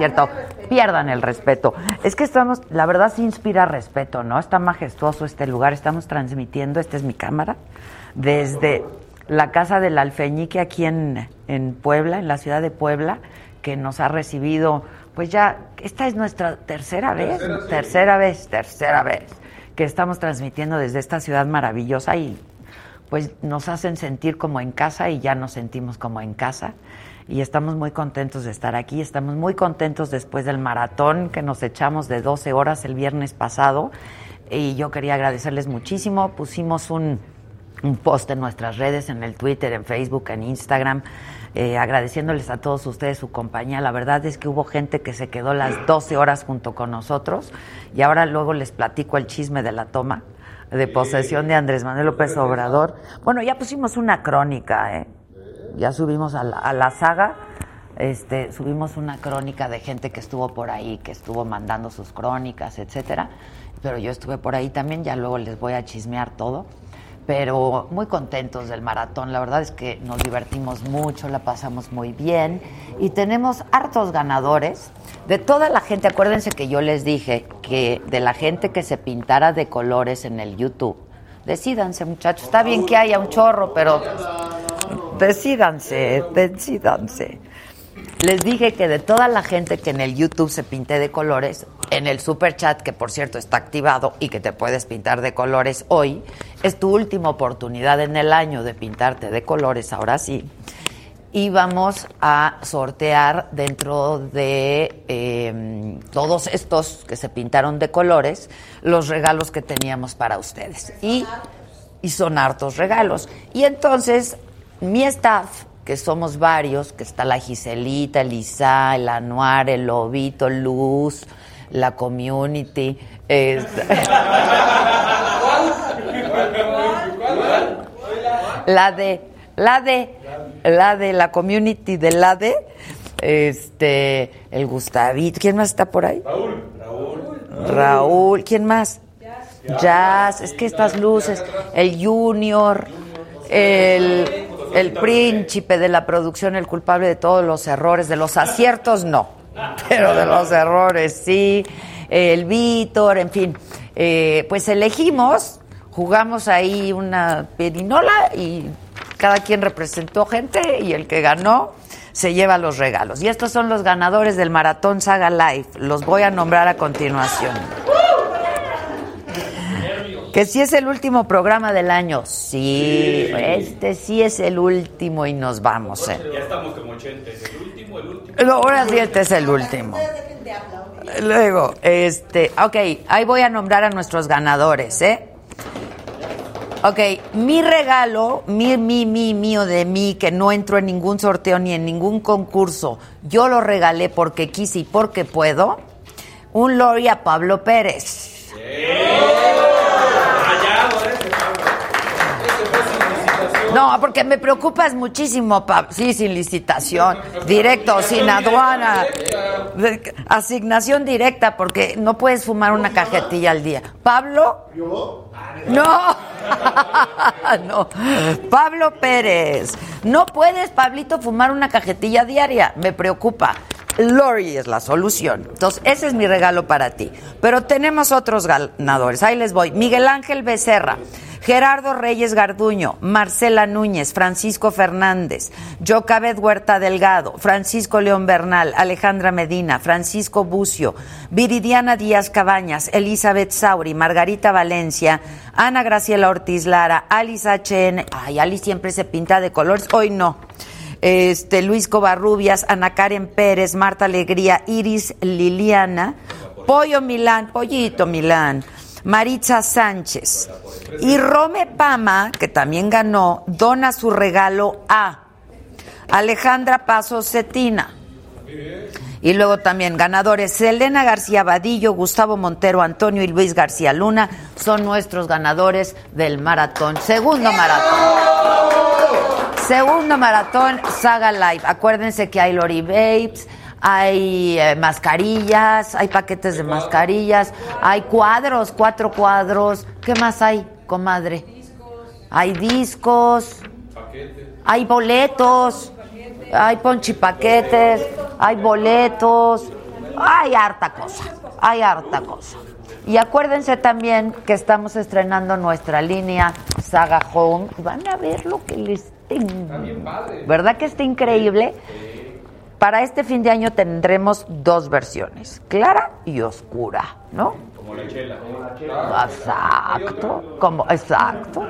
Cierto. Pierdan el respeto. Es que estamos, la verdad sí inspira respeto, ¿no? Está majestuoso este lugar. Estamos transmitiendo, esta es mi cámara, desde la casa del alfeñique aquí en, en Puebla, en la ciudad de Puebla, que nos ha recibido, pues ya, esta es nuestra tercera vez, tercera vez, tercera vez, que estamos transmitiendo desde esta ciudad maravillosa y pues nos hacen sentir como en casa y ya nos sentimos como en casa. Y estamos muy contentos de estar aquí, estamos muy contentos después del maratón que nos echamos de 12 horas el viernes pasado. Y yo quería agradecerles muchísimo. Pusimos un, un post en nuestras redes, en el Twitter, en Facebook, en Instagram, eh, agradeciéndoles a todos ustedes su compañía. La verdad es que hubo gente que se quedó las 12 horas junto con nosotros y ahora luego les platico el chisme de la toma de posesión de Andrés Manuel López Obrador. Bueno, ya pusimos una crónica, ¿eh? Ya subimos a la, saga, este, subimos una crónica de gente que estuvo por ahí, que estuvo mandando sus crónicas, etcétera. Pero yo estuve por ahí también, ya luego les voy a chismear todo. Pero muy contentos del maratón, la verdad es que nos divertimos mucho, la pasamos muy bien y tenemos hartos ganadores. De toda la gente, acuérdense que yo les dije que de la gente que se pintara de colores en el YouTube, decídanse muchachos, está bien que haya un chorro, pero decídanse, decídanse. Les dije que de toda la gente que en el YouTube se pinte de colores, en el super chat, que por cierto está activado y que te puedes pintar de colores hoy, es tu última oportunidad en el año de pintarte de colores, ahora sí. Y vamos a sortear dentro de eh, todos estos que se pintaron de colores los regalos que teníamos para ustedes. Y, y son hartos regalos. Y entonces mi staff, que somos varios, que está la Giselita, el Isa, el Anuar, el Lobito, Luz, la Community. la de, la de, la de la Community de la de, este, el Gustavito. ¿Quién más está por ahí? Raúl. Raúl. ¿Quién más? Jazz. Es que estas luces, el Junior, el, el príncipe de la producción, el culpable de todos los errores, de los aciertos no, pero de los errores sí, el Víctor, en fin, Eh, pues elegimos, jugamos ahí una perinola y cada quien representó gente y el que ganó se lleva los regalos. Y estos son los ganadores del Maratón Saga Live, los voy a nombrar a continuación. Que sí es el último programa del año. Sí, este sí es el último y nos vamos. ¿eh? Ya estamos como 80, es el último, el último. ahora sí este es el último. Luego, este, ok, ahí voy a nombrar a nuestros ganadores, ¿eh? Ok, mi regalo, mi, mi, mi, mío de mí, que no entro en ningún sorteo ni en ningún concurso, yo lo regalé porque quise y porque puedo, un Lori a Pablo Pérez. No, porque me preocupas muchísimo, Pablo. Sí, sin licitación, directo, sin aduana, asignación directa, porque no puedes fumar una cajetilla al día. Pablo. No, no. Pablo Pérez. No puedes, Pablito, fumar una cajetilla diaria. Me preocupa. Lori es la solución. Entonces, ese es mi regalo para ti. Pero tenemos otros ganadores. Ahí les voy. Miguel Ángel Becerra. Gerardo Reyes Garduño, Marcela Núñez, Francisco Fernández, Jocabet Huerta Delgado, Francisco León Bernal, Alejandra Medina, Francisco Bucio, Viridiana Díaz Cabañas, Elizabeth Sauri, Margarita Valencia, Ana Graciela Ortiz Lara, Alice HN, ay, Alice siempre se pinta de colores, hoy no. Este, Luis Covarrubias, Ana Karen Pérez, Marta Alegría, Iris Liliana, Pollo Milán, Pollito Milán, Maritza Sánchez. Y Rome Pama, que también ganó, dona su regalo a Alejandra Paso Cetina. Y luego también ganadores Selena García Vadillo, Gustavo Montero, Antonio y Luis García Luna son nuestros ganadores del maratón. Segundo maratón. Segundo maratón Saga Live. Acuérdense que hay Lori Babes, hay eh, mascarillas, hay paquetes de mascarillas, hay cuadros, cuatro cuadros. ¿Qué más hay, comadre? Hay discos, hay boletos, hay ponchipaquetes, hay boletos, hay harta cosa, hay harta cosa. Y acuérdense también que estamos estrenando nuestra línea Saga Home. Van a ver lo que les tengo. ¿Verdad que está increíble? Para este fin de año tendremos dos versiones, clara y oscura, ¿no? Como la chela. Exacto, como, exacto.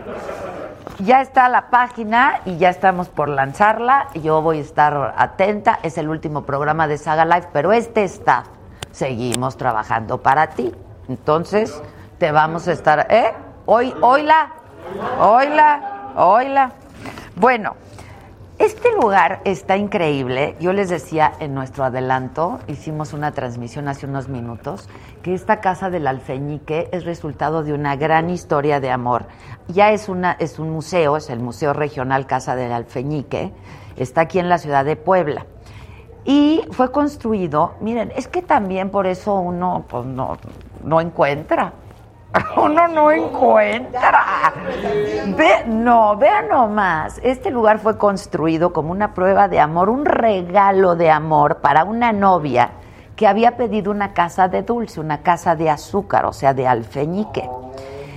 Ya está la página y ya estamos por lanzarla. Yo voy a estar atenta. Es el último programa de Saga Live, pero este está. Seguimos trabajando para ti. Entonces, te vamos a estar. ¿Eh? Hoy, hoyla, hoyla, hoyla. Bueno. Este lugar está increíble. Yo les decía en nuestro adelanto, hicimos una transmisión hace unos minutos, que esta casa del alfeñique es resultado de una gran historia de amor. Ya es, una, es un museo, es el Museo Regional Casa del Alfeñique, está aquí en la ciudad de Puebla. Y fue construido, miren, es que también por eso uno pues, no, no encuentra uno no encuentra. Ve, no, vean nomás. Este lugar fue construido como una prueba de amor, un regalo de amor para una novia que había pedido una casa de dulce, una casa de azúcar, o sea, de alfeñique.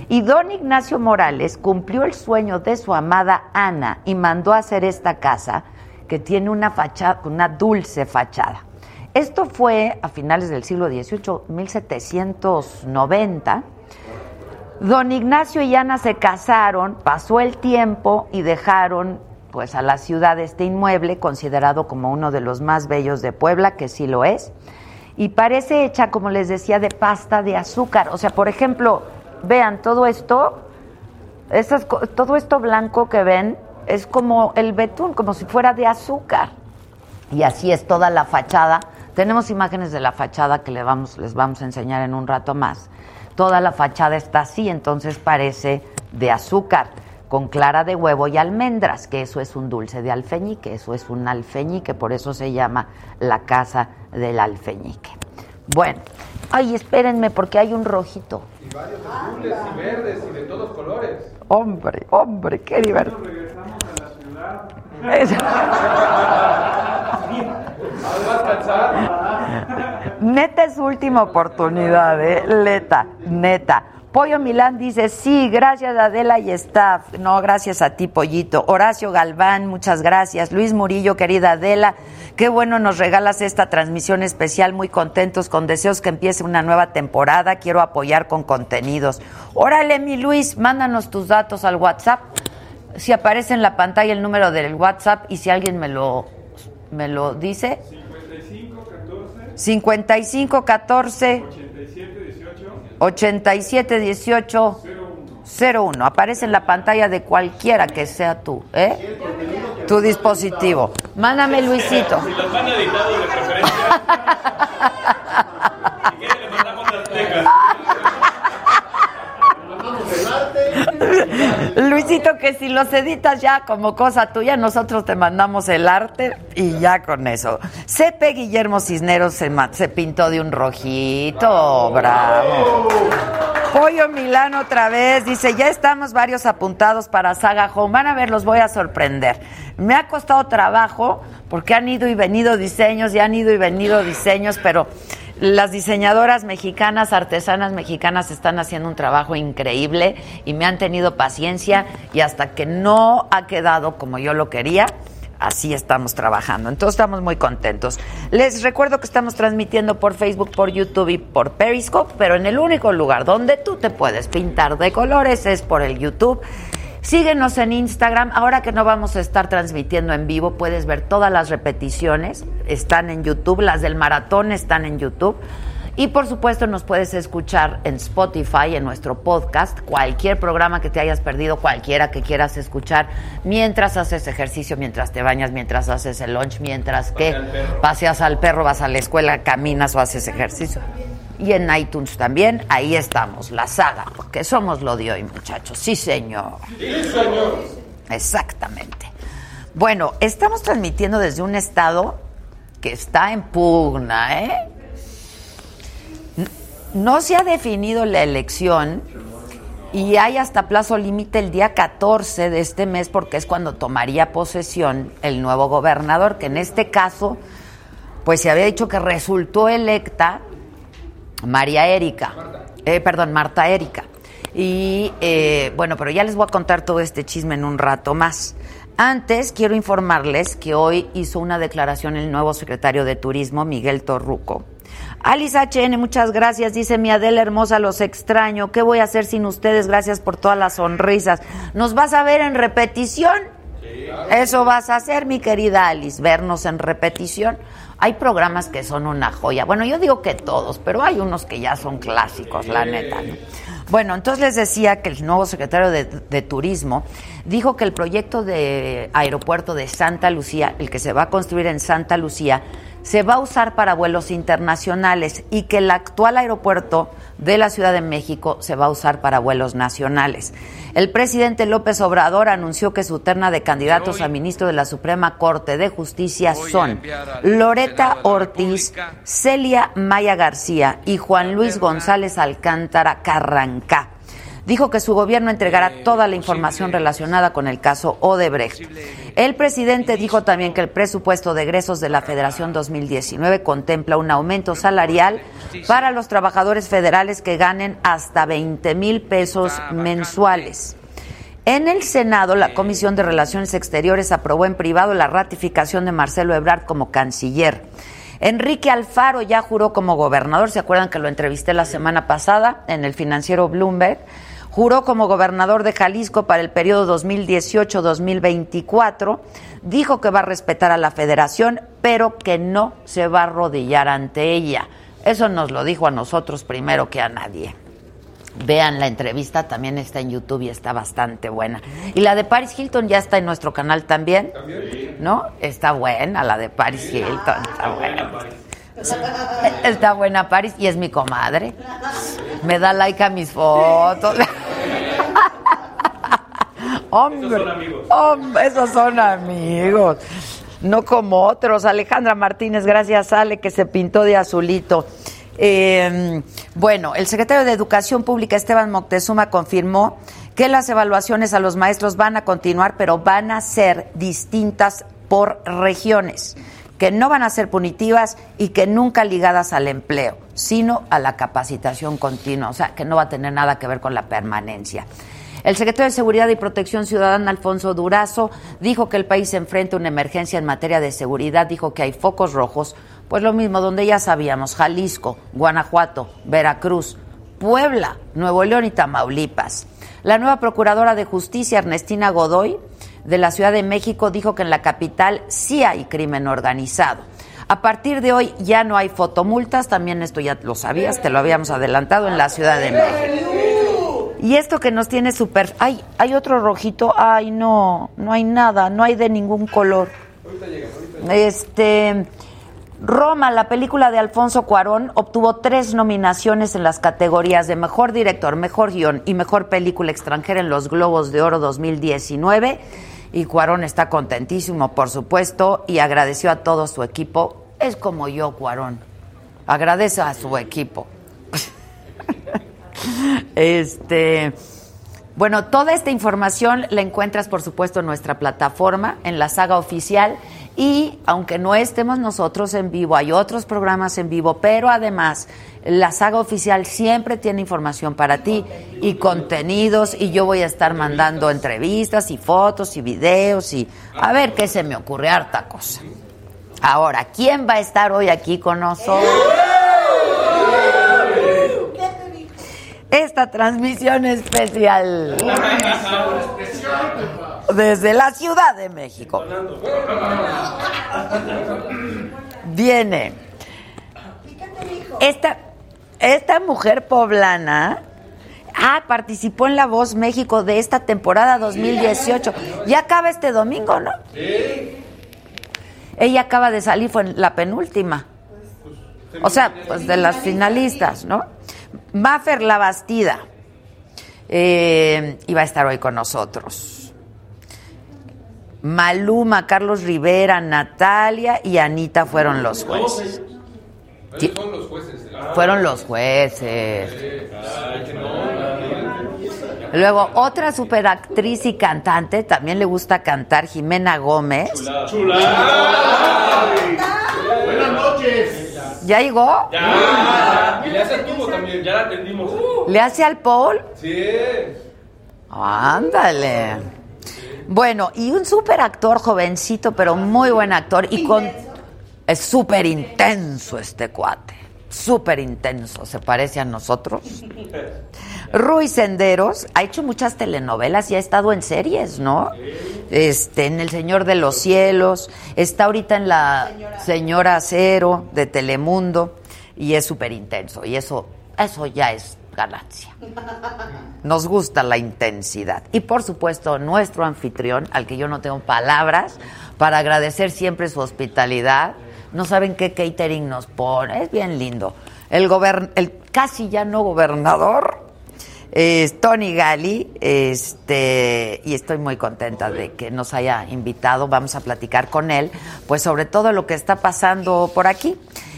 Y don Ignacio Morales cumplió el sueño de su amada Ana y mandó a hacer esta casa que tiene una fachada, una dulce fachada. Esto fue a finales del siglo XVIII, 1790 Don Ignacio y Ana se casaron, pasó el tiempo y dejaron pues a la ciudad este inmueble considerado como uno de los más bellos de Puebla, que sí lo es, y parece hecha, como les decía, de pasta de azúcar. O sea, por ejemplo, vean todo esto, esas, todo esto blanco que ven es como el betún, como si fuera de azúcar. Y así es toda la fachada. Tenemos imágenes de la fachada que vamos, les vamos a enseñar en un rato más toda la fachada está así, entonces parece de azúcar, con clara de huevo y almendras, que eso es un dulce de alfeñique, eso es un alfeñique, por eso se llama la casa del alfeñique. Bueno, ay, espérenme porque hay un rojito. Y varios azules y verdes y de todos colores. Hombre, hombre, qué divertido. regresamos a la ciudad. Neta es su última oportunidad, ¿eh? Leta, neta. Pollo Milán dice, sí, gracias Adela y staff. No, gracias a ti, Pollito. Horacio Galván, muchas gracias. Luis Murillo, querida Adela, Qué bueno nos regalas esta transmisión especial, muy contentos, con deseos que empiece una nueva temporada. Quiero apoyar con contenidos. Órale, mi Luis, mándanos tus datos al WhatsApp. Si aparece en la pantalla el número del WhatsApp y si alguien me lo, me lo dice. 55 14 87 18 01. Aparece en la pantalla de cualquiera que sea tú, ¿eh? Tu dispositivo. Mándame, Luisito. Si van de preferencia. si quieren, le mandamos las tecas. Luisito, que si los editas ya como cosa tuya, nosotros te mandamos el arte y ya con eso. Cepe Guillermo Cisneros se, pintó de un rojito, bravo. Pollo Milán otra vez, dice, ya estamos varios apuntados para Saga Home. Van a ver, los voy a sorprender. Me ha costado trabajo porque han ido y venido diseños y han ido y venido diseños, pero las diseñadoras mexicanas, artesanas mexicanas están haciendo un trabajo increíble y me han tenido paciencia y hasta que no ha quedado como yo lo quería, así estamos trabajando. Entonces estamos muy contentos. Les recuerdo que estamos transmitiendo por Facebook, por YouTube y por Periscope, pero en el único lugar donde tú te puedes pintar de colores es por el YouTube. Síguenos en Instagram. Ahora que no vamos a estar transmitiendo en vivo, puedes ver todas las repeticiones. Están en YouTube. Las del maratón están en YouTube. Y por supuesto nos puedes escuchar en Spotify, en nuestro podcast, cualquier programa que te hayas perdido, cualquiera que quieras escuchar, mientras haces ejercicio, mientras te bañas, mientras haces el lunch, mientras que paseas al perro, vas a la escuela, caminas o haces ejercicio. Y en iTunes también, ahí estamos, la saga, porque somos lo de hoy, muchachos. Sí, señor. Exactamente. Bueno, estamos transmitiendo desde un estado que está en pugna, ¿eh? No se ha definido la elección y hay hasta plazo límite el día 14 de este mes porque es cuando tomaría posesión el nuevo gobernador, que en este caso, pues se había dicho que resultó electa María Erika, eh, perdón, Marta Erika. Y eh, bueno, pero ya les voy a contar todo este chisme en un rato más. Antes quiero informarles que hoy hizo una declaración el nuevo secretario de Turismo, Miguel Torruco. Alice HN, muchas gracias. Dice mi Adela hermosa, los extraño. ¿Qué voy a hacer sin ustedes? Gracias por todas las sonrisas. ¿Nos vas a ver en repetición? Eso vas a hacer, mi querida Alice, vernos en repetición. Hay programas que son una joya. Bueno, yo digo que todos, pero hay unos que ya son clásicos, la neta. ¿no? Bueno, entonces les decía que el nuevo secretario de, de Turismo dijo que el proyecto de aeropuerto de Santa Lucía, el que se va a construir en Santa Lucía, se va a usar para vuelos internacionales y que el actual aeropuerto de la Ciudad de México se va a usar para vuelos nacionales. El presidente López Obrador anunció que su terna de candidatos a ministro de la Suprema Corte de Justicia son Loreta Ortiz, Celia Maya García y Juan Luis González Alcántara Carrancá dijo que su gobierno entregará toda la información relacionada con el caso Odebrecht. El presidente dijo también que el presupuesto de egresos de la Federación 2019 contempla un aumento salarial para los trabajadores federales que ganen hasta 20 mil pesos mensuales. En el Senado, la Comisión de Relaciones Exteriores aprobó en privado la ratificación de Marcelo Ebrard como canciller. Enrique Alfaro ya juró como gobernador, ¿se acuerdan que lo entrevisté la semana pasada en el financiero Bloomberg? Juró como gobernador de Jalisco para el periodo 2018-2024. Dijo que va a respetar a la federación, pero que no se va a arrodillar ante ella. Eso nos lo dijo a nosotros primero que a nadie. Vean la entrevista, también está en YouTube y está bastante buena. Y la de Paris Hilton ya está en nuestro canal también. ¿No? Está buena la de Paris Hilton, está buena. Está buena Paris y es mi comadre. Me da like a mis fotos. Hombre, Esos son amigos. hombre, esos son amigos. No como otros. Alejandra Martínez, gracias Ale, que se pintó de azulito. Eh, bueno, el secretario de Educación Pública, Esteban Moctezuma, confirmó que las evaluaciones a los maestros van a continuar, pero van a ser distintas por regiones, que no van a ser punitivas y que nunca ligadas al empleo, sino a la capacitación continua, o sea, que no va a tener nada que ver con la permanencia. El secretario de Seguridad y Protección Ciudadana, Alfonso Durazo, dijo que el país se enfrenta a una emergencia en materia de seguridad. Dijo que hay focos rojos, pues lo mismo donde ya sabíamos, Jalisco, Guanajuato, Veracruz, Puebla, Nuevo León y Tamaulipas. La nueva Procuradora de Justicia, Ernestina Godoy, de la Ciudad de México, dijo que en la capital sí hay crimen organizado. A partir de hoy ya no hay fotomultas, también esto ya lo sabías, te lo habíamos adelantado en la Ciudad de México. Y esto que nos tiene súper... Ay, hay otro rojito. Ay, no, no hay nada, no hay de ningún color. Este... Roma, la película de Alfonso Cuarón, obtuvo tres nominaciones en las categorías de Mejor Director, Mejor Guión y Mejor Película Extranjera en los Globos de Oro 2019. Y Cuarón está contentísimo, por supuesto, y agradeció a todo su equipo. Es como yo, Cuarón. Agradece a su equipo. este... Bueno, toda esta información la encuentras, por supuesto, en nuestra plataforma, en la saga oficial. Y aunque no estemos nosotros en vivo, hay otros programas en vivo, pero además la saga oficial siempre tiene información para ti y contenidos y yo voy a estar mandando entrevistas y fotos y videos y a ver qué se me ocurre, harta cosa. Ahora, ¿quién va a estar hoy aquí con nosotros? esta transmisión especial desde la Ciudad de México. Viene esta, esta mujer poblana. Ah, participó en La Voz México de esta temporada 2018. Ya acaba este domingo, ¿no? Sí. Ella acaba de salir, fue la penúltima. O sea, pues de las finalistas, ¿no? Maffer La Bastida eh, iba a estar hoy con nosotros. Maluma, Carlos Rivera, Natalia y Anita fueron los jueces. Fueron los jueces. Fueron los jueces. Luego, otra superactriz y cantante, también le gusta cantar, Jimena Gómez. Buenas noches. ¿Ya llegó? Ya. Y le hace al tubo también, ya la atendimos. ¿Le hace al Paul? Sí. Ándale. Bueno, y un súper actor jovencito, pero muy buen actor. Y con. Es súper intenso este cuate. Súper intenso. Se parece a nosotros. Rui Senderos ha hecho muchas telenovelas y ha estado en series, ¿no? Este, en El Señor de los Cielos, está ahorita en La Señora Cero de Telemundo y es súper intenso y eso, eso ya es ganancia. Nos gusta la intensidad. Y por supuesto, nuestro anfitrión, al que yo no tengo palabras, para agradecer siempre su hospitalidad. No saben qué catering nos pone, es bien lindo. El, el casi ya no gobernador es Tony Gali, este, y estoy muy contenta de que nos haya invitado. Vamos a platicar con él, pues sobre todo lo que está pasando por aquí.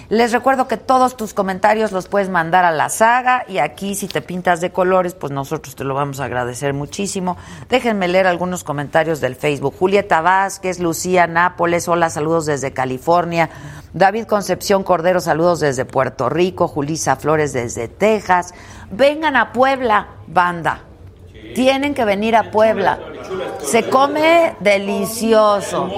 Les recuerdo que todos tus comentarios los puedes mandar a la saga y aquí si te pintas de colores, pues nosotros te lo vamos a agradecer muchísimo. Déjenme leer algunos comentarios del Facebook. Julieta Vázquez, Lucía Nápoles, hola, saludos desde California. David Concepción Cordero, saludos desde Puerto Rico. Julisa Flores desde Texas. Vengan a Puebla, banda. Tienen que venir a Puebla. Se come delicioso.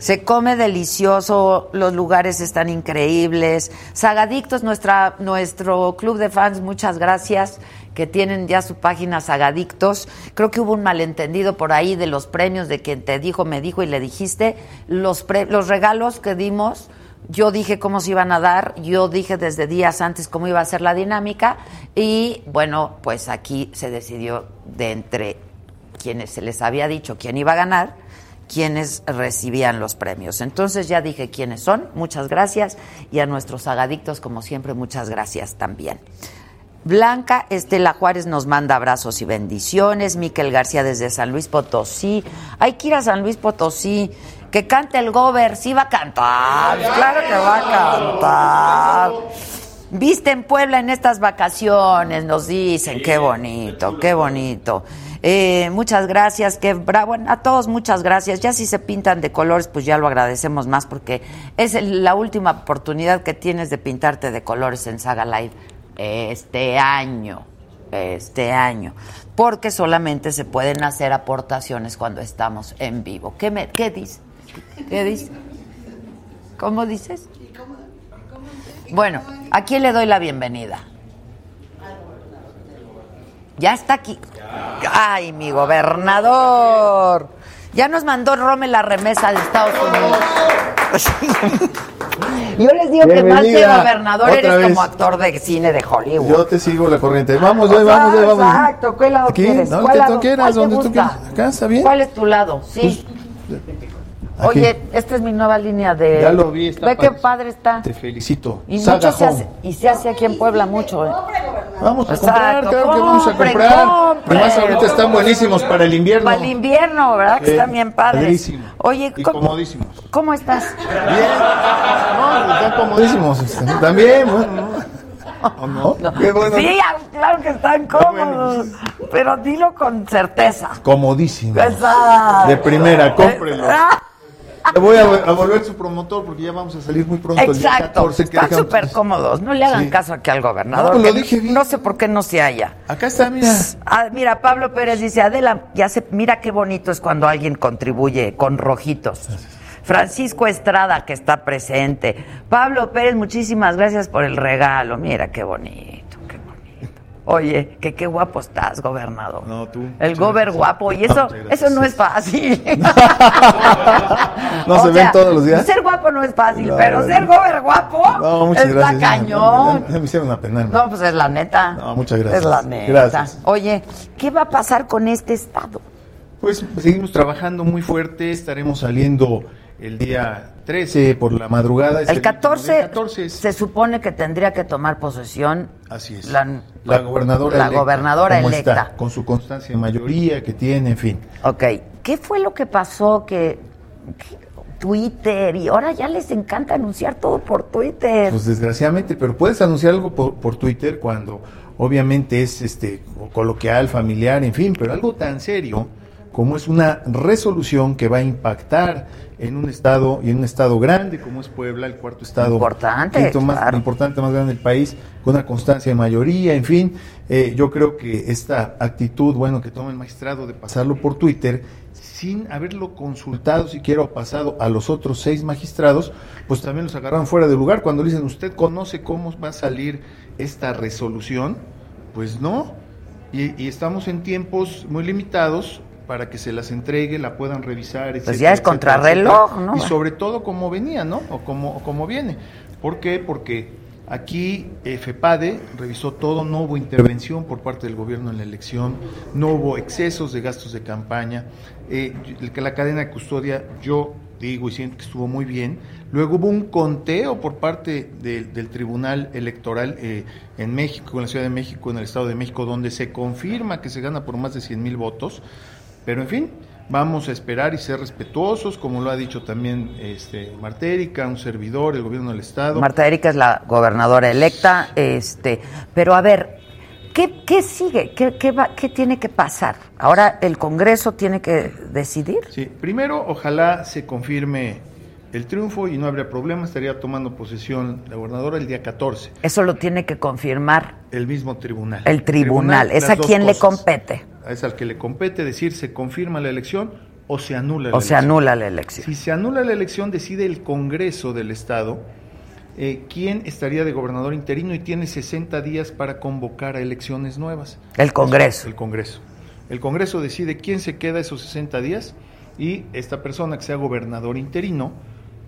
Se come delicioso, los lugares están increíbles. Sagadictos, nuestra, nuestro club de fans, muchas gracias, que tienen ya su página Sagadictos. Creo que hubo un malentendido por ahí de los premios, de quien te dijo, me dijo y le dijiste. Los, los regalos que dimos, yo dije cómo se iban a dar, yo dije desde días antes cómo iba a ser la dinámica y bueno, pues aquí se decidió de entre quienes se les había dicho quién iba a ganar quienes recibían los premios. Entonces ya dije quiénes son, muchas gracias, y a nuestros agadictos, como siempre, muchas gracias también. Blanca Estela Juárez nos manda abrazos y bendiciones. Miquel García desde San Luis Potosí. Hay que ir a San Luis Potosí. Que cante el gober. Sí va a cantar. Claro que va a cantar. Viste en Puebla en estas vacaciones, nos dicen. Qué bonito, qué bonito. Eh, muchas gracias, que bravo. A todos muchas gracias. Ya si se pintan de colores, pues ya lo agradecemos más porque es la última oportunidad que tienes de pintarte de colores en Saga Live este año. este año, porque solamente se pueden hacer aportaciones cuando estamos en vivo. ¿Qué, me, qué dice? ¿Qué dice? ¿Cómo dices? Bueno, ¿a quién le doy la bienvenida? Ya está aquí. Ay, mi gobernador. Ya nos mandó Rome la remesa de Estados Unidos. Yo les digo que más que Bienvenida. gobernador Otra eres vez. como actor de cine de Hollywood. Yo te sigo la corriente. Vamos, ahí vamos, ahí vamos. Exacto, ¿qué lado Aquí, quieres? no, ¿Cuál que lado? tú quieras, ¿Cuál te donde tú quieras. Acá está bien. ¿Cuál es tu lado? Sí. Aquí. Oye, esta es mi nueva línea de. Ya lo vi, está Ve qué padre. está. Te felicito. Y se hace, y se hace aquí en Puebla mucho, ¿eh? Vamos a Exacto, comprar, claro que vamos a comprar. compre. Además, ahorita están buenísimos para el invierno. Para el invierno, ¿verdad? Que Sí, están bien padres. padrísimo. Oye, Y ¿cómo, comodísimos. ¿cómo estás? Bien. No, están comodísimos. este, También, bueno. ¿O no? Qué bueno. Sí, ah, claro que están cómodos. Pero dilo con certeza. Comodísimos. Exacto. De primera, cómprelo. Le voy a, a volver su promotor porque ya vamos a salir muy pronto. el Exacto. 14, que Están dejamos- súper cómodos. No le hagan Sí. caso aquí al gobernador. No, lo dije bien. No sé por qué no se halla. Acá está, mira. Ah, mira, Pablo Pérez dice, Adela, ya se, mira qué bonito es cuando alguien contribuye con rojitos. Francisco Estrada, que está presente. Pablo Pérez, muchísimas gracias por el regalo. Mira qué bonito. Oye, que qué guapo estás, gobernador. No, tú. El gober guapo. Y No, eso, gracias. eso no es fácil. ¿No O se ven todos los días? Ser guapo no es fácil, No, pero no, ser no. gober guapo No, muchas está gracias. cañón. Ya me hicieron a penar. No, pues es la neta. No, muchas gracias. Es la neta. Gracias. Oye, ¿qué va a pasar con este estado? Pues seguimos trabajando muy fuerte. Estaremos saliendo el día 13 por la madrugada. El último 14, día. 14 es- se supone que tendría que tomar posesión Así es. la, La gobernadora la electa, gobernadora electa. está, con su constancia de mayoría que tiene, en fin. Ok, ¿qué fue lo que pasó que, que Twitter y ahora ya les encanta anunciar todo por Twitter? Pues desgraciadamente, pero puedes anunciar algo por, por Twitter cuando obviamente es este coloquial, familiar, en fin, pero algo tan serio como es una resolución que va a impactar en un estado y en un estado grande como es Puebla, el cuarto estado Importante, más claro. importante, más grande del país, con una constancia de mayoría, en fin, eh, yo creo que esta actitud, bueno, que toma el magistrado de pasarlo por Twitter sin haberlo consultado siquiera o pasado a los otros seis magistrados, pues también los agarraron fuera de lugar. Cuando le dicen, ¿usted conoce cómo va a salir esta resolución? Pues no. Y, y estamos en tiempos muy limitados para que se las entregue, la puedan revisar, etcétera, Pues ya es contrarreloj. ¿no? Y sobre todo cómo venía, ¿no? O cómo, o cómo viene. ¿Por qué? Porque aquí FEPADE revisó todo, no hubo intervención por parte del gobierno en la elección, no hubo excesos de gastos de campaña, eh, la cadena de custodia, yo digo y siento que estuvo muy bien. Luego hubo un conteo por parte de- del Tribunal Electoral eh, en México, en la Ciudad de México, en el Estado de México, donde se confirma que se gana por más de 100 mil votos. Pero en fin, vamos a esperar y ser respetuosos, como lo ha dicho también este, Marta Erika, un servidor, el gobierno del Estado. Marta Erika es la gobernadora electa, este, pero a ver, ¿qué, qué sigue? ¿Qué, qué, va, ¿Qué tiene que pasar? Ahora el Congreso tiene que decidir. Sí, primero, ojalá se confirme el triunfo y no habría problema, estaría tomando posesión la gobernadora el día 14, Eso lo tiene que confirmar el mismo tribunal. el tribunal. ¿Es las a quien le compete? Es al que le compete decir se confirma la elección o se anula la O se elección. anula la elección. Si se anula la elección, decide el Congreso del Estado eh, quién estaría de gobernador interino y tiene 60 días para convocar a elecciones nuevas. El Congreso. El Congreso. El Congreso decide quién se queda esos 60 días y esta persona que sea gobernador interino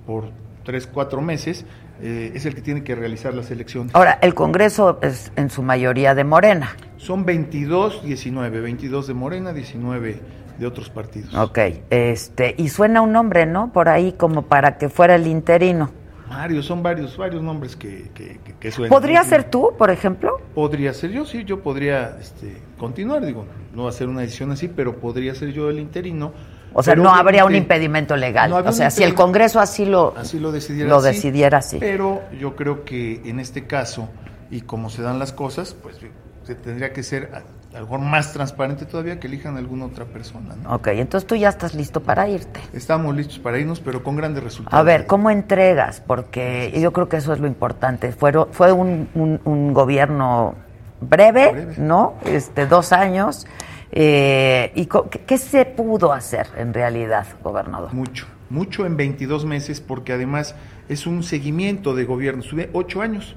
por 3, 4 meses eh, es el que tiene que realizar las elecciones. Ahora, el Congreso es en su mayoría de Morena. Son 22, 19, 22 de Morena, 19 de otros partidos. Ok, este, y suena un nombre, ¿no? Por ahí como para que fuera el interino. Varios, son varios, varios nombres que, que, que- que suenan. ¿Podría ser tú, por ejemplo? Podría ser yo, sí, yo podría este, continuar, digo, no va a ser una decisión así, pero podría ser yo el interino. O sea, Pero no habría un impedimento legal. No o sea, si el. Congreso así lo, así lo decidiera lo así, decidiera así. Pero yo creo que en este caso, y como se dan las cosas, pues se tendría que ser a, a lo mejor más transparente todavía que elijan a alguna otra persona. ¿no? Ok, entonces tú ya estás listo para irte. Estamos listos para irnos, pero con grandes resultados. A ver, ¿cómo entregas? Porque yo creo que eso es lo importante. Fueron, fue un, un- un gobierno breve, ¿no? Este, dos años. Eh, ¿Y qué se pudo hacer en realidad, gobernador? Mucho, mucho en 22 meses, porque además es un seguimiento de gobierno. Estuve ocho años.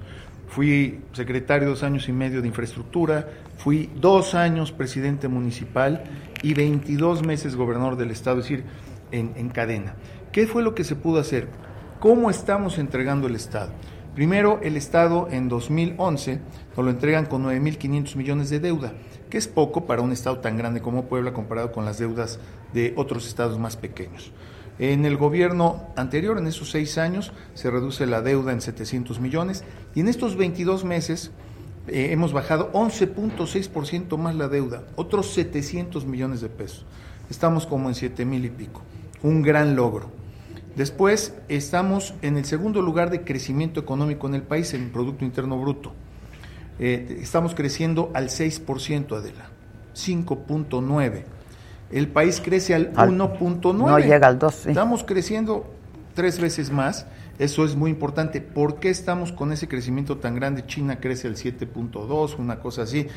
Fui secretario dos años y medio de infraestructura, fui dos años presidente municipal y 22 meses gobernador del estado, es decir, en, en cadena. ¿Qué fue lo que se pudo hacer? ¿Cómo estamos entregando el estado? Primero, el Estado en 2011 nos lo entregan con 9.500 millones de deuda, que es poco para un Estado tan grande como Puebla comparado con las deudas de otros estados más pequeños. En el gobierno anterior, en esos seis años, se reduce la deuda en 700 millones y en estos 22 meses eh, hemos bajado 11.6% más la deuda, otros 700 millones de pesos. Estamos como en 7 mil y pico. Un gran logro. Después estamos en el segundo lugar de crecimiento económico en el país, en Producto Interno Bruto. Eh, estamos creciendo al 6%, Adela, 5.9. El país crece al, 1.9. No llega al 2. Estamos creciendo tres veces más. Eso es muy importante. ¿Por qué estamos con ese crecimiento tan grande? China crece al 7.2, una cosa así.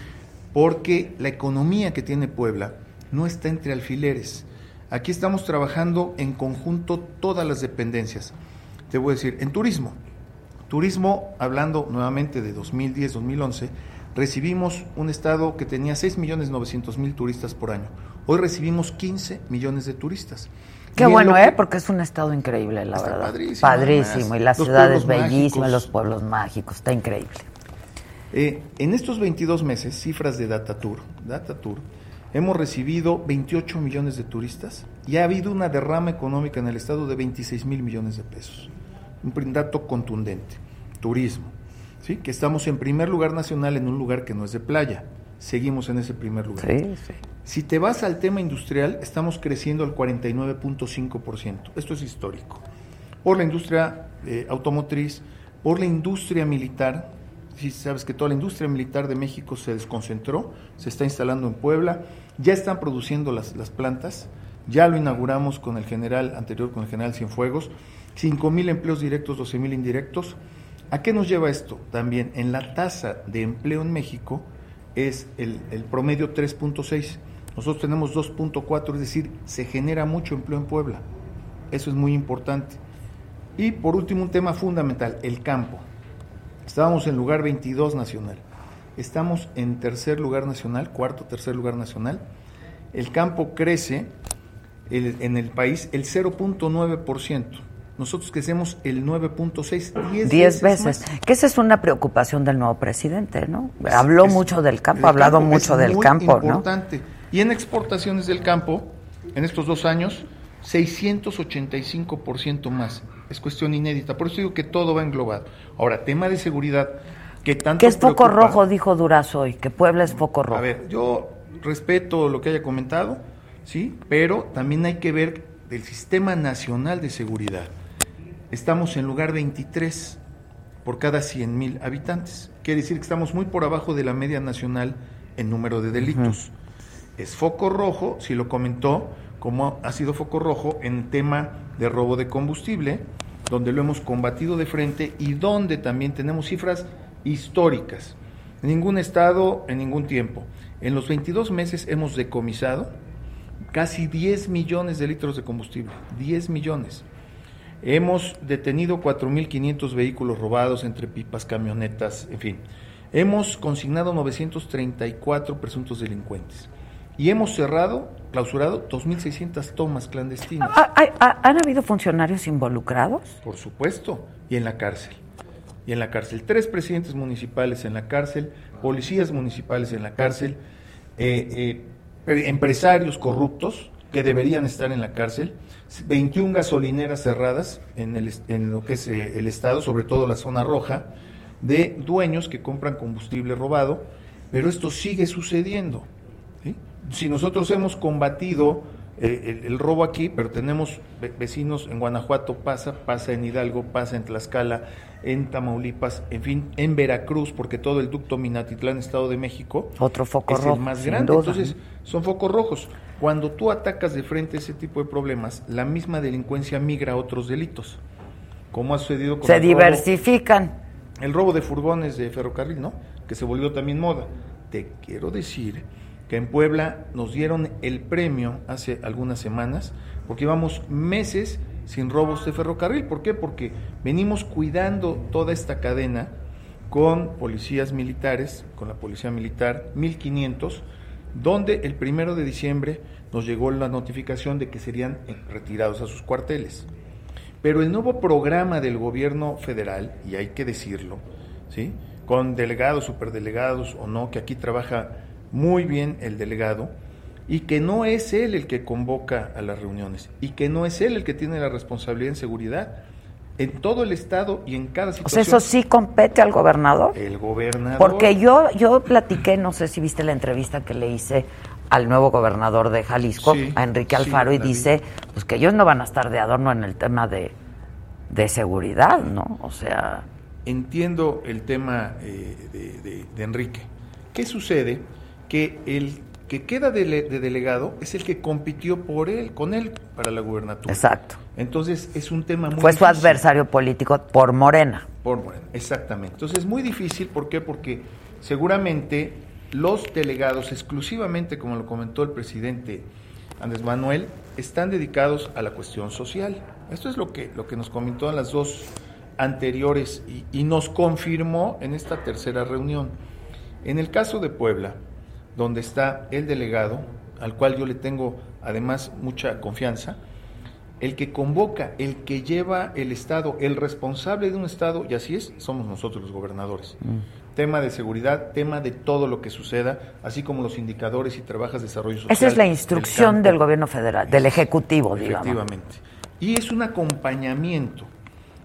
Porque la economía que tiene Puebla no está entre alfileres Aquí estamos trabajando en conjunto todas las dependencias. Te voy a decir, en turismo, turismo, hablando nuevamente de 2010-2011, recibimos un estado que tenía 6.900.000 turistas por año. Hoy recibimos 15 millones de turistas. Qué bueno, ¿eh? Porque es un estado increíble, la verdad. Padrísimo. Padrísimo. Y la ciudad es bellísima, los pueblos mágicos, está increíble. Eh, en estos 22 meses, cifras de DataTour, DataTour, hemos recibido 28 millones de turistas y ha habido una derrama económica en el estado de 26 mil millones de pesos. Un dato contundente. Turismo. ¿sí? Que estamos en primer lugar nacional en un lugar que no es de playa. Seguimos en ese primer lugar. Sí, sí. Si te vas al tema industrial, estamos creciendo al 49.5%. Esto es histórico. Por la industria eh, automotriz, por la industria militar, si sabes que toda la industria militar de México se desconcentró, se está instalando en Puebla, ya están produciendo las, las plantas, ya lo inauguramos con el general anterior, con el general Cienfuegos, 5 mil empleos directos, 12 mil indirectos. ¿A qué nos lleva esto? También en la tasa de empleo en México es el, promedio 3.6. Nosotros tenemos 2.4, es decir, se genera mucho empleo en Puebla. Eso es muy importante. Y por último, un tema fundamental, el campo. Estábamos en lugar 22 nacional. Estamos en tercer lugar nacional, cuarto, tercer lugar nacional. El campo crece en el país el 0.9%. Nosotros crecemos el 9.6, 10, 10 veces. Que esa es una preocupación del nuevo presidente, ¿no? Habló mucho del campo, ha hablado mucho del campo, importante. Y en exportaciones del campo, en estos dos años, 685% más es cuestión inédita. Por eso digo que todo va englobado. Ahora, tema de seguridad, que tanto. Que es foco rojo, dijo Durazo hoy, que Puebla es foco rojo. A ver, yo respeto lo que haya comentado, sí, pero también hay que ver del Sistema Nacional de Seguridad. Estamos en lugar 23 por cada 100 mil habitantes. Quiere decir que estamos muy por abajo de la media nacional en número de delitos. Es foco rojo, si lo comentó, como ha sido foco rojo en tema de robo de combustible, donde lo hemos combatido de frente y donde también tenemos cifras históricas. En ningún estado, en ningún tiempo. En los 22 meses hemos decomisado casi 10 millones de litros de combustible, 10 millones. Hemos detenido 4.500 vehículos robados entre pipas, camionetas, en fin. Hemos consignado 934 presuntos delincuentes. Y hemos cerrado, clausurado 2.600 tomas clandestinas. Ah, ¿Han habido funcionarios involucrados? Por supuesto, y en la cárcel. Y en la cárcel. Tres presidentes municipales en la cárcel, policías municipales en la cárcel, eh, eh, empresarios corruptos que deberían estar en la cárcel, 21 gasolineras cerradas en, el, en lo que es eh, el estado, sobre todo la zona roja, de dueños que compran combustible robado, pero esto sigue sucediendo si nosotros hemos combatido eh, el, robo aquí, pero tenemos vecinos en Guanajuato, pasa, pasa en Hidalgo, pasa en Tlaxcala, en Tamaulipas, en fin, en Veracruz, porque todo el ducto Minatitlán, Estado de México, otro foco es rojo, el más grande. Entonces, son focos rojos. Cuando tú atacas de frente ese tipo de problemas, la misma delincuencia migra a otros delitos, como ha sucedido con Se diversifican. el robo de furgones de ferrocarril, ¿no? que se volvió también moda. Te quiero decir que en Puebla nos dieron el premio hace algunas semanas porque llevamos meses sin robos de ferrocarril. ¿Por qué? Porque venimos cuidando toda esta cadena con policías militares, con la policía militar 1500, donde el primero de diciembre nos llegó la notificación de que serían retirados a sus cuarteles. Pero el nuevo programa del gobierno federal, y hay que decirlo, ¿sí? con delegados, superdelegados o no, que aquí trabaja muy bien el delegado, y que no es él el que convoca a las reuniones, y que no es él el que tiene la responsabilidad en seguridad, en todo el estado y en cada situación. O sea, eso sí compete al gobernador. El gobernador. Porque yo, yo platiqué, no sé si viste la entrevista que le hice al nuevo gobernador de Jalisco, a Enrique Alfaro, y dice pues que ellos no van a estar de adorno en el tema de, de seguridad, ¿no? O sea... Entiendo el tema eh, de, de, Enrique. ¿Qué sucede? Que el que queda de, de, delegado es el que compitió por él, con él, para la gubernatura. Exacto. Entonces es un tema muy Fue su adversario político por Morena. Por Morena, exactamente. Entonces es muy difícil, ¿por qué? Porque seguramente los delegados, exclusivamente, como lo comentó el presidente Andrés Manuel, están dedicados a la cuestión social. Esto es lo que, lo que nos comentó en las dos anteriores y, y nos confirmó en esta tercera reunión. En el caso de Puebla, donde está el delegado, al cual yo le tengo además mucha confianza, el que convoca, el que lleva el Estado, el responsable de un Estado, y así es, somos nosotros los gobernadores. Mm. Tema de seguridad, tema de todo lo que suceda, así como los indicadores y trabajas de desarrollo social. Esa es la instrucción del, gobierno federal, del Ejecutivo, digamos. Efectivamente. Y es un acompañamiento.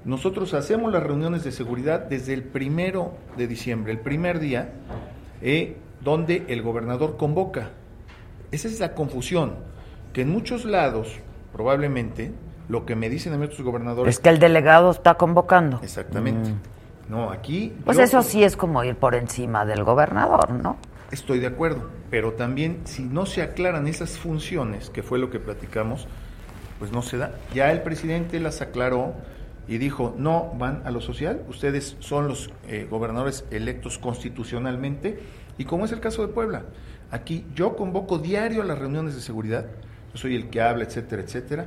Nosotros hacemos las reuniones de seguridad desde el primero de diciembre, el primer día, eh, donde el gobernador convoca. Esa es la confusión, que en muchos lados, probablemente, lo que me dicen a mí otros gobernadores... Es que el delegado está convocando. Exactamente. Mm. No, aquí... Pues eso sí es como ir por encima del gobernador, ¿no? Estoy de acuerdo, pero también si no se aclaran esas funciones, que fue lo que platicamos, pues no se da. Ya el presidente las aclaró y dijo, no van a lo social, ustedes son los eh, gobernadores electos constitucionalmente, y como es el caso de Puebla, aquí yo convoco diario a las reuniones de seguridad, yo soy el que habla, etcétera, etcétera,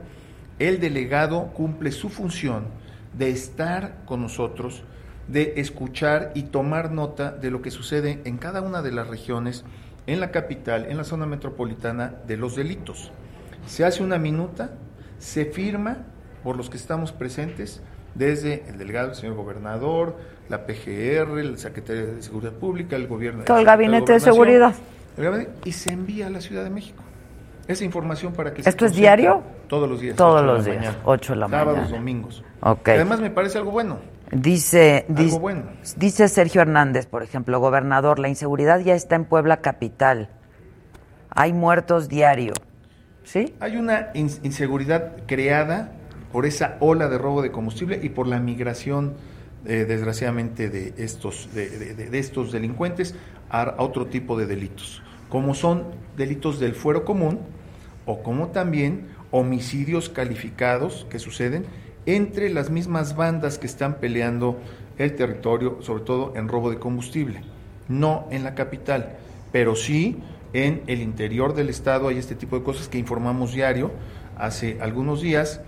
el delegado cumple su función de estar con nosotros, de escuchar y tomar nota de lo que sucede en cada una de las regiones, en la capital, en la zona metropolitana, de los delitos. Se hace una minuta, se firma por los que estamos presentes, desde el delegado, el señor gobernador, la PGR, el secretario de Seguridad Pública, el gobierno. Todo el gabinete de, seguridad. y se envía a la Ciudad de México. Esa información para que ¿Esto es diario? Todos los días. Todos los días, mañana, 8 de la mañana. Sábados, domingos. Okay. Además me parece algo bueno. Dice, dice, bueno. dice Sergio Hernández, por ejemplo, gobernador, la inseguridad ya está en Puebla capital. Hay muertos diario. ¿Sí? Hay una inseguridad creada por esa ola de robo de combustible y por la migración, eh, desgraciadamente, de estos, de, de, de estos delincuentes a otro tipo de delitos, como son delitos del fuero común o como también homicidios calificados que suceden entre las mismas bandas que están peleando el territorio, sobre todo en robo de combustible, no en la capital, pero sí en el interior del estado hay este tipo de cosas que informamos diario hace algunos días,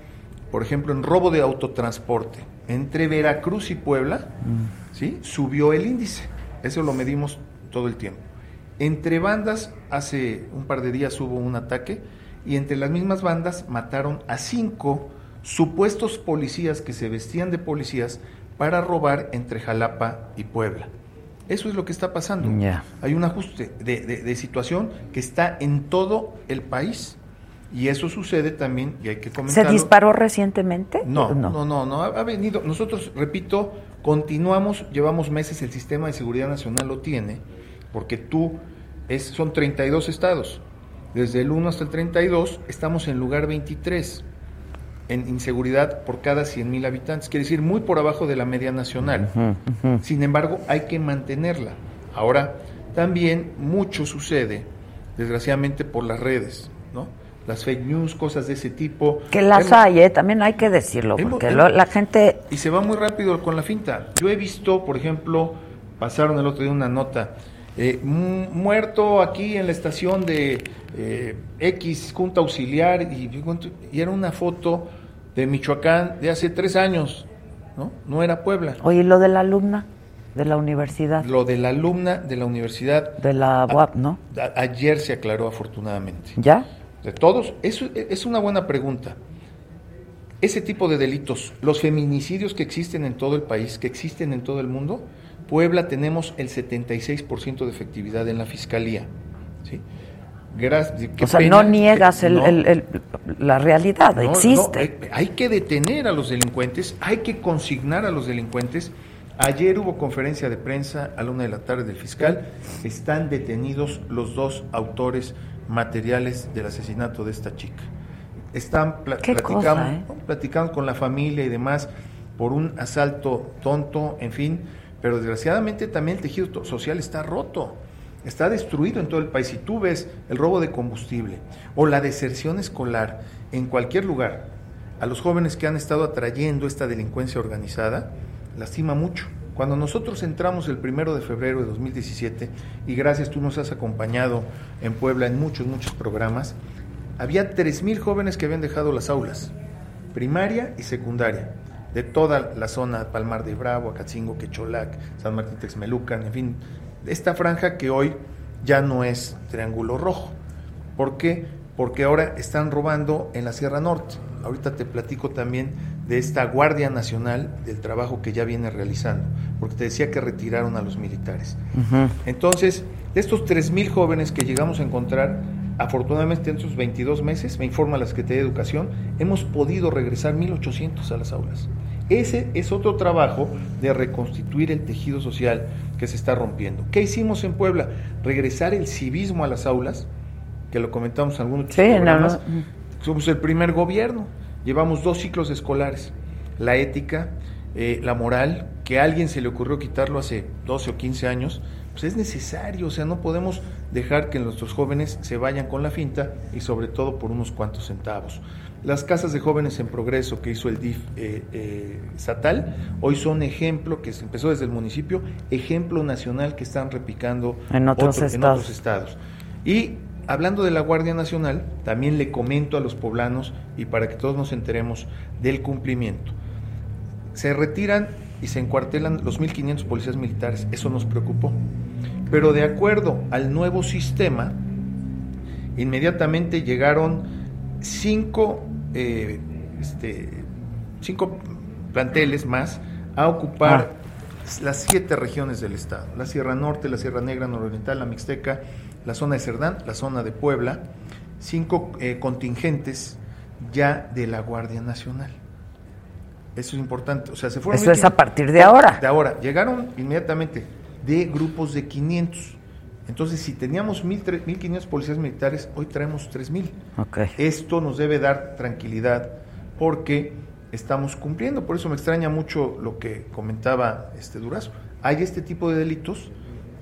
por ejemplo, en robo de autotransporte entre Veracruz y Puebla, mm. ¿sí? subió el índice, eso lo medimos todo el tiempo. Entre bandas, hace un par de días hubo un ataque y entre las mismas bandas mataron a cinco supuestos policías que se vestían de policías para robar entre Jalapa y Puebla. Eso es lo que está pasando. Hay un ajuste de, situación que está en todo el país. Y eso sucede también, y hay que comentarlo. ¿Se disparó recientemente? No, no, no, no, no, ha venido. Nosotros, repito, continuamos, llevamos meses, el sistema de seguridad nacional lo tiene, porque tú, es, son 32 estados. Desde el 1 hasta el 32 estamos en lugar 23 en inseguridad por cada 100.000 habitantes, quiere decir muy por abajo de la media nacional. Sin embargo, hay que mantenerla. Ahora, también mucho sucede, desgraciadamente, por las redes, ¿no? Las fake news, cosas de ese tipo. Que las hay, ¿eh? también hay que decirlo, porque la gente... Y se va muy rápido con la finta. Yo he visto, por ejemplo, pasaron el otro día una nota. Eh, muerto aquí en la estación de eh, X, Junta Auxiliar, y, y, era una foto de Michoacán de hace tres años, ¿no? No era Puebla. Oye, ¿lo de la alumna de la universidad? Lo de la alumna de la universidad. De la UAP, ¿no? ayer se aclaró afortunadamente. ¿Ya? De todos, eso es una buena pregunta. Ese tipo de delitos, los feminicidios que existen en todo el país, que existen en todo el mundo, Puebla tenemos el 76% de efectividad en la fiscalía. ¿sí? Gracias, o sea, no niegas la realidad, existe. hay, que detener a los delincuentes, hay que consignar a los delincuentes. Ayer hubo conferencia de prensa a la una de la tarde del fiscal. Están detenidos los dos autores materiales del asesinato de esta chica. Están platicando, eh? platicando con la familia y demás por un asalto tonto, en fin pero desgraciadamente también el tejido social está roto, está destruido en todo el país. Si tú ves el robo de combustible o la deserción escolar en cualquier lugar, a los jóvenes que han estado atrayendo esta delincuencia organizada, lastima mucho. Cuando nosotros entramos el primero de febrero de 2017, y gracias tú nos has acompañado en Puebla en muchos, muchos programas, había 3.000 jóvenes que habían dejado las aulas, primaria y secundaria de toda la zona, Palmar de Bravo, Acatzingo, Quecholac, San Martín Texmelucan, en fin, esta franja que hoy ya no es Triángulo Rojo. ¿Por qué? Porque ahora están robando en la Sierra Norte. Ahorita te platico también de esta Guardia Nacional, del trabajo que ya viene realizando, porque te decía que retiraron a los militares. Entonces, de estos 3.000 jóvenes que llegamos a encontrar, Afortunadamente, en estos 22 meses, me informa la Secretaría de Educación, hemos podido regresar 1.800 a las aulas. Ese es otro trabajo de reconstituir el tejido social que se está rompiendo. ¿Qué hicimos en Puebla? Regresar el civismo a las aulas, que lo comentamos en algunos sí, programas. Somos el primer gobierno. Llevamos dos ciclos escolares. La ética, eh, la moral, que a alguien se le ocurrió quitarlo hace 12 o 15 años, pues es necesario, o sea, no podemos dejar que nuestros jóvenes se vayan con la finta y sobre todo por unos cuantos centavos. Las casas de jóvenes en progreso que hizo el DIF eh, eh, estatal hoy son ejemplo, que se empezó desde el municipio, ejemplo nacional que están repicando en otros, estados. En otros estados. Y hablando de la Guardia Nacional, también le comento a los poblanos y para que todos nos enteremos del cumplimiento. Se retiran y se encuartelan los 1.500 policías militares. Eso nos preocupó. Pero de acuerdo al nuevo sistema, inmediatamente llegaron cinco, eh, este, cinco planteles más a ocupar ah. las siete regiones del estado. La Sierra Norte, la Sierra Negra, Nororiental, la Mixteca, la zona de Cerdán, la zona de Puebla. Cinco eh, contingentes ya de la Guardia Nacional. Eso es importante. O sea, se fueron Eso es a partir de ahora. De ahora. Llegaron inmediatamente de grupos de 500. Entonces, si teníamos 1.500 policías militares, hoy traemos 3.000. Okay. Esto nos debe dar tranquilidad porque estamos cumpliendo. Por eso me extraña mucho lo que comentaba este Durazo. Hay este tipo de delitos.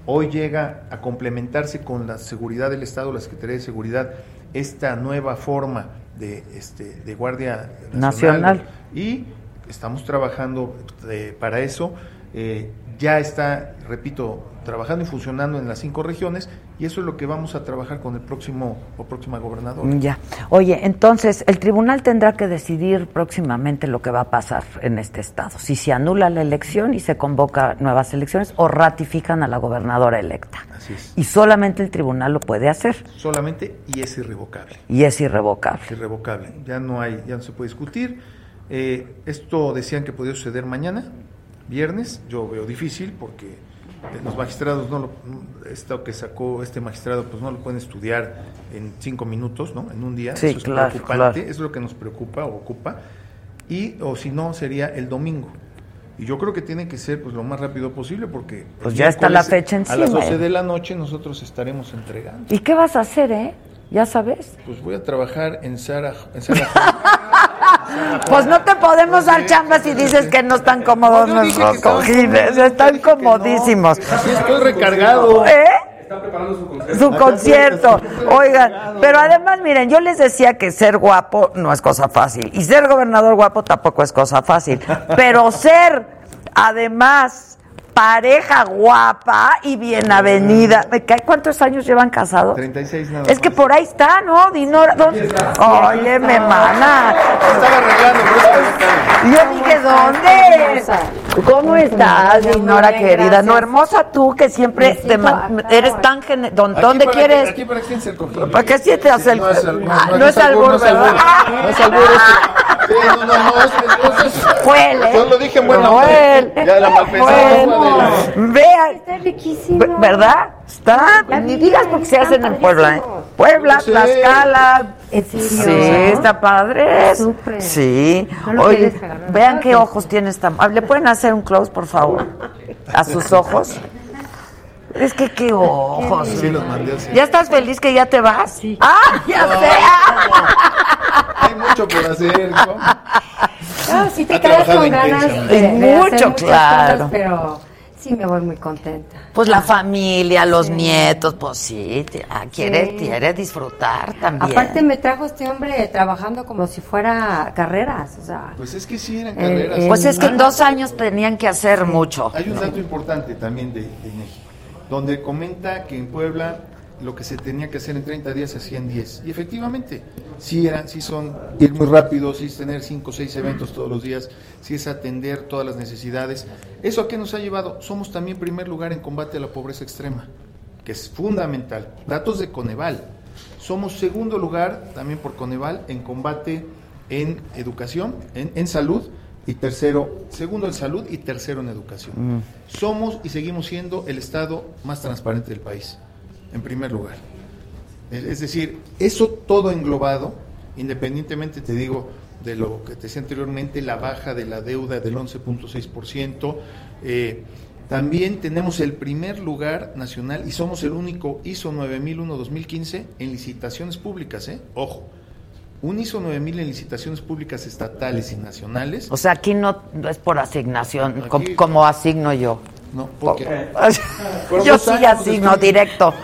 Hoy llega a complementarse con la seguridad del Estado, la Secretaría de Seguridad, esta nueva forma de, este, de Guardia Nacional. Y estamos trabajando eh, para eso. Eh, ya está, repito, trabajando y funcionando en las cinco regiones y eso es lo que vamos a trabajar con el próximo o próxima gobernador. Ya. Oye, entonces el tribunal tendrá que decidir próximamente lo que va a pasar en este estado, si se anula la elección y se convoca nuevas elecciones o ratifican a la gobernadora electa. Así es. Y solamente el tribunal lo puede hacer. Solamente y es irrevocable. Y es irrevocable. irrevocable. Ya no hay, ya no se puede discutir. Eh, esto decían que podía suceder mañana viernes, yo veo difícil porque los magistrados no lo, esto que sacó este magistrado pues no lo pueden estudiar en cinco minutos, ¿no? En un día, sí, eso es claro, preocupante, es lo que nos preocupa o ocupa, y o si no sería el domingo. Y yo creo que tiene que ser pues lo más rápido posible porque pues ya está la fecha encima. A las 12 ¿eh? de la noche nosotros estaremos entregando. ¿Y qué vas a hacer, eh? ¿Ya sabes? Pues voy a trabajar en Sara, en Sara Pues no te podemos dar chambas si dices que no están cómodos nuestros cojines. Están comodísimos. Así estoy recargado. ¿Eh? Está preparando su concierto. Su concierto. Oigan, pero además, miren, yo les decía que ser guapo no es cosa fácil. Y ser gobernador guapo tampoco es cosa fácil. Pero ser, además, pareja guapa y bien avenida. Cae, ¿Cuántos años llevan casados? 36 nada Es que más. por ahí está, ¿no? Dinora, ¿dónde? Oye, me mana. Estaba arreglando, por eso. Yo dije, ¿dónde? ¿Cómo estás, Dinora querida? No, hermosa tú que siempre te eres tan gene- ¿Dó- Aquí ¿Dónde quieres? Aquí para que sientes el. ¿Para qué sientes el- No es al- Ah, no es albur, no es ¿verdad? albur. No es albur no, no, no, es, es, es- Fue él, ¿eh? Yo lo dije en buena Fue fe. Ya la malpensada de- Vean, Está riquísimo. Ve- ¿Verdad? Está. Ni vi, digas porque se hacen en Puebla, ¿eh? Puebla, Sí. Tlaxcala. ¿En serio? Sí, está padre. Súper. Sí. No lo Oye, quieres vean qué ojos tiene esta. ah, ¿Le pueden hacer un close, por favor? A sus ojos. Es que qué ojos. Sí, los mandé así. ¿Ya estás feliz que ya te vas? Sí. ¡Ah, ya sé! Mucho por hacer. ¿no? No, sí te quedas con ganas de, de Mucho, hacer claro. cosas, pero sí me voy muy contenta. Pues la familia, los nietos, pues sí, te- ah, quiere, Sí. quiere disfrutar también. Aparte me trajo este hombre trabajando como si fuera carreras, o sea, Pues es que sí eran Eh, carreras. eh, Pues es que en dos años tenían que hacer mucho. Hay un dato importante también de, de México, donde comenta que en Puebla lo que se tenía que hacer en 30 días se hacía en 10. Y efectivamente, sí, eran, sí son ir muy rápido, sí es tener 5 o 6 eventos todos los días, sí es atender todas las necesidades. ¿Eso a qué nos ha llevado? Somos también primer lugar en combate a la pobreza extrema, que es fundamental. Datos de Coneval. Somos segundo lugar también por Coneval en combate en educación, en, en salud, y tercero, segundo en salud y tercero en educación. Somos y seguimos siendo el Estado más transparente del país, en primer lugar. Es decir, eso todo englobado, independientemente, te digo, de lo que te decía anteriormente, la baja de la deuda del 11.6%, eh, también tenemos el primer lugar nacional y somos el único ISO 9001-2015 en licitaciones públicas, ¿eh? Ojo, un ISO 9000 en licitaciones públicas estatales y nacionales. O sea, aquí no, es por asignación, Aquí- como, asigno yo. No, porque yo sí años asigno estoy- directo.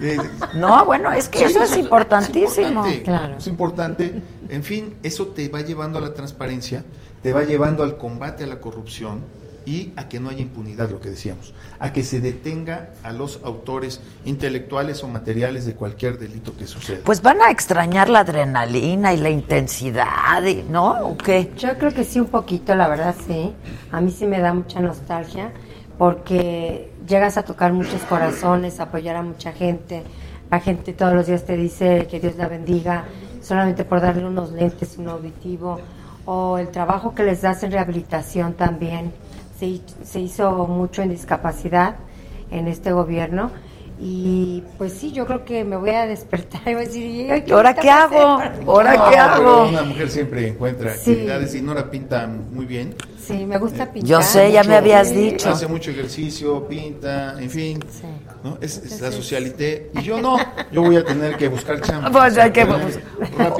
eh, No, bueno, es que Sí, eso es importantísimo. importante, Claro. Es importante. En fin, eso te va llevando a la transparencia, te va llevando al combate a la corrupción y a que no haya impunidad, lo que decíamos, a que se detenga a los autores intelectuales o materiales de cualquier delito que suceda. Pues van a extrañar la adrenalina y la intensidad, y- ¿no? ¿O qué? Yo creo que sí, un poquito, la verdad, sí. A mí sí me da mucha nostalgia porque llegas a tocar muchos corazones, apoyar a mucha gente. La gente todos los días te dice que Dios la bendiga solamente por darle unos lentes, un auditivo. O el trabajo que les das en rehabilitación también. Se, se hizo mucho en discapacidad en este gobierno. Y pues sí, yo creo que me voy a despertar y voy a decir, "Ay, ¿Y ahora qué hago? pasé". ¿Ahora No, qué hago? Una mujer siempre encuentra Sí. actividades y Nora pinta muy bien. Sí, me gusta pintar. Yo sé, ya me habías dicho. Hace mucho ejercicio, pinta, en fin. Sí. ¿no? Es, es la socialité. Y yo no, yo voy a tener que buscar chamba. Pues hay que-.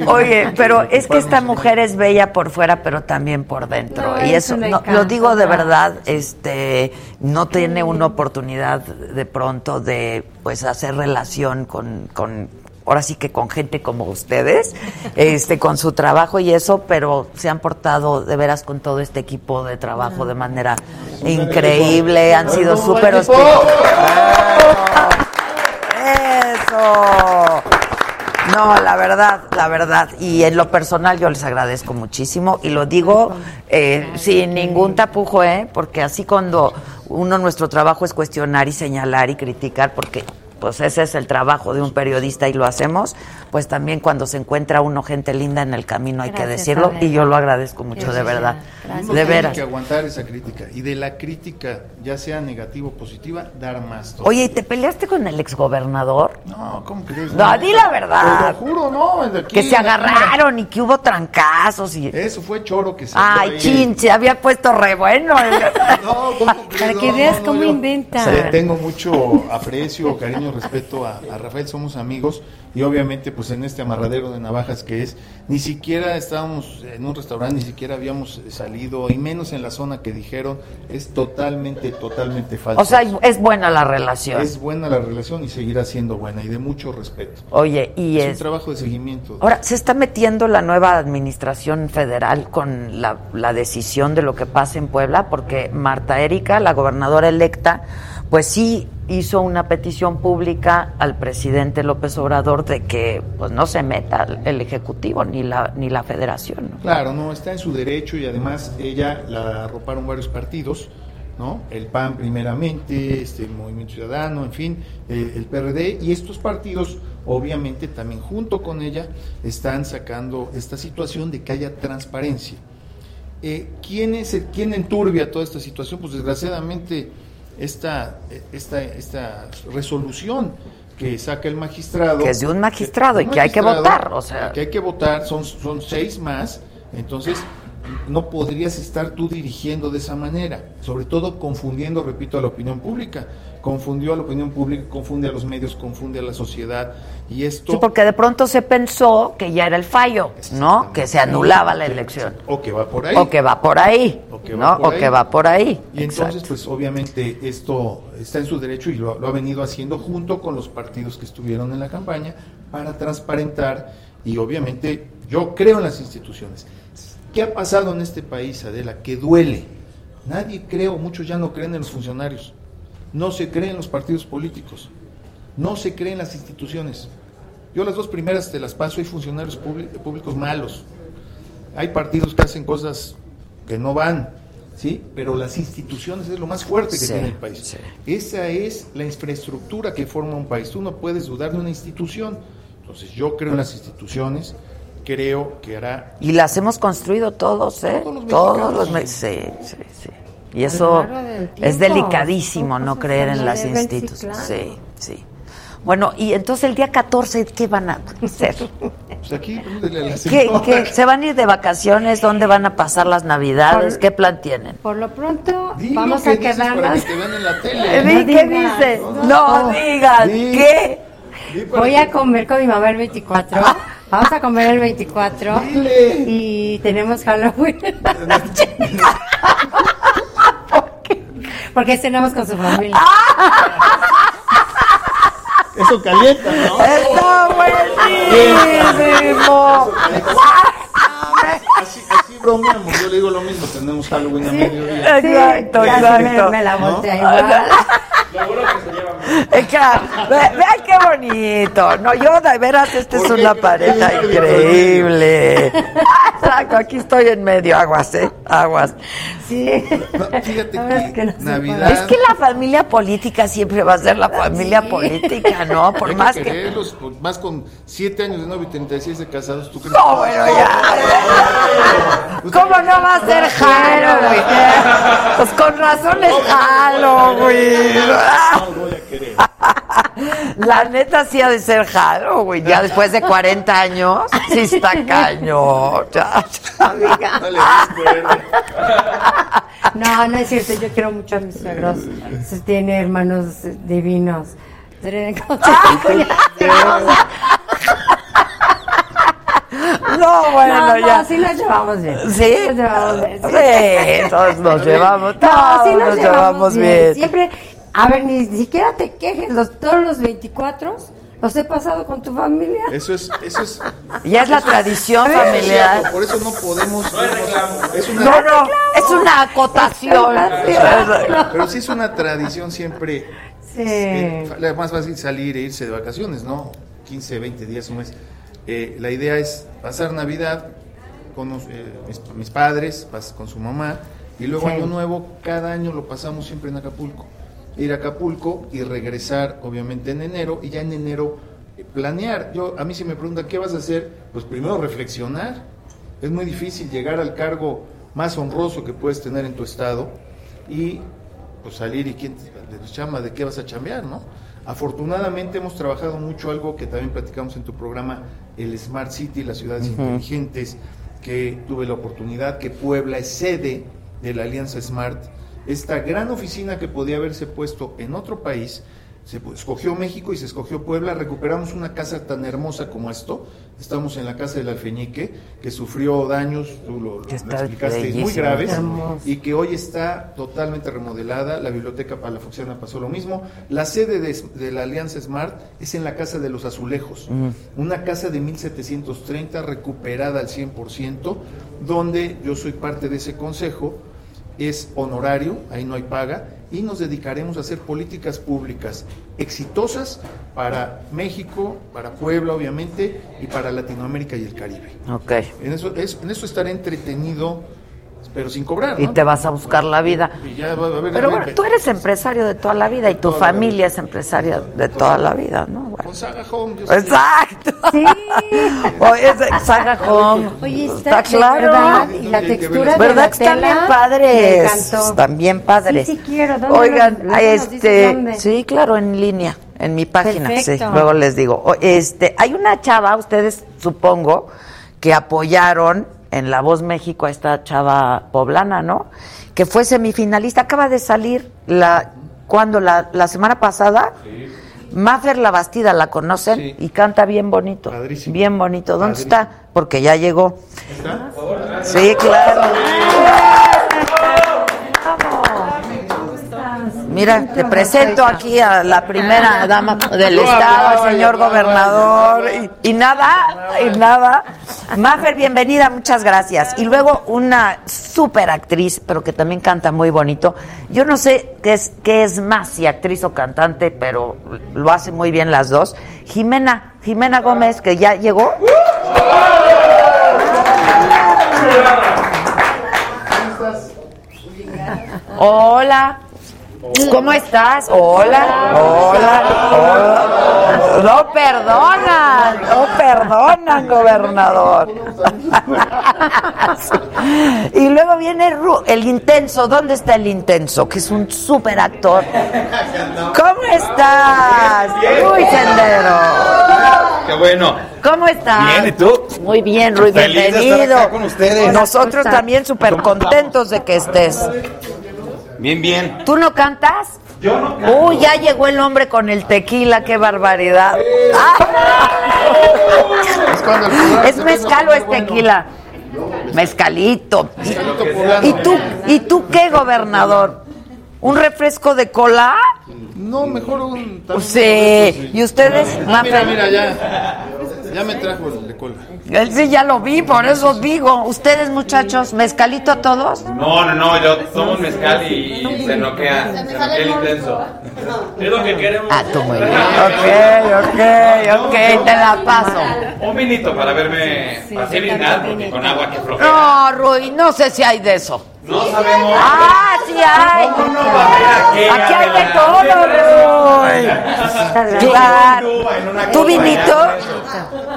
Oye, pero es que esta mujer es bella por fuera, pero también por dentro. No, y es eso, no, lo digo de verdad, este, no tiene una oportunidad de pronto de, pues, hacer relación con, con, ahora sí que con gente como ustedes, este, con su trabajo y eso, pero se han portado de veras con todo este equipo de trabajo de manera increíble, han sido ¡Bravo, súper! Eso. No, la verdad, la verdad. Y en lo personal yo les agradezco muchísimo y lo digo eh, sin ningún tapujo, ¿eh? Porque así cuando uno nuestro trabajo es cuestionar y señalar y criticar, porque pues ese es el trabajo de un periodista y lo hacemos, pues también cuando se encuentra uno gente linda en el camino hay que Gracias, decirlo Adela. y yo lo agradezco mucho, de verdad. Gracias. De veras. que aguantar esa crítica y de la crítica, ya sea negativa o positiva, dar más. Oye, ¿y te peleaste con el exgobernador? No, ¿cómo crees? No, di la verdad. Te lo juro, no. de aquí, Que se agarraron y que hubo trancazos y... Eso fue choro que se. Ay, chin, se había puesto re bueno. No, ¿cómo crees? Para que No, veas no, cómo yo- inventa. Le tengo mucho aprecio, cariño, respeto a, a Rafael, somos amigos y obviamente pues en este amarradero de navajas que es, ni siquiera estábamos en un restaurante, ni siquiera habíamos salido, y menos en la zona que dijeron, es totalmente, totalmente falso. O sea, es buena la relación. Es buena la relación y seguirá siendo buena y de mucho respeto. Oye, y es, es... un trabajo de seguimiento. Ahora, se está metiendo la nueva administración federal con la, la decisión de lo que pasa en Puebla, porque Marta Erika, la gobernadora electa, pues sí hizo una petición pública al presidente López Obrador de que pues no se meta el ejecutivo ni la ni la federación. ¿no? Claro, no está en su derecho y además ella la arroparon varios partidos, ¿no? El PAN primeramente, este el Movimiento Ciudadano, en fin, eh, el PRD y estos partidos obviamente también junto con ella están sacando esta situación de que haya transparencia. Eh, ¿quién, es el, ¿Quién enturbia toda esta situación? Pues desgraciadamente esta, esta, esta resolución que saca el magistrado. Que es de un magistrado y que hay que votar, o sea. Que hay que votar, son, son seis más, entonces no podrías estar tú dirigiendo de esa manera, sobre todo confundiendo, repito, a la opinión pública. Confundió a la opinión pública, confunde a los medios, confunde a la sociedad. Y esto. Sí, porque de pronto se pensó que ya era el fallo, ¿no? Que se anulaba la elección. O que va por ahí. O que va por ahí. O que ¿no? va por ahí. que va por ahí. Y entonces, pues obviamente esto está en su derecho y lo, lo ha venido haciendo junto con los partidos que estuvieron en la campaña para transparentar y obviamente yo creo en las instituciones. ¿Qué ha pasado en este país, Adela? Que duele. Nadie creo, muchos ya no creen en los funcionarios, no se creen en los partidos políticos, no se creen en las instituciones. Yo las dos primeras te las paso, hay funcionarios públi- públicos malos, hay partidos que hacen cosas que no van, ¿sí? Pero las instituciones es lo más fuerte que Sí, tiene el país. sí. Esa es la infraestructura que forma un país. Tú no puedes dudar de una institución. Entonces yo creo en las instituciones, creo que hará... Y las hemos construido todos, ¿eh? Todos los Todos los mexicanos. me- Sí, sí, sí. Y eso es delicadísimo, no creer en las instituciones. Sí, sí. Bueno, y entonces el día 14, ¿qué van a hacer? Pues aquí, pregúntale a la ¿Qué, qué- ¿Se van a ir de vacaciones? ¿Dónde van a pasar las navidades? Por- ¿Qué plan tienen? Por lo pronto, vamos que a quedarnos. que te vean en la Eh, tele. di, No ¿Qué digas, dices? no. No digas, Di. ¿qué? Di Voy a comer con mi mamá el 24. Vamos a comer el 24. Dile. Y tenemos Halloween. Porque cenamos con su familia. Eso calienta, ¿no? ¡Está buenísimo! Así, así bromeamos. Yo le digo lo mismo. Tenemos Halloween a mediodía. Exacto, me, exacto. me la volteé ¿No? igual. Lo bueno que se llevan ve- vean qué bonito. No, yo de veras, esta es una ¿Qué- pareja increíble. Exacto, aquí estoy en medio, aguas, ¿eh? Aguas. Sí. No, fíjate verdad es que, que no Navidad. Es que la familia política siempre va a ser la familia política, ¿no? Por hay más que que... por- más con 7 años de novio y 36 de casados, ¿tú crees? No, bueno, ya. ¿Cómo no va a ser Halloween? Pues con razón es a querer. La neta sí ha de ser Halloween. Ya después de 40 años, sí está cañón. Ya, ya. No. No, no es cierto. Yo quiero mucho a mis suegros. Tiene hermanos divinos. No, bueno, no, ya. no, sí nos llevamos bien. ¿Sí? Nos llevamos bien. sí. Sí, todos nos llevamos, No, todos sí nos, llevamos bien. Siempre, a ver, ni siquiera te quejes. Los, todos los 24 los he pasado con tu familia. Eso es, eso es. Ya es la tradición es familiar. Por eso no podemos. Es una, No, no, es una acotación. Pero sí es una tradición siempre. Sí. eh, fa- la más fácil salir e irse de vacaciones, ¿no? 15, 20 días, un mes. Eh, la idea es pasar Navidad con eh, mis, mis padres, con su mamá, y luego Sí. Año Nuevo, cada año lo pasamos siempre en Acapulco. Ir a Acapulco y regresar, obviamente, en enero, y ya en enero eh, planear. Yo, a mí si me preguntan, ¿qué vas a hacer? Pues primero reflexionar. Es muy difícil llegar al cargo más honroso que puedes tener en tu estado y pues salir y quién te chama, de qué vas a chambear, ¿no? Afortunadamente hemos trabajado mucho algo que también platicamos en tu programa, el Smart City, las ciudades inteligentes, que tuve la oportunidad, que Puebla es sede de la Alianza Smart, esta gran oficina que podía haberse puesto en otro país, se escogió México y se escogió Puebla. Recuperamos una casa tan hermosa como esto. Estamos en la casa del Alfeñique, que sufrió daños, tú lo, explicaste, muy graves, Hermoso. y que hoy está totalmente remodelada. La biblioteca para la Funciana pasó lo mismo. La sede de, de la Alianza Smart es en la Casa de los Azulejos, una casa de 1730 recuperada al 100%, donde yo soy parte de ese consejo es honorario, ahí no hay paga, y nos dedicaremos a hacer políticas públicas exitosas para México, para Puebla obviamente, y para Latinoamérica y el Caribe. Ok. En eso, es- en eso estaré entretenido, pero sin cobrar. Y ¿no? te vas a buscar la vida. Y ya va a haber- Pero bueno, tú eres empresario de toda la vida y tu Toda familia es empresaria de toda la vida, ¿no? Bueno. Con Saga Home, yo. Exacto. Sí. Oye, es Saga Home. Oye, está está, claro. ¿verdad? Y la textura de ¿Verdad la que están bien padres? Están bien padres. Sí, sí quiero. ¿Dónde Oigan, los- dices este, dónde? sí, claro, en línea, en mi página, Perfecto. sí, luego les digo. Este, hay una chava, ustedes supongo que apoyaron en La Voz México a esta chava poblana, ¿no? Que fue semifinalista, acaba de salir la cuando la, la semana pasada. Mafer La Bastida, ¿la conocen? Sí. Y canta bien bonito. Padrísimo. Bien bonito. ¿Dónde Padrísimo. está? Porque ya llegó. ¿Está? Sí, claro. Mira, te presento aquí a la primera dama del estado, al señor gobernador. Y, y nada, y nada. Mafer, bienvenida, muchas gracias. Y luego una super actriz, pero que también canta muy bonito. Yo no sé qué es, qué es más, si actriz o cantante, pero lo hace muy bien las dos. Jimena, Jimena Gómez, que ya llegó. Hola. ¿Cómo estás? Hola, hola, hola. No perdonan, no perdonan, gobernador. Y luego viene Ru- el intenso. ¿Dónde está el intenso? Que es un súper actor. ¿Cómo estás? Rui Sendero. Qué bueno. ¿Cómo estás? Bien, ¿y tú? Muy bien, Rui, Feliz de estar bienvenido. acá con ustedes. Nosotros también súper contentos de que estés. Bien, bien. ¿Tú no cantas? Yo no Uy, ya llegó el hombre con el tequila, qué barbaridad. Ah. Es cuando el programa ¿Es se mezcal o es bueno. tequila? Mezcalito. Mezcalito poblano. ¿Y tú, ¿Y tú qué, gobernador? ¿Un refresco de cola? No, mejor un... Sí. ¿Y ustedes? Ah, mira, mira, ya. Ya me trajo el de cola. Él sí ya lo vi, por eso digo. ¿Ustedes, muchachos, mezcalito a todos? No, no, no, yo tomo un mezcal y, y se noquea, se noquea el intenso. Es lo que queremos. Ah, tú muy bien. Ok, ok, ok, te la paso. Un vinito para verme así brindar, porque con agua que flojera. No, Rui, no sé si hay de eso. No sabemos. Ah, sí hay. ¿Cómo no va a haber aquí? Aquí hay de todo. Yo una ¿Tú vinito?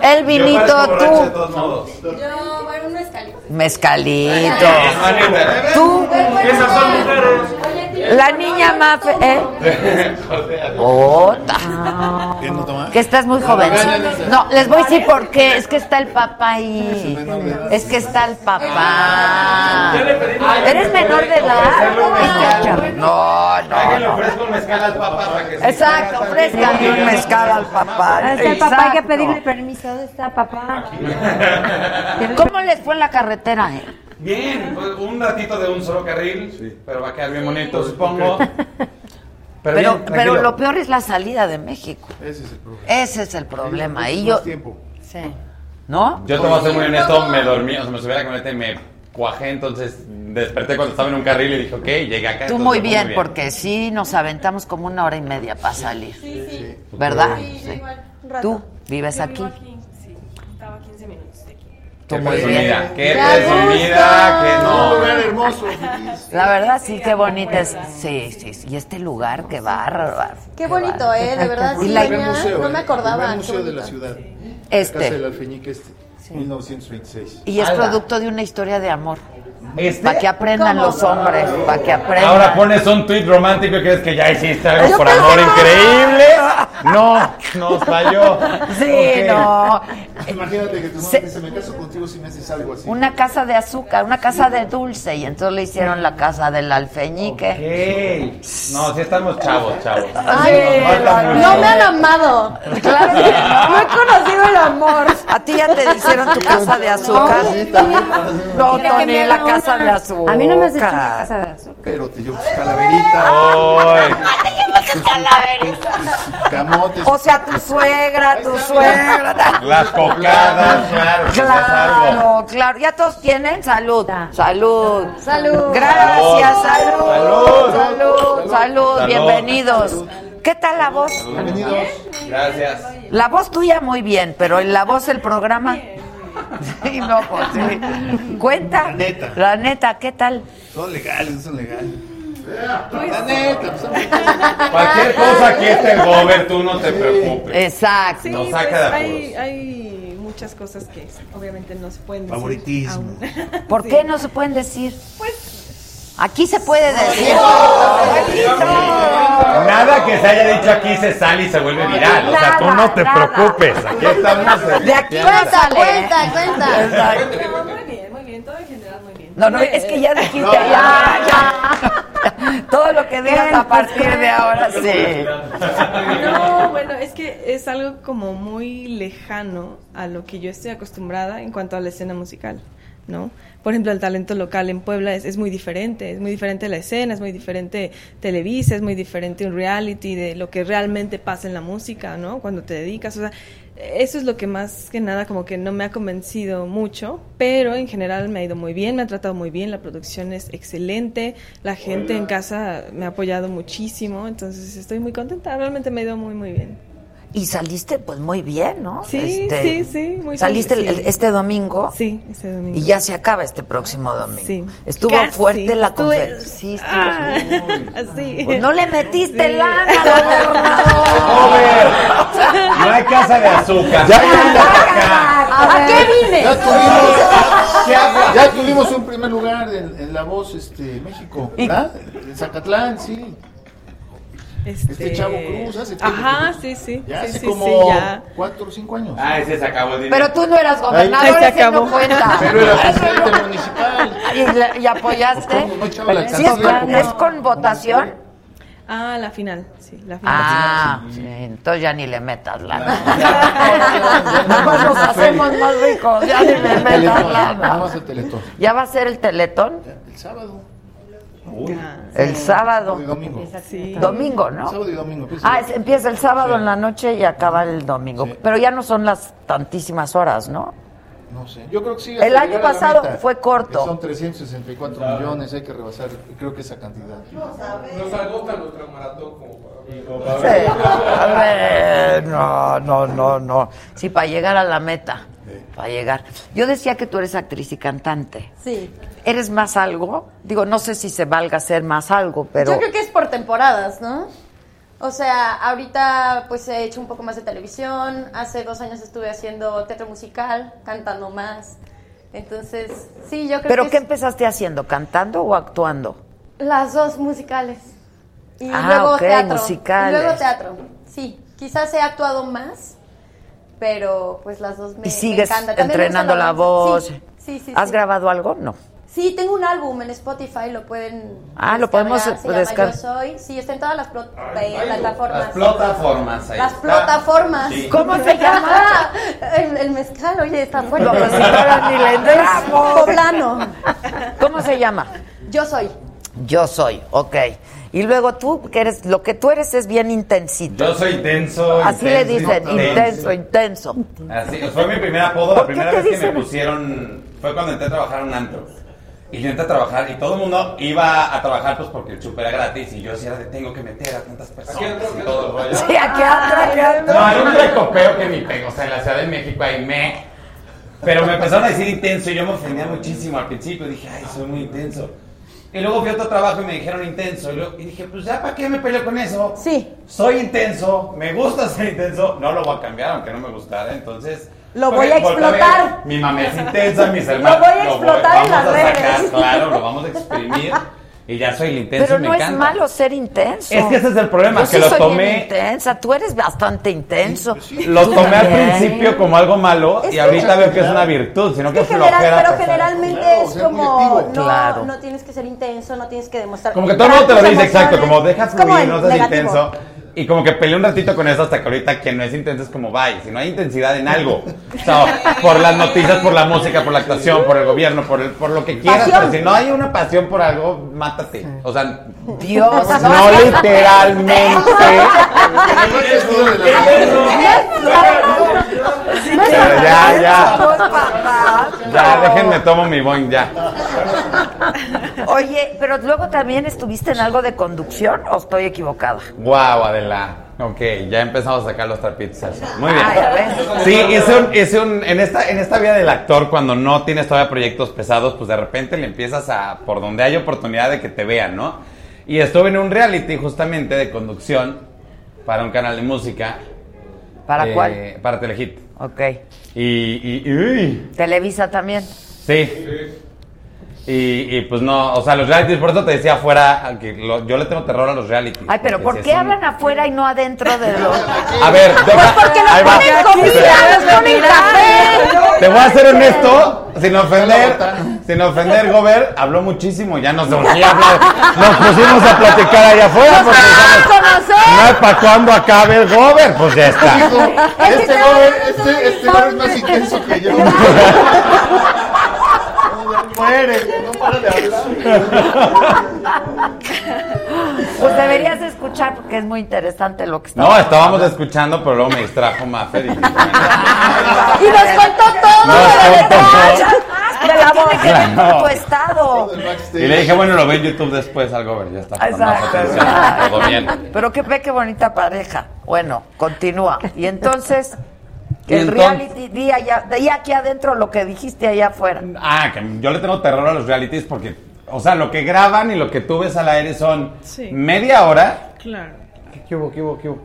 ya, El Yo vinito, tú. todos modos. Mezcalito. Hermanita. Tú, Esas son mujeres. La niña más... ¿eh? Ota. ¿Qué no toma? Que estás muy jovencita. No, les voy a decir por qué. Es que está el papá ahí. Es que está el papá. ¿Eres menor de edad? No, no, no. ofrezco un mezcal al papá para que se Exacto, ofrézcale un mezcal al papá. Ahí está el papá, hay que pedirle permiso. ¿Dónde está papá? ¿Cómo les fue en la carretera? eh? Bien, pues, un ratito de un solo carril, pero va a quedar bien bonito, supongo. Pero, Pero, bien, pero lo peor es la salida de México. Ese es el problema. Ese es el problema. Y yo, tiempo. Sí. ¿no? Yo te voy a ser muy honesto, me dormí, o sea, me subí a la camioneta y me cuajé, entonces desperté cuando estaba en un carril y dije, ok, llegué acá. Tú entonces muy bien, porque sí nos aventamos como una hora y media para salir. ¿Verdad? Sí. ¿Tú vives aquí? Sí, 15 minutos de aquí. Tú Qué presumida, qué presumida, que Un no. lugar hermoso. La verdad sí, qué bonita es. Sí, sí, sí. Y este lugar, qué bárbaro. Qué bonito, ¿eh? De verdad, sí, museo, no ¿eh? me acordaba. Primer qué museo de la ciudad. Este. La casa del Alfeñique este. 1926. Y es producto de una historia de amor. Este, Para que aprendan ¿Cómo? los hombres, para que aprendan. ahora pones un tweet romántico y crees que ya hiciste algo Yo por amor increíble. No, nos falló. Sí, no. Imagínate que tu mamá Se- dice, me caso contigo si me haces algo así. Una casa de azúcar, una casa de dulce, y entonces le hicieron la casa del alfeñique. No, sí estamos chavos, chavos. Mucho. No me han amado. Claro que no. No he conocido el amor. ¿A ti ya te hicieron tu casa de azúcar? No, que Tony, la casa una. de azúcar. A mí no me has hecho una casa de azúcar. Pero te llevo tus calaveritas, Ay. Camotes. O sea, tu suegra, tu suegra. Las cocadas, claro. Claro, claro. ¿Ya todos tienen? Salud. Salud. Salud. Gracias, salud. Salud. Salud, salud. Bienvenidos. ¿Qué tal la voz? Bienvenidos. Gracias. La voz tuya muy bien, pero en la voz del programa. Sí, no, pues sí. Cuenta. La neta. La neta, ¿qué tal? Son legales, son legales. La neta, pues, son Cualquier cosa aquí está el gober, tú no te preocupes. Exacto. Sí, Nos pues saca de hay, hay muchas cosas que obviamente no se pueden decir. Favoritismo. aún. ¿Por qué no se pueden decir? Aquí se puede decir. Nada que se haya dicho aquí se sale y se vuelve viral. O sea, tú no te Nada, preocupes. Aquí estamos. De aquí no Cuenta, cuenta, cuenta. No, muy bien, muy bien. Todo en general muy bien. No, no, es que ya dijiste, ya, ya. Todo lo que digas a partir de ahora, sí. No, bueno, es que es algo como muy lejano a lo que yo estoy acostumbrada en cuanto a la escena musical, ¿no? Por ejemplo, el talento local en Puebla es, es muy diferente, es muy diferente la escena, es muy diferente Televisa, es muy diferente un reality de lo que realmente pasa en la música, ¿no? Cuando te dedicas, o sea, eso es lo que más que nada como que no me ha convencido mucho, pero en general me ha ido muy bien, me ha tratado muy bien, la producción es excelente, la gente en casa me ha apoyado muchísimo, entonces estoy muy contenta, realmente me ha ido muy muy bien. Y saliste pues muy bien, ¿no? Sí, sí, sí, muy Saliste el- feliz, el- sí. este domingo. Sí, este domingo. Y ya se acaba este próximo domingo. Sí. Estuvo Casi. fuerte la Estuve- conferencia. Sí, estuvo- Ah, sí. Pues no le metiste Sí. lana, gobernador. Gober, no hay casa de azúcar. Ya ¿A qué vine? Ya tuvimos, ya tuvimos un primer lugar en, en La Voz este, México, ¿verdad? En Zacatlán, sí. Este Chavo Cruz hace tiempo Ajá, sí, sí. Ya sí, hace sí, como sí, ya. cuatro o cinco años. Ah, ese se acabó el dinero. Pero tú no eras gobernador, se ese no acabó. cuenta. Pero era presidente municipal. ¿Y, y apoyaste? ¿Cómo no ¿Sí es, con, ¿Es con votación? Ah, la final, sí, la final. Ah, sí, entonces ya ni le metas lana. Nada más nos hacemos más ricos, ya ni le metas lana. ¿Ya va a ser el teletón? El sábado. Ah, El sábado. y domingo. sí. Domingo, ¿no? Sábado y domingo. pues, Ah, sí. es- empieza el sábado en la noche y acaba el domingo. Sí. Pero ya no son las tantísimas horas, ¿no? No sé, yo creo que sí. El año pasado fue corto. Son 364 millones, hay que rebasar, creo que esa cantidad. Sí. A ver, no, no, no, no. Sí, para llegar a la meta. Para llegar. Yo decía que tú eres actriz y cantante. Sí. ¿Eres más algo? Digo, no sé si se valga ser más algo, pero... Yo creo que es por temporadas, ¿no? O sea, ahorita pues he hecho un poco más de televisión, hace dos años estuve haciendo teatro musical, cantando más. Entonces, sí, yo creo ¿Pero que qué es empezaste haciendo? ¿Cantando o actuando? las dos musicales. Y Ah, luego ok, teatro. musicales. Y luego teatro, sí. Quizás he actuado más, pero pues las dos me, ¿Y me sigues encantan. Me entrenando la voz? Sí, sí, sí. ¿Has sí. grabado algo? No. Sí, tengo un álbum en Spotify, lo pueden. Ah, lo podemos descargar, Yo Soy. Sí, está en todas las plo- eh, plataformas. Las plataformas ahí Las está. plataformas. Sí. ¿Cómo se llama? el, el mezcal, oye, está fuerte. Pues, si ahora ni le. Poblano. ¿Cómo se llama? Yo soy. Yo soy, ok. Y luego tú, que eres, lo que tú eres es bien intensito. Yo soy intenso. Así le intenso, dicen, intenso, intenso. Así, fue mi primer apodo. La ¿Por qué primera vez que dicen? me pusieron fue cuando entré a trabajar en un antro. Y yo entré a trabajar y todo el mundo iba a trabajar pues porque el chupe era gratis y yo decía, de tengo que meter a tantas personas y todo el rollo. Sí, aquí anda. No, hay un recopeo que ni pego, o sea, en la Ciudad de México ahí me... Pero me empezaron a decir intenso y yo me ofendía muchísimo al principio, dije, ay, soy muy intenso. Y luego fui a otro trabajo y me dijeron intenso y, luego- y dije, pues ya, ¿para qué me peleo con eso? Sí. Soy intenso, me gusta ser intenso, no lo voy a cambiar aunque no me gustara, entonces... Lo voy a explotar. Mi mamá es intensa, mis hermanos... voy a explotar en vamos las a sacar, redes. claro, lo vamos a exprimir. Y ya soy el intenso Pero y me no encanta. es malo ser intenso. Es que ese es el problema, Yo que sí lo soy tomé- bien intensa, tú eres bastante intenso. Lo Tú tomé al principio como algo malo Es y ahorita veo que es una virtud, sino que Es que general- flojera. pero generalmente Claro, es como no, Claro. no tienes que ser intenso, no tienes que demostrar. Como que todo el mundo te lo dice, exacto, como deja es como fluir, no seas negativo. intenso. Y como que peleé un ratito con eso hasta que ahorita que no es intenso es como bye. Si no hay intensidad en algo, o sea, por las noticias, por la música, por la actuación, por el gobierno, por, el, por lo que quieras, Pasión. pero si no hay una pasión por algo, mátate. O sea, Dios, no literalmente. Pero ya, ya. Ya, déjenme tomo mi boing ya. Oye, pero luego también estuviste en algo de conducción o estoy equivocada. Wow, Adela. Ok, ya empezamos a sacar los trapitos. Muy bien. Ay, a ver. Sí, hice un, hice un, en esta, en esta vida del actor, cuando no tienes todavía proyectos pesados, pues de repente le empiezas a, por donde hay oportunidad de que te vean, ¿no? Y estuve en un reality justamente de conducción para un canal de música. ¿Para eh, cuál? Para Telehit. Ok. Y, y, y- uy, Televisa también. sí. Y, y, pues no, o sea, los realities, por eso te decía afuera, que lo- yo le tengo terror a los realities. Ay, pero ¿por porque qué hablan afuera y no adentro de los... A ver, deja- Porque nos va. ponen comida, nos ponen café. Te voy a ser honesto, sin ofender, sin ofender, Gober, habló muchísimo, ya nos hablar. Nos pusimos a platicar allá afuera porque dijimos, no hay para cuándo acabe el Gober, pues ya está. Dijo, este joven, este, este joven es más intenso que yo. Muere, no para de hablar. Pues deberías escuchar porque es muy interesante lo que está No, estábamos escuchando, pero luego me distrajo Maffer y Y nos contó todo Nos de contó de la voz ver Claro. con tu estado. Y le dije, bueno, lo ve en YouTube después al Gober, ya está. Exacto. atención, todo bien. Pero que ve qué bonita pareja. Bueno, continúa. Y entonces, El entonces- reality, di allá, di aquí adentro lo que dijiste allá afuera. Ah, que yo le tengo terror a los realities porque, o sea, lo que graban y lo que tú ves al aire son Sí. media hora. Claro. ¿Qué, qué hubo, qué hubo, qué hubo?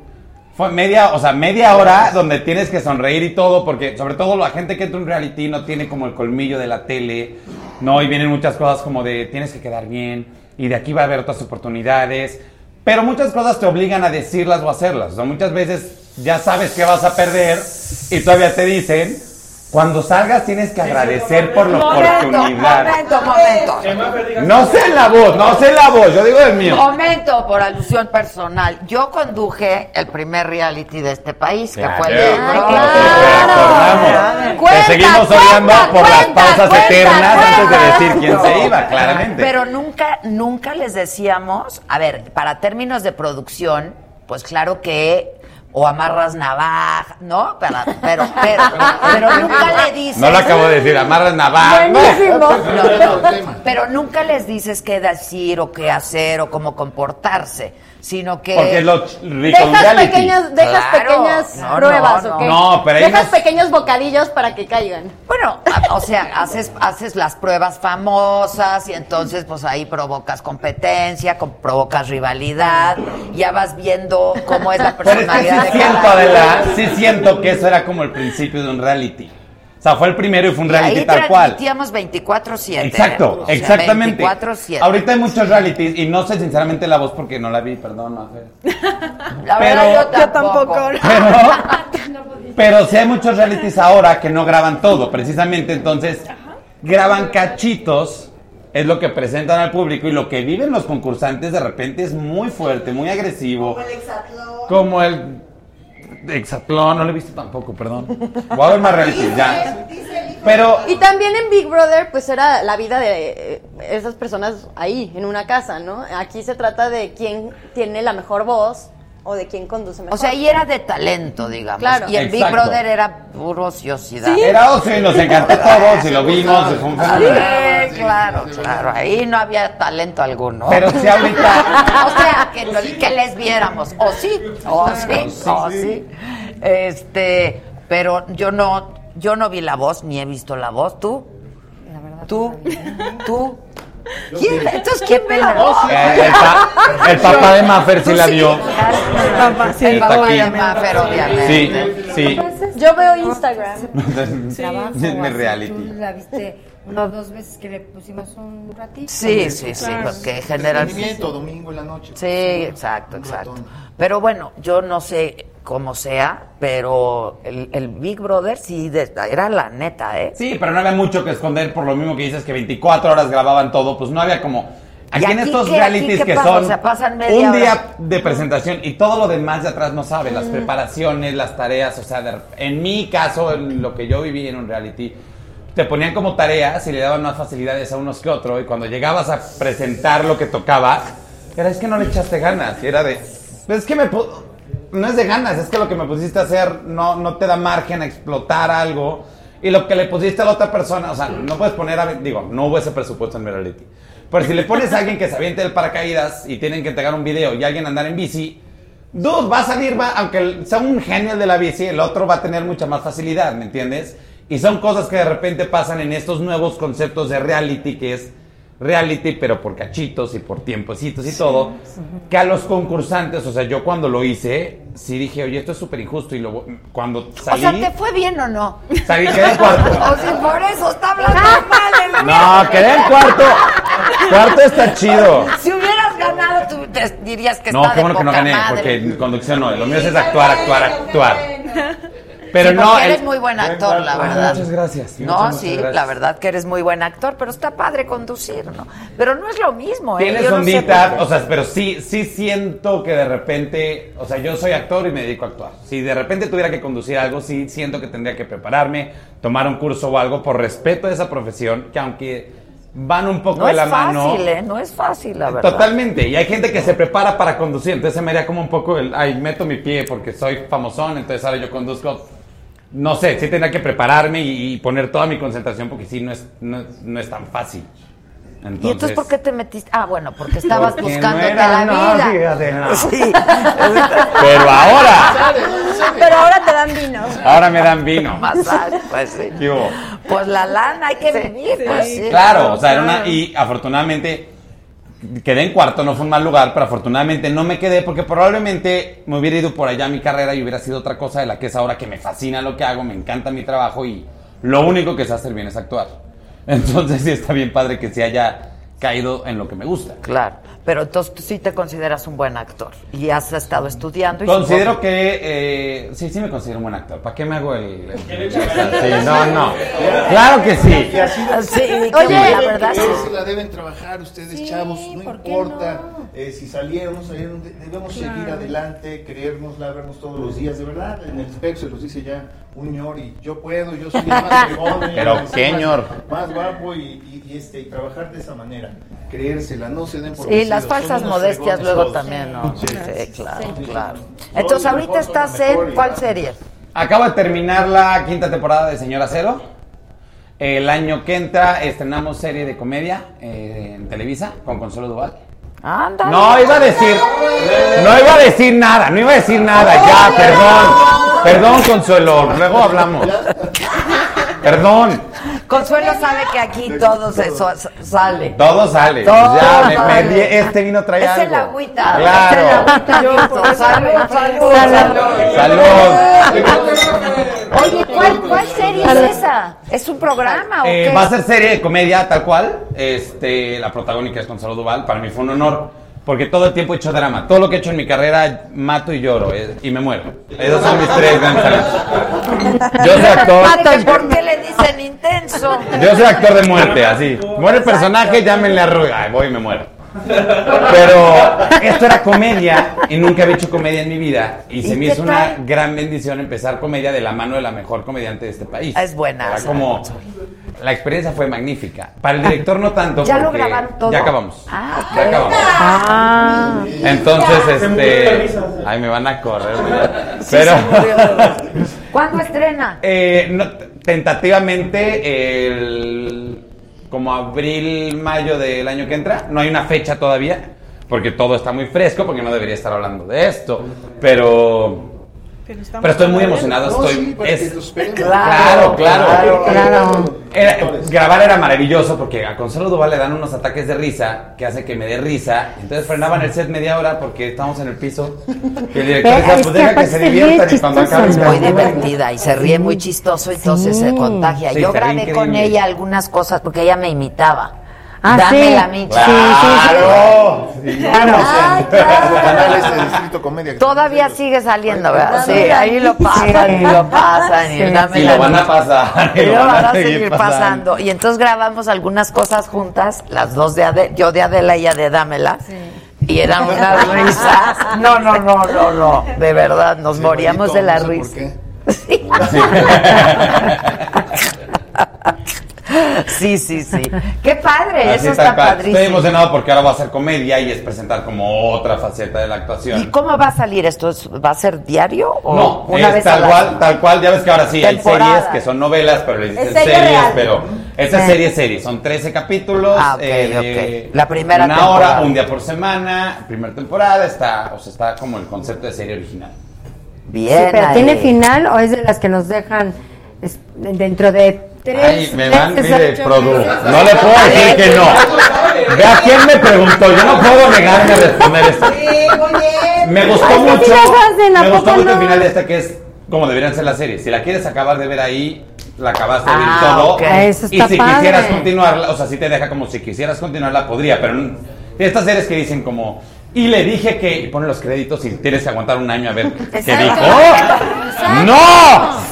Fue media, o sea, media hora donde tienes que sonreír y todo, porque sobre todo la gente que entra un reality no tiene como el colmillo de la tele, ¿no? Y vienen muchas cosas como de tienes que quedar bien, y de aquí va a haber otras oportunidades, pero muchas cosas te obligan a decirlas o hacerlas, o sea, muchas veces ya sabes que vas a perder y todavía te dicen, cuando salgas tienes que agradecer por la oportunidad. momento, momento. No sé la voz, no sé la voz, yo digo el mío. Momento, por alusión personal. Yo conduje el primer reality de este país, que fue el de Claro. Cuenta, Te seguimos odiando por las pausas cuenta, eternas antes de decir quién se iba, claramente. Pero nunca, nunca les decíamos, a ver, para términos de producción, pues claro que o amarras navaja, ¿no? Pero, pero, pero, pero nunca le dices. no lo acabo de decir, amarras navaja. Buenísimo. No, no, pero nunca les dices qué decir o qué hacer o cómo comportarse, sino que Porque es lo ch- rico de un Dejas reality. pequeñas, dejas Claro. pequeñas No, no, pruebas, no. ¿ok? No, pero Dejas nos- pequeños bocadillos para que caigan. Bueno, o sea, haces, haces las pruebas famosas y entonces pues ahí provocas competencia, com- provocas rivalidad, ya vas viendo cómo es la Pero es que personalidad sí de siento, cada Adela, sí siento que eso era como el principio de un reality. O sea, fue el primero y fue un Y reality ahí tal cual. transmitíamos 24/7. Exacto, O sea, exactamente. 24/7. Ahorita hay muchos realities y no sé sinceramente la voz porque no la vi, perdón, Mafer. La verdad, pero- yo Yo tampoco. tampoco. Pero, pero sí hay muchos realities ahora que no graban todo, precisamente entonces graban cachitos, es lo que presentan al público y lo que viven los concursantes de repente es muy fuerte, muy agresivo. Como el Exatlón, no lo he visto tampoco, perdón. Voy a ver más realities, ya. Pero Y también en Big Brother, pues era la vida de eh, esas personas ahí, en una casa, ¿no? Aquí se trata de quién tiene la mejor voz o de quién conduce mejor. O sea, ahí era de talento, digamos. Claro. Y el Big. Brother era puro ociosidad. era ocio y nos encantó todos y lo vimos y fue un fenómeno. Sí, claro, claro. Ahí no había talento alguno. Pero si ahorita o sea, que, no- que les viéramos. O sí, o sí, o sí. Este, pero yo no, yo no vi la voz, ni he visto la voz. ¿Tú? La verdad. ¿Tú? ¿Tú? ¿Quién? Entonces, ¿quién ve la voz? eh, el, pa- el papá de Maffer sí la vio. Papá, sí, El papá de Maffer, obviamente. Sí, sí. Yo veo Instagram. Mi así, reality. Tú la viste Una o dos veces que le pusimos un ratito. Sí, sí, sí, Claro. porque general. Entretenimiento, domingo en la noche. Sí, exacto, exacto. Pero bueno, yo no sé cómo sea, pero el, el Big Brother sí de- era la neta, ¿eh? Sí, pero no había mucho que esconder por lo mismo que dices que 24 horas grababan todo, pues no había como... Aquí ¿Y en estos qué? realities ¿Aquí qué que pasa? son O sea, pasan media un hora. día de presentación y todo lo demás de atrás no sabe, las preparaciones, las tareas, o sea, de- en mi caso, en lo que yo viví en un reality, te ponían como tareas y le daban más facilidades a unos que otros y cuando llegabas a presentar lo que tocaba, era es que no le echaste ganas y era de, "Pues es que me... No es de ganas, es que lo que me pusiste a hacer no, no te da margen a explotar algo. Y lo que le pusiste a la otra persona, o sea, no puedes poner a. Digo, no hubo ese presupuesto en reality. Pero si le pones a alguien que se aviente el paracaídas y tienen que entregar un video y alguien andar en bici, dude, va a salir, va, aunque sea un genio de la bici, el otro va a tener mucha más facilidad, ¿me entiendes? Y son cosas que de repente pasan en estos nuevos conceptos de reality, que es reality, pero por cachitos y por tiempecitos y todo, que a los concursantes, o sea, yo cuando lo hice, sí dije, oye, esto es súper injusto, y luego, cuando O salí, sea, ¿te fue bien o no? salí, quedé en cuarto. O sea, por eso está hablando mal No, quedé en cuarto. Cuarto está chido. Si hubieras ganado, tú te dirías que No, está qué de bueno que no gané, madre. porque conducción no. Lo mío es actuar, actuar, actuar. Pero Sí, no. el- eres muy buen actor, la verdad. Muchas gracias. No, muchas, sí, muchas gracias. la verdad que eres muy buen actor, pero está padre conducir, ¿no? Pero no es lo mismo, ¿eh? Tienes Yo no sé o sea, pero sí, sí siento que de repente, o sea, yo soy actor y me dedico a actuar. Si de repente tuviera que conducir algo, sí siento que tendría que prepararme, tomar un curso o algo por respeto a esa profesión, que aunque van un poco no de es la fácil, mano. ¿eh? No es fácil, la verdad. Totalmente, y hay gente que se prepara para conducir, entonces se me haría como un poco el, ay, meto mi pie porque soy famosón, entonces ahora yo conduzco. No sé, sí tendría que prepararme y, y poner toda mi concentración porque sí, no es, no, es- no es tan fácil. Entonces, ¿Y entonces por qué te metiste? Ah, bueno, porque estabas Porque no buscándote era, la no, vida. fíjate, no. Sí. Pero ahora, Pero ahora te dan vino. ahora me dan vino. Masaje, pues sí. ¿Qué hubo? Pues la lana hay que vivir, pues sí. Claro, o sea, era una. Y afortunadamente quedé en cuarto, no fue un mal lugar, pero afortunadamente no me quedé porque probablemente me hubiera ido por allá mi carrera y hubiera sido otra cosa de la que es ahora que me fascina lo que hago, me encanta mi trabajo y lo único que sé hacer bien es actuar. Entonces sí está bien padre que se haya caído en lo que me gusta. Claro, pero entonces tú sí te consideras un buen actor y has estado estudiando. Y Considero supongo- que eh, sí, sí me considero un buen actor. ¿Para qué me hago el, el- Sí, no, no. Claro que sí. De- Sí, que Oye, la verdad sí. La deben trabajar ustedes, chavos, no ¿por qué importa eh, si salieron no salieron, de- debemos seguir adelante, creérnosla, vernos todos los días, de verdad, en el espejo se los dice ya un ñor y yo puedo, yo soy el más el Pero más- qué más- ñor. Más guapo y, y- y este, y trabajar de esa manera, creérsela, no se den por Y las vencidos, falsas modestias luego todos. también, ¿no? Sí. Sí, claro, Sí. claro. Entonces ahorita mejor, estás mejor en ¿cuál serie? Acabo de terminar la quinta temporada de Señora Cero. El año que entra estrenamos serie de comedia eh, en Televisa con Consuelo Duval. Anda. No iba a decir, no iba a decir nada, no iba a decir nada, ya, perdón, perdón Consuelo, luego hablamos. Perdón, Consuelo sabe que aquí todo se so- sale. todo sale. Todo ya, me este vino trae Es algo. el agüita. Claro. Es el agüita, Yo, listo. por eso Salud, me- salud, salud. Salud. Oye, ¿cuál, cuál serie es esa? ¿Es un programa o Eh, qué? va a ser serie de comedia tal cual. Este, la protagónica es Consuelo Duval. Para mí fue un honor. Porque todo el tiempo he hecho drama. Todo lo que he hecho en mi carrera, mato y lloro. eh, y me muero. Esos son mis tres grandes talentos. Yo soy actor. ¿Por qué le dicen intenso? Yo soy actor de muerte, así. Muere el personaje, llámenle a Rui. Ay, voy y me muero. Pero esto era comedia y nunca había hecho comedia en mi vida. Y se ¿Y me qué hizo una gran bendición empezar comedia de la mano de la mejor comediante de este país. Es buena, Era como. La experiencia fue magnífica. Para el director no tanto. ¿Ya lo grabaron todo? Ya acabamos. Ah. Ya acabamos. Ah. Entonces, este. Ay, me van a correr. ¿verdad? Sí, Pero. se. ¿Cuándo estrena? Eh, no, tentativamente el como abril, mayo del año que entra. No hay una fecha todavía, porque todo está muy fresco, porque no debería estar hablando de esto. Pero, Pero, estoy muy emocionado. No, Estoy, sí, para que es- lo esperemos. claro, claro. claro. Era- grabar era maravilloso porque a Consuelo Duval le dan unos ataques de risa que hace que me dé risa. Entonces frenaban el set media hora porque estábamos en el piso. Y el director decía, es pues que deja que se diviertan y cuando acaben. ¿no? muy divertida y se ríe muy chistoso, entonces se contagia. Sí, Yo grabé con ella algunas cosas porque ella me imitaba. Ah, Dame sí. la michi. ¡Claro! Sí. Ay, claro. Canales de Distrito Comedia. Todavía sigue saliendo, ¿verdad? Sí, ahí lo pasan y lo pasan y Sí. dame Y la lo van a pasar. Y lo van a seguir pasando. Y entonces grabamos algunas cosas juntas, las dos de Adela, yo de Adela y ella de Dámela. Y eran unas risas. No, no, no, no, no. De verdad, nos Sí, moríamos bonito, de la no sé por risa. qué. Sí. Sí, sí, sí. Qué padre, Así eso tal está cual. padrísimo. Estoy emocionado porque ahora va a ser comedia y es presentar como otra faceta de la actuación. ¿Y cómo va a salir esto? ¿Es- ¿Va a ser diario o No, una es vez tal a la cual, tal cual. Ya ves que ahora sí hay series que son novelas, pero le dicen Es serie series, real. pero esta Sí. serie es serie. Son 13 capítulos. Ah, ok, de ok. La primera Una temporada. hora, un día por semana. Primera temporada está, o sea, está como el concepto de serie original. Bien. Sí, pero ahí. ¿tiene final o es de las que nos dejan dentro de tres Ay, me van, mire, produ. No le puedo decir que no. Vea quién me preguntó. Yo no puedo negarme a responder esto. Me gustó mucho. ¿a me gustó mucho el final de esta que es como deberían ser las series. Si la quieres acabar de ver ahí, la acabaste de ver Ah, todo. Eso Y si padre. quisieras continuarla, o sea, si te deja como si quisieras continuarla, podría, pero estas series que dicen como. Y le dije que. Y ponen los créditos y tienes que aguantar un año a ver qué dijo. ¡No!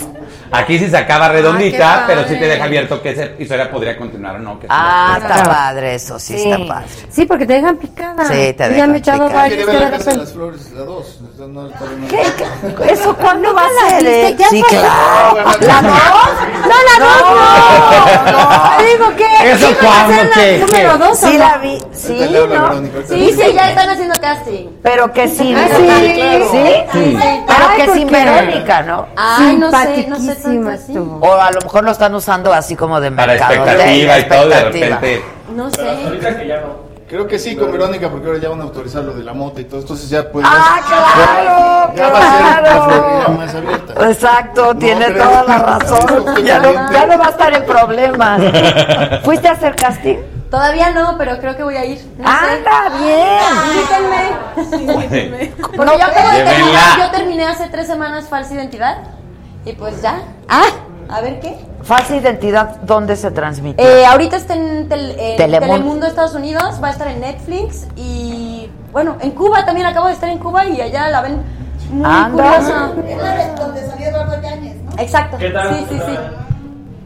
Aquí sí se acaba redondita, Ah, qué pero sí te deja abierto que esa historia podría continuar o no. Que Ah, está padre eso, sí, está padre. Sí, porque te dejan picada. Sí, te Y Ya dejan me he echado picada. varios la casa de repente... las flores, la dos. No, no, todavía no. ¿Qué? ¿Qué? ¿Eso cuándo va a ¿Nunca la ser? eh? Ya Sí, claro. ¿La dos? No, la dos no. no. Digo que... ¿Eso ¿quién va a cuándo? ¿Qué? número ¿Qué? dos Sí la vi. Sí, ¿no? Sí, sí, ya están haciendo casting. Pero que sin... Ah, sí. ¿Sí? Sí. Pero Ay, que ¿por sin qué? Verónica, ¿no? Ay, no sé, no sé así. estuvo. O a lo mejor lo están usando así como de Para mercado. expectativa y todo, de repente. No sé. Creo que sí, con Verónica, porque ahora ya van a autorizar lo de la moto y todo. Entonces ya pues. ¡Ah, claro! Ya va a ser la ¡Claro! Más abierta. Exacto, tiene pero- toda la razón. Ya no, ya no va a estar en problemas. ¿Fuiste a hacer casting? Todavía no, pero creo que voy a ir. No sé. ¡Anda, bien! Invítenme. Porque No, yo acabo de llévenla. terminar, yo terminé hace tres semanas falsa identidad. Y pues ya. Ah, A ver qué. falsa identidad, ¿dónde se transmite? Eh, ahorita está en, tel- en Telemundo. Telemundo, Estados Unidos, va a estar en Netflix y bueno, en Cuba también acabo de estar en Cuba y allá la ven muy Anda. curiosa. donde salió Eduardo Yáñez, ¿no? Exacto. Sí, sí, sí.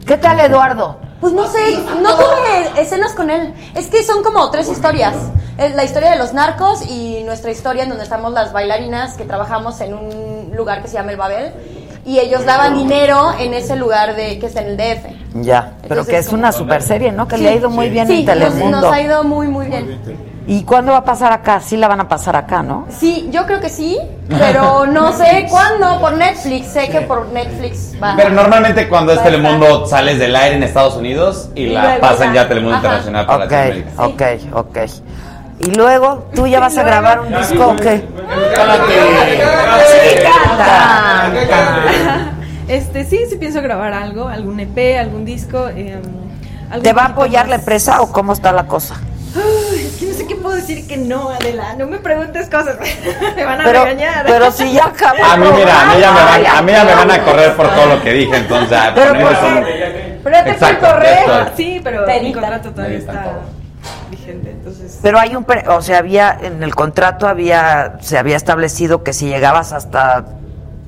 ¿Qué tal, Eduardo? Pues no sé, no tuve escenas con él. Es que son como tres historias. Es la historia de los narcos y nuestra historia en donde estamos las bailarinas que trabajamos en un lugar que se llama El Babel. Y ellos daban dinero en ese lugar de que está en el DF. Ya, pero que es una super serie, ¿no? Que le ha ido muy bien Sí, en nos, Telemundo. nos ha ido muy, muy bien. ¿Y cuándo va a pasar acá? Sí la van a pasar acá, ¿no? Sí, yo creo que sí, pero no sé cuándo por Netflix. Sé que por Netflix va. Pero normalmente cuando es Va. Telemundo sales del aire en Estados Unidos y Y la pasan ya. a Telemundo Ajá. Internacional para Ok, Latinoamérica. ok, ok. Y luego, ¿tú ya vas a grabar un disco o Este, sí, sí pienso grabar algo, algún EP, algún disco. eh, ¿Te va a apoyar la empresa o cómo está la cosa? Ay, es que no sé qué puedo decir que no, Adela. No me preguntes cosas. me van a Pero, regañar. pero si ya acabó. A mí, mira, a mí ya me van, a, mí ya me van a correr por todo lo que dije, entonces ah, Pero ya te Exacto, correr. Sí, pero mi contrato todavía está vigente, entonces. Pero hay un, pre- o sea, había en el contrato había se había establecido que si llegabas hasta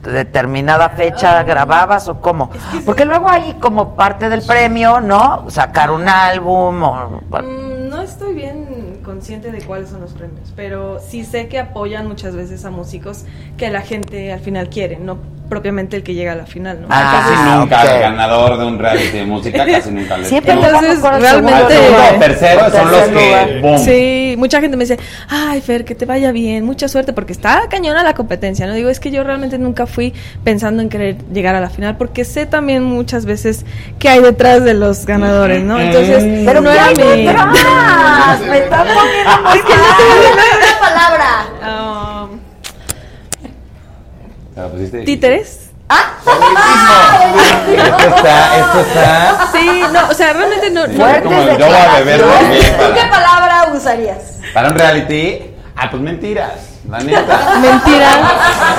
determinada fecha grababas o cómo, porque luego hay como parte del premio, ¿no? Sacar un álbum o Mm, no estoy bien consciente de cuáles son los premios, pero sí sé que apoyan muchas veces a músicos que la gente al final quiere, no propiamente el que llega a la final, ¿no? Ah, Casi nunca el ganador de un reality de música, casi nunca le siempre no. Entonces, realmente- segundo tercero son los que boom. Sí, mucha gente me dice, ay Fer, que te vaya bien, mucha suerte, porque está cañona la competencia, ¿no? Digo, es que yo realmente nunca fui pensando en querer llegar a la final, porque sé también muchas veces qué hay detrás de los ganadores, ¿no? Entonces, Pero no ¿qué era mi... Me estás poniendo muy mal. una palabra. Pusiste difícil. títeres, Esto está, esto está. Sí, no, o sea, realmente no. Fuertes yo voy a beber también ¿Tú qué palabra usarías? para un reality. Ah, pues mentiras. La neta. Mentira.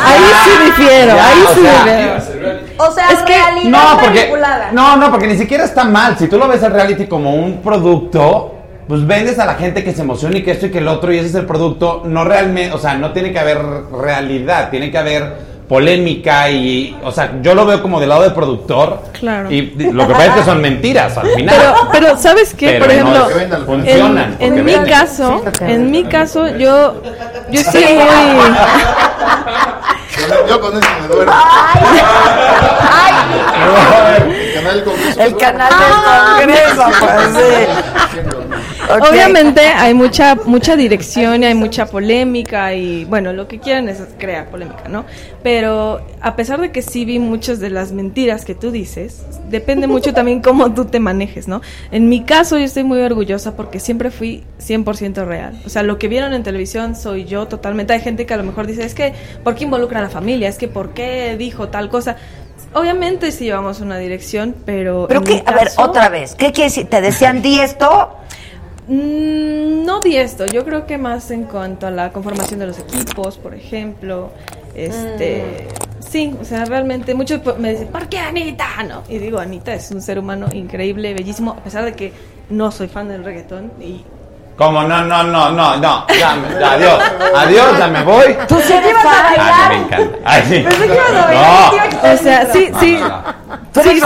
Ahí sí difiero, Ya, ahí sí difiero. O sea, Es que- realidad No, porque manipulada. no, no, porque ni siquiera está mal. Si tú lo ves al reality como un producto, pues vendes a la gente que se emociona y que esto y que el otro y ese es el producto. No realmente, o sea, no tiene que haber realidad, tiene que haber polémica y, o sea, yo lo veo como del lado del productor. Claro. Y lo que pasa es que son mentiras al final. Pero, pero ¿sabes qué? Pero Por no, ejemplo, vendan, funcionan. en, en mi venden. caso, en mi caso, yo, yo estoy muy, Yo con eso me duermo. El canal del Congreso. El canal del Congreso, pues sí. Obviamente hay mucha mucha dirección y hay mucha polémica y bueno, lo que quieren es crear polémica, ¿no? Pero a pesar de que sí vi muchas de las mentiras que tú dices, depende mucho también cómo tú te manejes, ¿no? En mi caso yo estoy muy orgullosa porque siempre fui 100% real. O sea, lo que vieron en televisión soy yo totalmente. Hay gente que a lo mejor dice, es que, ¿por qué involucra a la familia? Es que, ¿por qué dijo tal cosa? Obviamente sí llevamos una dirección, pero... Pero qué, a ver, otra vez, ¿qué quiere decir? ¿Te decían di esto? Mm, no di esto, yo creo que más en cuanto a la conformación de los equipos, por ejemplo, este, sí, o sea, realmente muchos me dicen, ¿por qué Anita? No, y digo, Anita es un ser humano increíble, bellísimo, a pesar de que no soy fan del reggaetón y ¿Cómo? No, no, no, no, no. Ya, me- ya, adiós. Adiós, ya me voy. Tú sí eres fan. Ay, me encanta. Ay, sí. Pensé que ibas a bailar, te a No. o sea, sí, sí. Tú eres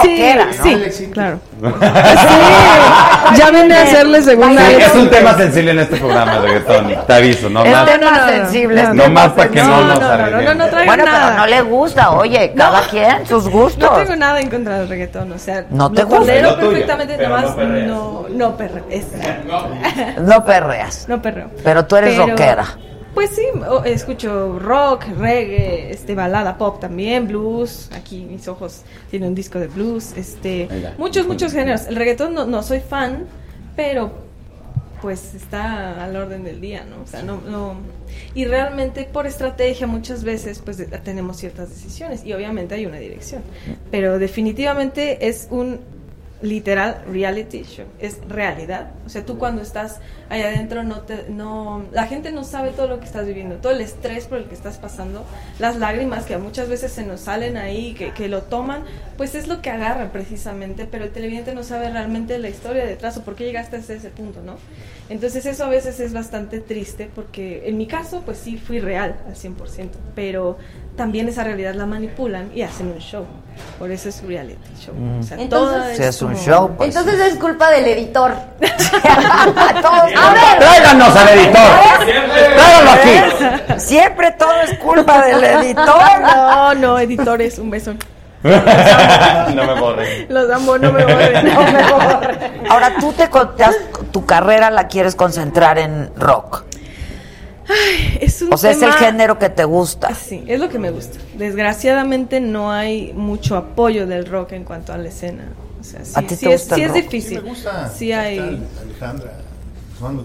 sí, sí. claro. Sí, ya vine a hacerle segunda Sí, vez. es un tema sensible en este programa reggaetón. Te aviso, no Es más. tema no, no, no. sensible. No, No más para que no, No, nos no, no, no, arreglemos. no, no Bueno, pero no le gusta, oye, cada quien sus gustos. No tengo nada en contra del reggaetón, o sea, No te gusta. Lo perfectamente, nomás no perreas. no, no No perreas. no perreo. Pero tú eres rockera. Pues sí, escucho rock, reggae, este balada pop también, blues. Aquí mis ojos tienen un disco de blues, este, Oiga. muchos muchos géneros. El reggaetón no, no soy fan, pero pues está al orden del día, ¿no? O sea, no, no y realmente por estrategia muchas veces pues de- tenemos ciertas decisiones y obviamente hay una dirección, pero definitivamente es un literal reality show, es realidad. O sea, tú cuando estás ahí adentro no te no la gente no sabe todo lo que estás viviendo, todo el estrés por el que estás pasando, las lágrimas que muchas veces se nos salen ahí, que, que lo toman, pues es lo que agarra precisamente, pero el televidente no sabe realmente la historia detrás o por qué llegaste hasta ese punto, ¿no? Entonces eso a veces es bastante triste porque en mi caso pues sí fui real al 100%, pero también esa realidad la manipulan y hacen un show. Por eso es reality show. O sea, Entonces- es un como- show. pues. Entonces es culpa del editor. Todos- A ver. Tráiganos al editor. Tráiganlo aquí. Siempre todo es culpa del editor. No, no, editores, un beso. No me borres. Los amo, no me borren. No me borren. Ahora tú te, con- te has- tu carrera la quieres concentrar en rock. Es un O sea, es el tema- género que te gusta. Sí, es lo que me gusta. Desgraciadamente no hay mucho apoyo del rock en cuanto a la escena. O sea, sí, ¿A ti sí te es, gusta sí el es rock? difícil. Sí, me gusta. Sí hay. Alejandra.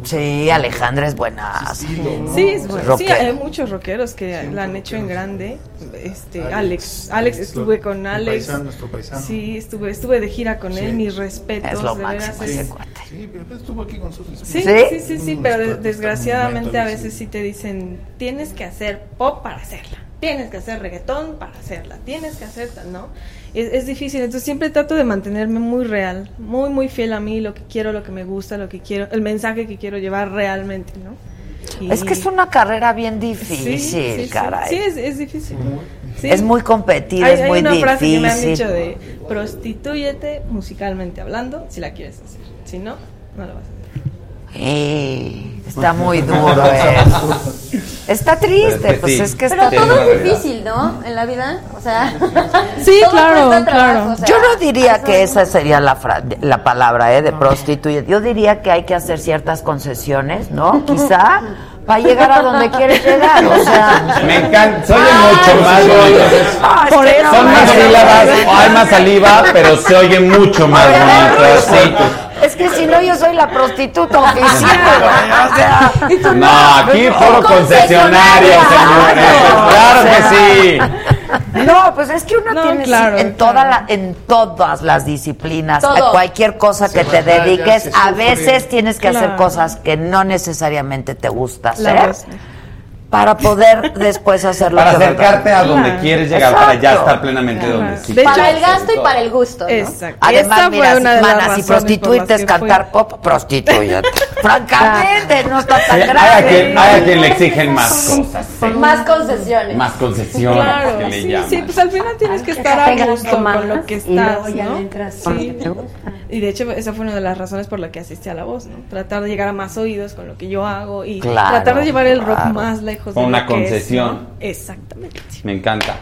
Sí, Alejandra es buena. Sí, es bueno. Sí, hay muchos rockeros que la han hecho en grande. Este, Alex, Alex, estuve con Alex. paisano, nuestro paisano. Sí, estuve, estuve de gira con él, mis respetos. Es lo de veras, máximo ese cuate. Sí, pero pues estuvo aquí con nosotros. Sí, ¿Sí? sí, sí, sí, pero desgraciadamente a veces sí. sí te dicen, tienes que hacer pop para hacerla, tienes que hacer reggaetón para hacerla, tienes que hacer tal, ¿no? Es, es difícil, entonces siempre trato de mantenerme muy real, muy, muy fiel a mí, lo que quiero, lo que me gusta, lo que quiero, el mensaje que quiero llevar realmente, ¿no? Y- Es que es una carrera bien Sí, difícil, sí, sí. caray. Sí, es, es difícil. Sí. Es muy competida, Hay, es hay muy una frase que me han difícil. dicho de prostituyete musicalmente hablando si la quieres hacer. Si no, no lo vas a hacer. Está muy duro eso. Está triste, Pero pues sí. es que Pero está... Es todo es difícil, ¿no? En la vida. O sea. Sí, todo claro, trabajo, claro. o sea, Yo no diría que es- esa sería la, fra- la palabra ¿eh? de prostituir. Yo diría que hay que hacer ciertas concesiones, ¿no? Quizá para llegar a donde quieres llegar. O sea, Me encanta. Se oye mucho más bonito. Es Por eso. Son más sílabas, hay más saliva, pero se oye mucho más bonito. Sí. Es que si no, yo soy la prostituta oficial, o sea. No, aquí puro concesionario, señores. Claro que sí. No, pues es que uno No, tiene claro, en toda claro. la, en todas las disciplinas, Todo. a cualquier cosa que te dediques, a veces tienes que hacer cosas que no necesariamente te gusta La hacer. Para poder después hacer lo Para acercarte a donde Claro. quieres llegar, para ya Exacto. estar plenamente Claro. donde sí. Para el gasto y para el gusto. ¿no? Exacto. Además, Esta mira, una de las mana, si prostituirte es cantar pop, prostitúyete. Francamente, no está Sí, tan hay, a grave. quien, hay a quien le exigen más cosas, sí. Más concesiones. más concesiones Claro, que le sí, sí, pues al final tienes que estar a gusto con lo que y estás, luego ya ¿no? entras Sí. Y de hecho, esa fue una de las razones por la que asistí a La Voz, ¿no? Tratar de llegar a más oídos con lo que yo hago y Claro, tratar de llevar el rock claro. más lejos Con de una lo que es, concesión. ¿no? Exactamente. Me encanta.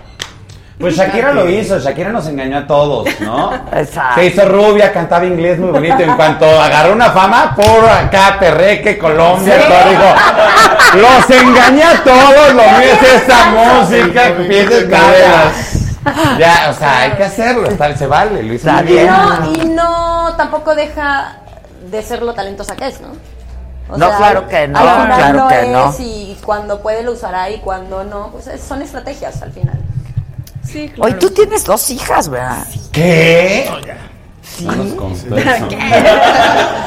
Pues Shakira lo hizo, Shakira nos engañó a todos, ¿no? Exacto. Se hizo rubia, cantaba inglés muy bonito. En cuanto agarró una fama, por acá, Perreque, Colombia, todo dijo, los engañé a todos, lo mío es esta música, pies cadenas. Ya, o sea, hay que hacerlo, está- se vale, lo hizo Está bien. No, y no tampoco deja de ser lo talentosa que es, ¿no? O No, claro que no, al final claro que es no. y cuando puede lo usará y cuando no, pues es- son estrategias al final. Sí, claro. Hoy tú tienes dos hijas, ¿verdad? ¿Qué? Contó eso. ¿Qué?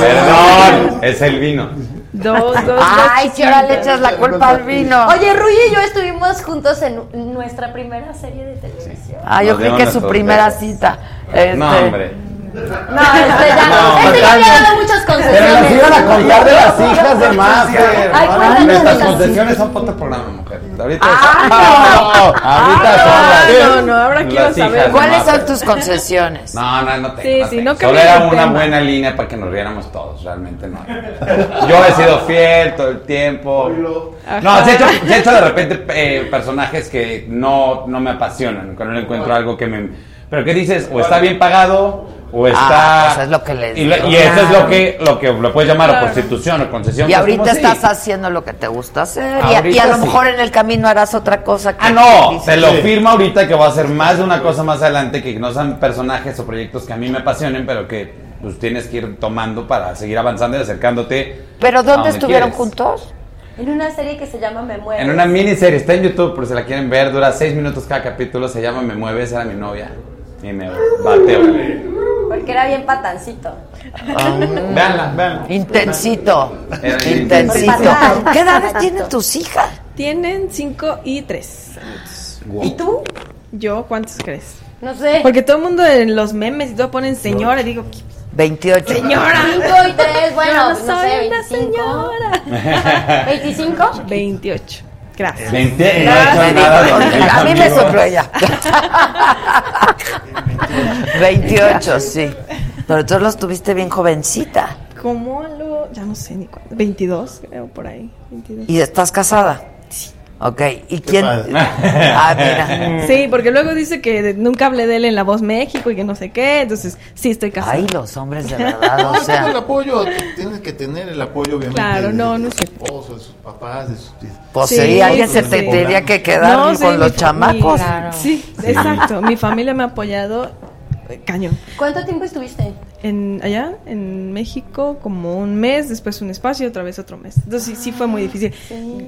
Perdón, es el vino. Dos, dos, dos Ay, si ahora le echas la culpa al vino. Oye, Ruy y yo estuvimos juntos en nuestra primera serie de televisión. Ah, yo Nos creí que su primera cita. Este, No, hombre. No, este ya, No, este ya había dado muchas Pero concesiones. nos iban a contar de las hijas de. Ay, cuéntanos Nuestras de las concesiones son para otro programa, mujer. Ahorita, Ah, ahorita son las, no, no, ahora quiero saber. ¿Cuáles son tus concesiones? No, no, no tengo. Sí, no sí, tengo. no Solo era una tema. buena línea para que nos riéramos todos, realmente no. Yo he sido fiel todo el tiempo. No, se he hecho, he hecho de repente eh, personajes que no, no me apasionan, cuando no encuentro algo que me... Pero ¿qué dices? O está bien pagado, o está... pues es lo que les digo. y eso es lo que, lo que lo puedes llamar o Claro. prostitución o concesión. Y pues, ahorita sí. estás haciendo lo que te gusta hacer. y a- Y, a lo sí. mejor en el camino harás otra cosa. Que Ah, no, te lo firmo ahorita que voy a hacer más de una cosa más adelante que no sean personajes o proyectos que a mí me apasionen, pero que pues tienes que ir tomando para seguir avanzando y acercándote. ¿Pero dónde donde estuvieron quieres. juntos? En una serie que se llama Me Mueves. En una miniserie, está en YouTube por si la quieren ver, dura seis minutos cada capítulo, se llama Me Mueves, era mi novia. Y me bateo. Porque era bien patancito. Veanla, veanla. Intensito. Era Intensito. ¿Qué edades tienen tus hijas? Tienen 5 y 3 ¿Y tú? ¿Yo cuántos crees? No sé. Porque todo el mundo en los memes y todo ponen señora. y Digo, ¿qué 28. señora? 5 y 3, bueno, no no soy sé, una 25. señora. 25. 28. Gracias. Veinte, no he hecho nada de A mí me sopló ella. 28, sí. Pero tú los tuviste bien jovencita. Como a lo. Ya no sé ni cuándo. 22, creo, por ahí. 22. ¿Y estás casada? Ok. ¿Y quién? Ah, mira. Sí, porque luego dice que de- nunca hablé de él en La Voz México y que no sé qué. Entonces, sí estoy casada. Ay, los hombres de verdad, No, o tengo el sea. apoyo, tienes que tener el apoyo, obviamente. Claro, de, no, de no su sé. esposo, de sus papás, de sus. Pues Sí, sí, alguien se tendría que quedar No, sí, con mi los chamacos. mi- Sí, exacto. Mi familia me ha apoyado cañón. ¿Cuánto tiempo estuviste? En, allá, en México, como un mes, después un espacio, otra vez otro mes. Entonces sí, sí fue muy difícil.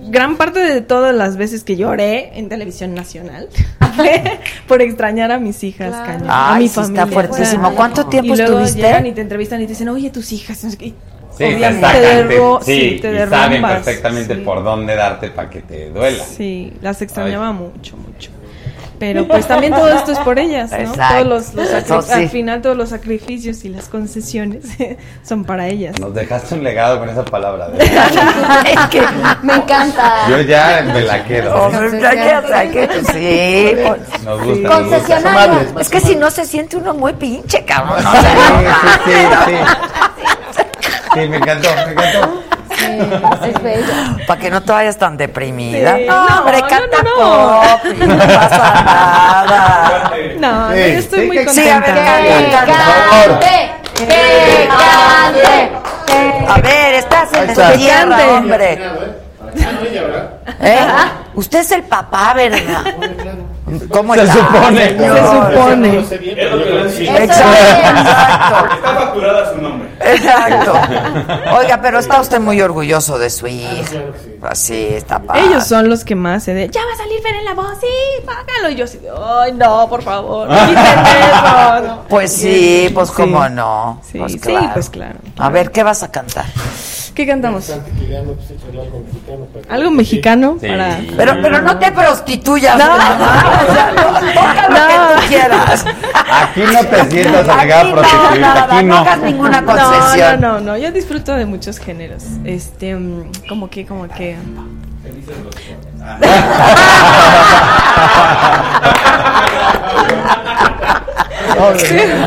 Gran parte de todas las veces que lloré en televisión nacional fue por extrañar a mis hijas, cañón. a Ay, mi sí está familia. fuertísimo. Claro. ¿Cuánto tiempo y luego estuviste? llegan y te entrevistan y te dicen, oye, tus hijas. Y Sí, obviamente te sacan, te- sí, sí, te y saben perfectamente sí. por dónde darte para que te duela. Sí, las extrañaba mucho, mucho. Pero pues también todo esto es por ellas, ¿no? Exacto. Todos los, los Eso sacri- sí. Al final todos los sacrificios y las concesiones son para ellas. Nos dejaste un legado con esa palabra. de- Es que Me encanta. Yo ya me la quedo. Sí, pues, Nos gusta, nos gusta. Concesionario. es que si no se siente uno muy pinche, cabrón. ¿no? Sí, sí, sí, sí. Sí, me encantó, me encantó. Para que no te vayas tan deprimida. Sí. No, No, hombre, no, canta no, pop y no pasa nada. No, yo estoy Sí, muy que- contenta. Sí, a ver, ¡Que canta, cante! ¡Que cante! A ver, estás en tierra, hombre. ¿Eh? Usted es el papá, ¿verdad? ¿Cómo Se está, supone. señor? Se supone. Eso Exacto, es. exacto. Está facturada su nombre. Exacto. Oiga, pero está usted muy orgulloso de su hija. Así está padre. Ellos son los que más se de, ya va a salir Fer en la voz, sí, págalo. Y yo así de, ay, no, por favor, eso. no". Pues sí, pues cómo no. Sí, Pues sí, claro. pues claro. A ver, ¿qué vas a cantar? ¿Qué cantamos? Algo mexicano Sí. para... Pero, pero no te prostituyas. No. mamá. O sea, no, lo No. que tú quieras. Aquí no te sientas obligada a nada, aquí no no. hagas ninguna No, concesión. no, no, no, yo disfruto de muchos géneros. Este, mm, como que, como que...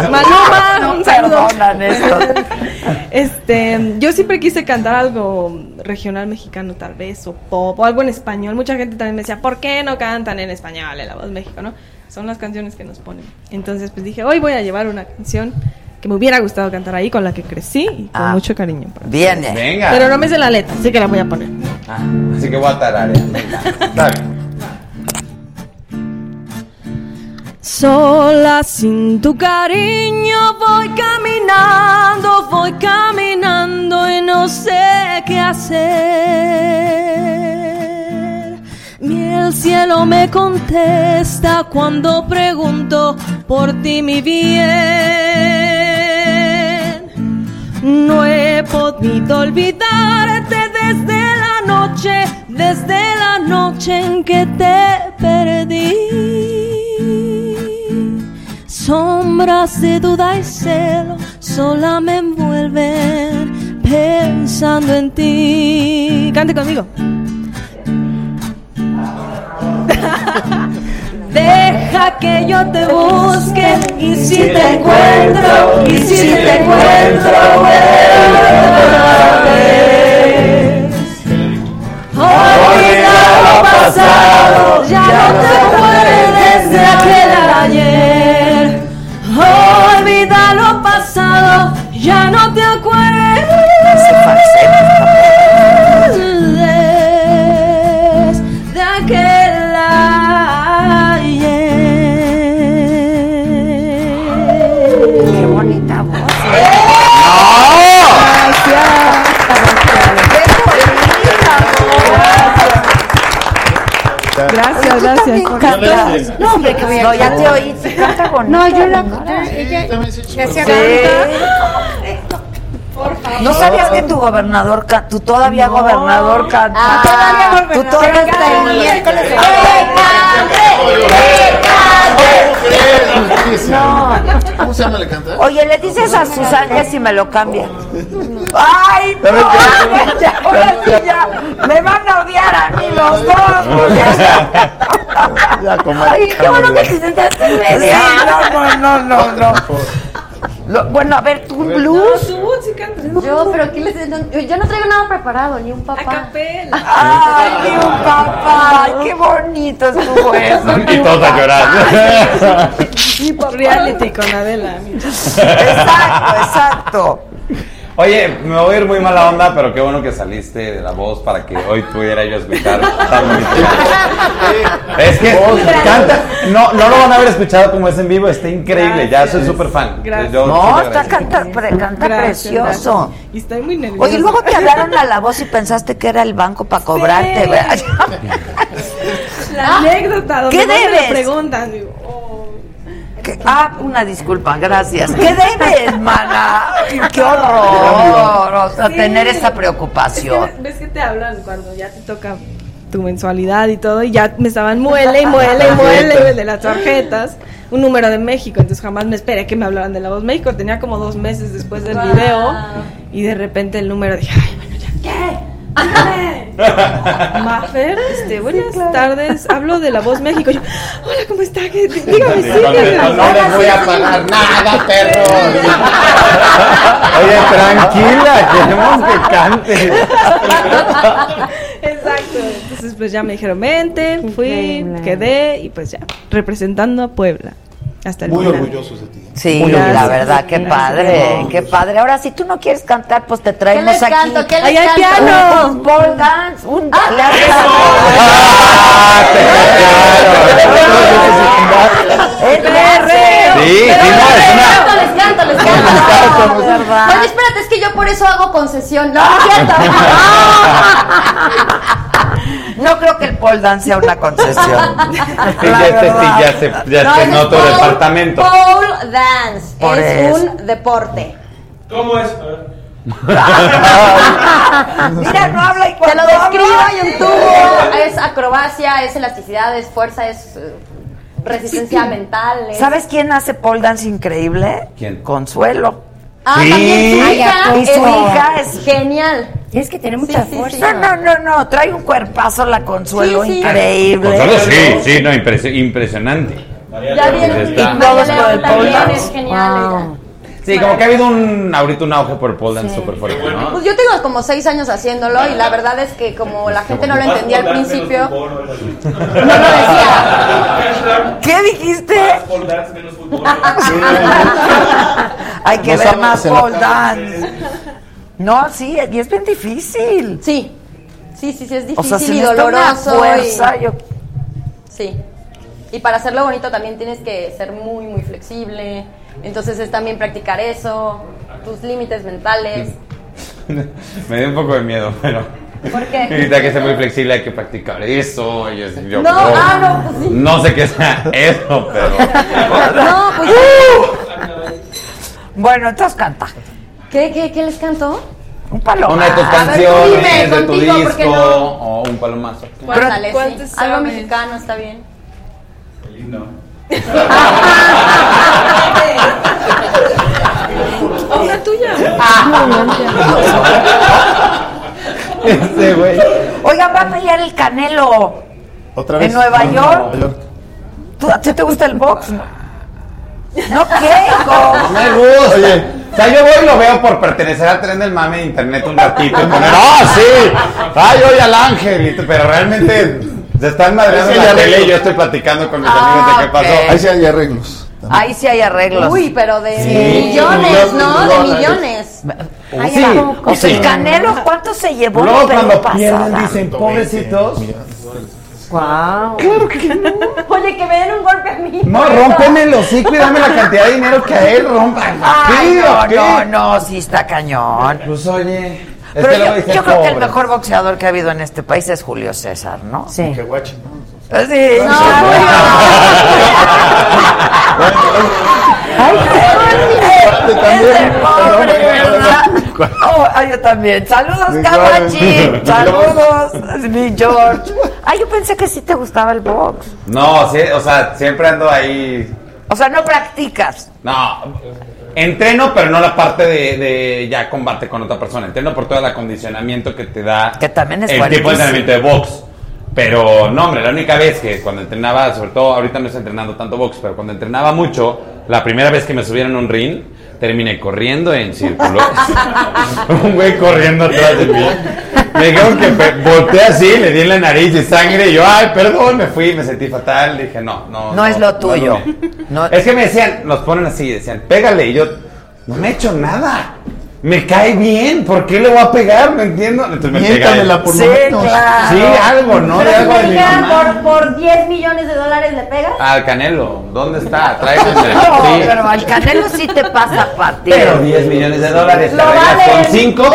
Maluma, un saludo. Este, yo siempre quise cantar algo regional mexicano tal vez, o pop, o algo en español. Mucha gente también me decía, ¿por qué no cantan en español en La Voz México, no? Son las canciones que nos ponen. Entonces, pues dije, hoy voy a llevar una canción que me hubiera gustado cantar ahí, con la que crecí y con Ah. mucho cariño. para Viene. Venga. Pero no me sé la letra, así que la voy a poner. Ah, así que voy a tararear. Venga. Sola sin tu cariño voy caminando, voy caminando y no sé qué hacer. Ni el cielo me contesta cuando pregunto por ti mi bien. No he podido olvidarte desde la noche, desde la noche en que te perdí. Sombras de duda y celo sola me envuelven pensando en ti. Cante conmigo. Deja que yo te busque y si te encuentro, y si te encuentro, vuelves. Olvida lo pasado, ya no te acuerdes de aquel ayer. Olvida lo pasado, ya no te acuerdes de aquel ayer. Qué bonita voz. Gracias, gracias. Cantas. No, hombre, que no, ya te oí. Canta bonito. No, yo la. Ella ya se ¿No sabías que tu gobernador, ca- tu todavía gobernador canta? Ah, todavía Tu todavía Hasta el gobernador. miércoles. No. ¿Cómo se llama la canta? Oye, le dices a Susana si me lo cambia. ¡Ay, no! Ya, ahora sí ya. Me van a odiar a mí los dos. Ya, comadre. Ay, qué bueno que te sentaste en medio. No, no, no, no, no. Lo- bueno, a ver, tu blues. Yo, pero ¿qué les no, Yo no traigo nada preparado, ni un papá. Ay, mi papá, qué bonito estuvo eso. Y todos a llorar. Reality con Adela. Exacto, exacto. Oye, me voy a ir muy mala onda, pero qué bueno que saliste de la voz para que hoy pudiera yo escuchar tan bonito. Es que canta, no, no lo van a haber escuchado como es en vivo, está increíble, ya soy súper fan. Gracias. Yo No, sí está canta, pre- canta Gracias, precioso. gracias. Y estoy muy nerviosa. Oye, luego te hablaron a la voz y pensaste que era el banco para cobrarte, ¿verdad? La anécdota donde ¿Qué más me debes? preguntan. Digo, oh. ¿Qué? Ah, una disculpa, gracias. ¿Qué debes, mana? ¡Qué horror! O sea, Sí. tener esa Es preocupación. que, ¿Ves que te hablan cuando ya te toca tu mensualidad y todo? Y ya me estaban muele y muele y muele de las tarjetas. Un número de México, entonces jamás me esperé que me hablaran de la voz México. Tenía como dos meses después del video y de repente el número dije, ay, bueno, ya, ¿qué? Mafer, este, buenas tardes, hablo de la voz México. Yo, hola, ¿cómo está? ¿Qué- Dígame, sí, Contestó, no les voy a pagar nada, perros. Oye, tranquila, queremos que cante. Exacto. Entonces, pues ya me dijeron, vente, fui, quedé y pues ya, representando a Puebla. Hasta el Muy final. orgullosos de ti. Sí, Muy la verdad, qué Gracias. padre, qué padre. Ahora, si tú no quieres cantar, pues te ¿Qué traemos les aquí. canto? ¿Qué les Ahí hay canto? piano. Un pole dance, un Ah. Sí, sí, no, es les una... canto, les canto, les canto. Oye, espérate, es que yo por eso hago concesión. No, no es cierto. No creo que el pole dance sea una concesión. Sí, ya este sí, ya se, ya No, se ese es notó pole- departamento. Pole dance. Por es eso. un deporte. ¿Cómo es? Mira, no habla y Te cuando lo describo habla- hay un tubo. Es acrobacia, es elasticidad, es fuerza, es eh, resistencia mental. es- ¿Sabes quién hace pole dance increíble? ¿Quién? Consuelo. Ah, Sí. también su hija, es, Su hija es- genial. Es que tiene mucha Sí, fuerza. sí. No, no, no, no, trae un cuerpazo la Consuelo Sí, sí. increíble. Consuelo, sí, sí, no, impresi- impresionante. Ya viene. Está. Y Todos con el es genial. Wow. Sí, como que ha habido un ahorita un auge por el pole dance súper fuerte, ¿no? Pues yo tengo como seis años haciéndolo y la verdad es que como la gente no lo entendía al principio, no lo decía. ¿Qué dijiste? Pole dance menos fútbol. Hay que ver más pole dance. No, sí, y es bien difícil. Sí, sí, sí, sí, es difícil O sea, se y necesita una doloroso. fuerza. y- Yo, Sí. Y para hacerlo bonito también tienes que ser muy, muy flexible. Entonces es también practicar eso, tus límites mentales. Me dio un poco de miedo, pero. ¿Por qué? Ahorita que ser muy flexible hay que practicar eso. y yo- yo- No, yo- ah, no, pues sí. No sé qué sea eso, pero. No, pues bueno, entonces canta. ¿Qué, qué, qué les canto? Un palomazo. Una de tus A ver, canciones, dime, de tu contigo, ¿por qué disco, no? o un palomazo. ¿Cuál- cuál sí. Algo mexicano está bien. Una tuya. Ese güey. Oiga, va a pelear el Canelo. ¿Otra vez? ¿En Nueva No, York? Nueva York. ¿Tú, ¿A ti te gusta el box? No, hijo. No me gusta. Oye. O sea, yo voy y lo veo por pertenecer al tren del mame de internet un ratito y poner, ¡ah, sí! ¡Ay, oye al ángel! Pero realmente se están madreando la tele y yo estoy platicando con mis Ah, amigos de qué ok. pasó. Ahí sí hay arreglos. Ahí sí hay arreglos. Uy, pero de Sí. millones, ¿no? De Millones. millones. Ay, Sí, ¿cómo- cómo- o sea, el Canelo, ¿cuánto se llevó Luego cuando pierden dicen, pobrecitos. Wow. Oye, que me den un golpe a mí. No, rómpeme el hocico y dame la cantidad de dinero que a él rompa. Ay, ¿Qué? no, ¿Qué? no, no, sí está cañón. Pues oye. Es Pero que yo, creo que el mejor boxeador que ha habido en este país es Julio César, ¿no? Sí. Que ¿no? Sí. No, Ay, ese pobre, ¿verdad? Oh, ay, yo también. Saludos, Cabachi. Saludos, mi George. Ay, yo pensé que sí te gustaba el box. No, sí, o sea, siempre ando ahí. O sea, no practicas. No, entreno, pero no la parte de, de ya combate con otra persona. Entreno por todo el acondicionamiento que te da Que también es el tipo de entrenamiento de box. Pero no, hombre, la única vez que cuando entrenaba, sobre todo ahorita no estoy entrenando tanto box, pero cuando entrenaba mucho, la primera vez que me subieron a un ring, terminé corriendo en círculo. un güey corriendo atrás de mí. Me dijeron que volteé así, le di en la nariz y sangre, y yo, ay, perdón, me fui, me sentí fatal. Dije, no, no. No es lo tuyo. no. No- Es que me decían, nos ponen así, decían, pégale, y yo, no me he hecho nada. Me cae bien, ¿por qué le voy a pegar? No entiendo. Entonces me. Miéntamela por Sí, claro. Sí, algo, ¿no? Pero De algo me de mi mamá. por, por 10 millones de dólares le pegas. Al Canelo, ¿dónde está? Tráiganme. No, Sí. pero al Canelo sí te pasa para ti. Pero 10 millones de dólares, te Lo arreglas valen. con 5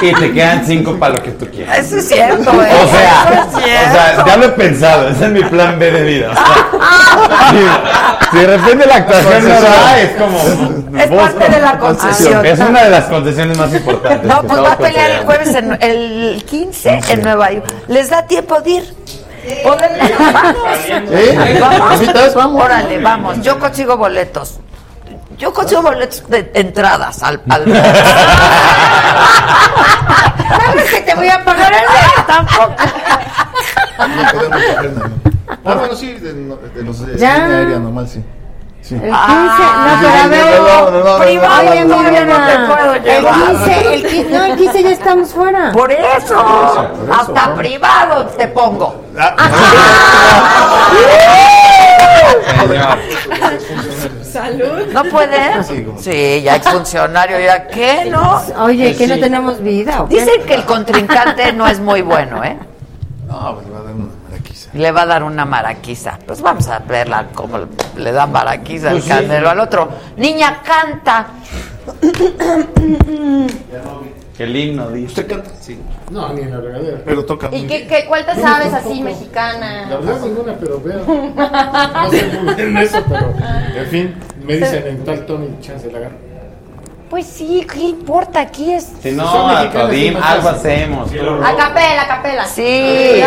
y te quedan 5 para lo que tú quieras. Eso es cierto, ¿eh? O sea, Eso es o cierto. sea, ya lo he pensado, ese es mi plan B de vida. o sea, si, si de repente la actuación no da, es como. Es parte de la concesión. Es una de las concesiones más importantes. No, pues va a pelear el jueves, en, el 15 en Nueva York. ¿Les da tiempo de ir? Órale, vamos. ¿Eh? Vamos. Vamos. Órale, vamos. Yo consigo boletos. Yo consigo boletos de entradas al... al... ¿Sabes que te voy a pagar el día? Tampoco. No podemos coger nada. Ah, bueno, sí, de, de los de Ya. línea aérea normal, sí. Sí. El 15, Ah, no, pero a ver. no, no, no, no, privado, no, te puedo el llevar. 15, el 15, no, el 15 ya estamos fuera. Por eso, hasta privado te pongo. Salud. ¿No puedes? Sí, ya exfuncionario, ya qué, ¿no? Oye, que no tenemos vida. Dicen que el contrincante no es muy bueno, ¿eh? No, pues va a dar. Le va a dar una maraquiza. Pues vamos a verla como le da maraquiza Pues al sí. Canelo al otro. Niña, canta. El himno, dice. ¿Usted canta? Sí. No, ni en la regadera. Pero toca ¿Y qué, qué, cuál te sabes así, La mexicana? verdad ninguna, pero veo. No sé muy bien eso, pero en fin, me dicen en tal tono y chance la agarro. Pues sí, ¿qué importa? Aquí es. Si no, Son a mexicanas, Todim, sí, más algo hacemos. A capela, a capela. Sí.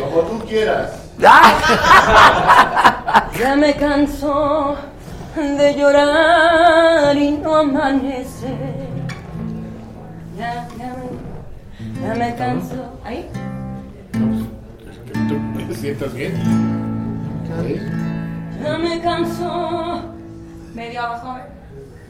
Como tú quieras. Ya me canso de llorar y no amanece. Ya, ya me, ya me canso. ¿Ahí? Que tú te sientas bien. Ahí. Ya me canso. Medio abajo, a ver.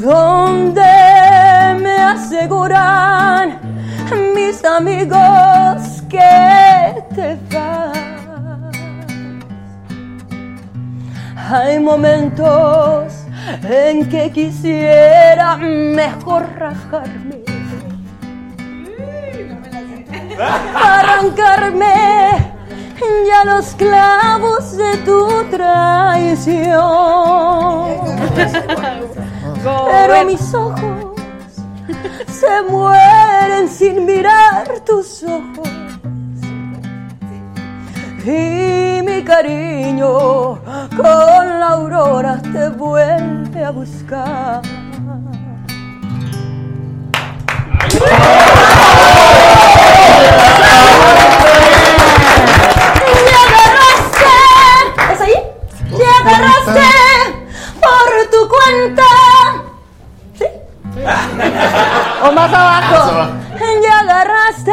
Donde me aseguran mis amigos que te vas. Hay momentos en que quisiera mejor rajarme. Arrancarme ya los clavos de tu traición. Pero mis ojos se mueren sin mirar tus ojos. Y mi cariño con la aurora te vuelve a buscar. Me agarraste, ¿es ahí? Te agarraste por tu cuenta. ¿O más abajo? Ya agarraste.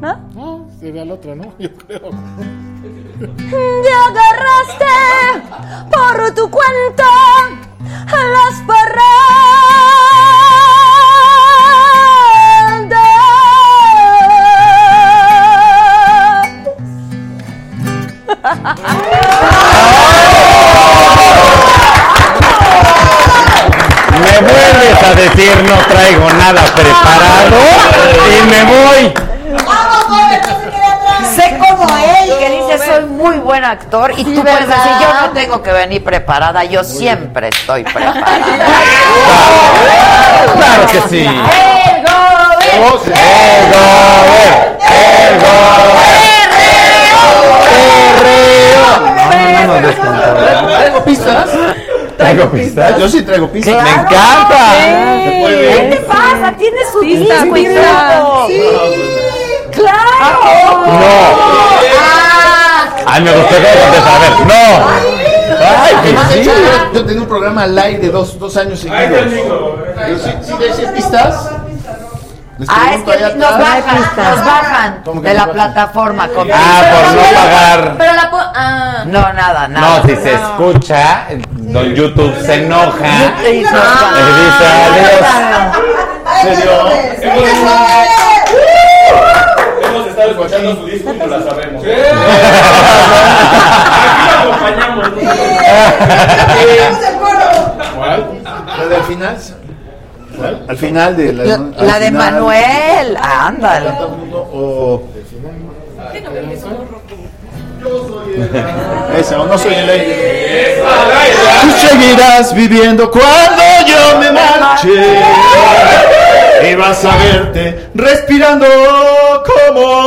¿No? No, sería la otra, ¿no? Yo creo. Ya agarraste por tu cuenta las Me vuelves a decir no traigo nada preparado y me voy. Sé como él que dice soy muy buen actor y tú puedes ¿verdad? decir yo no tengo que venir preparada, yo siempre estoy preparada. Claro que sí. ¿Traigo pistas? ¿Traigo pistas? Yo sí traigo pistas. Me encanta. ¿Qué te pasa? Tienes su Pista, disco. pista. ¡Claro! No. Ay, me gustaría contestar. A ver, no. Ay, Además, que de sí. hecho, yo, yo tenía un programa al aire dos, dos años seguidos. Yo sí, sí decía pistas. Les Ah, es que nos bajan, nos bajan ¿Cómo que de nos la bajan? plataforma. con- Ah, por no pagar. Pero la po ah. No, nada, nada. No, si se escucha, don YouTube se enoja. Y Ah. Dice. Hemos estado escuchando su disco y no la sabemos. Aquí lo acompañamos. ¿Cuál? ¿La del final? ¿Cuál? Al final de la, La, la de final. Manuel, ándale. O... Esa, o no soy el aire. Tú seguirás viviendo cuando yo me marche. Y vas a verte respirando como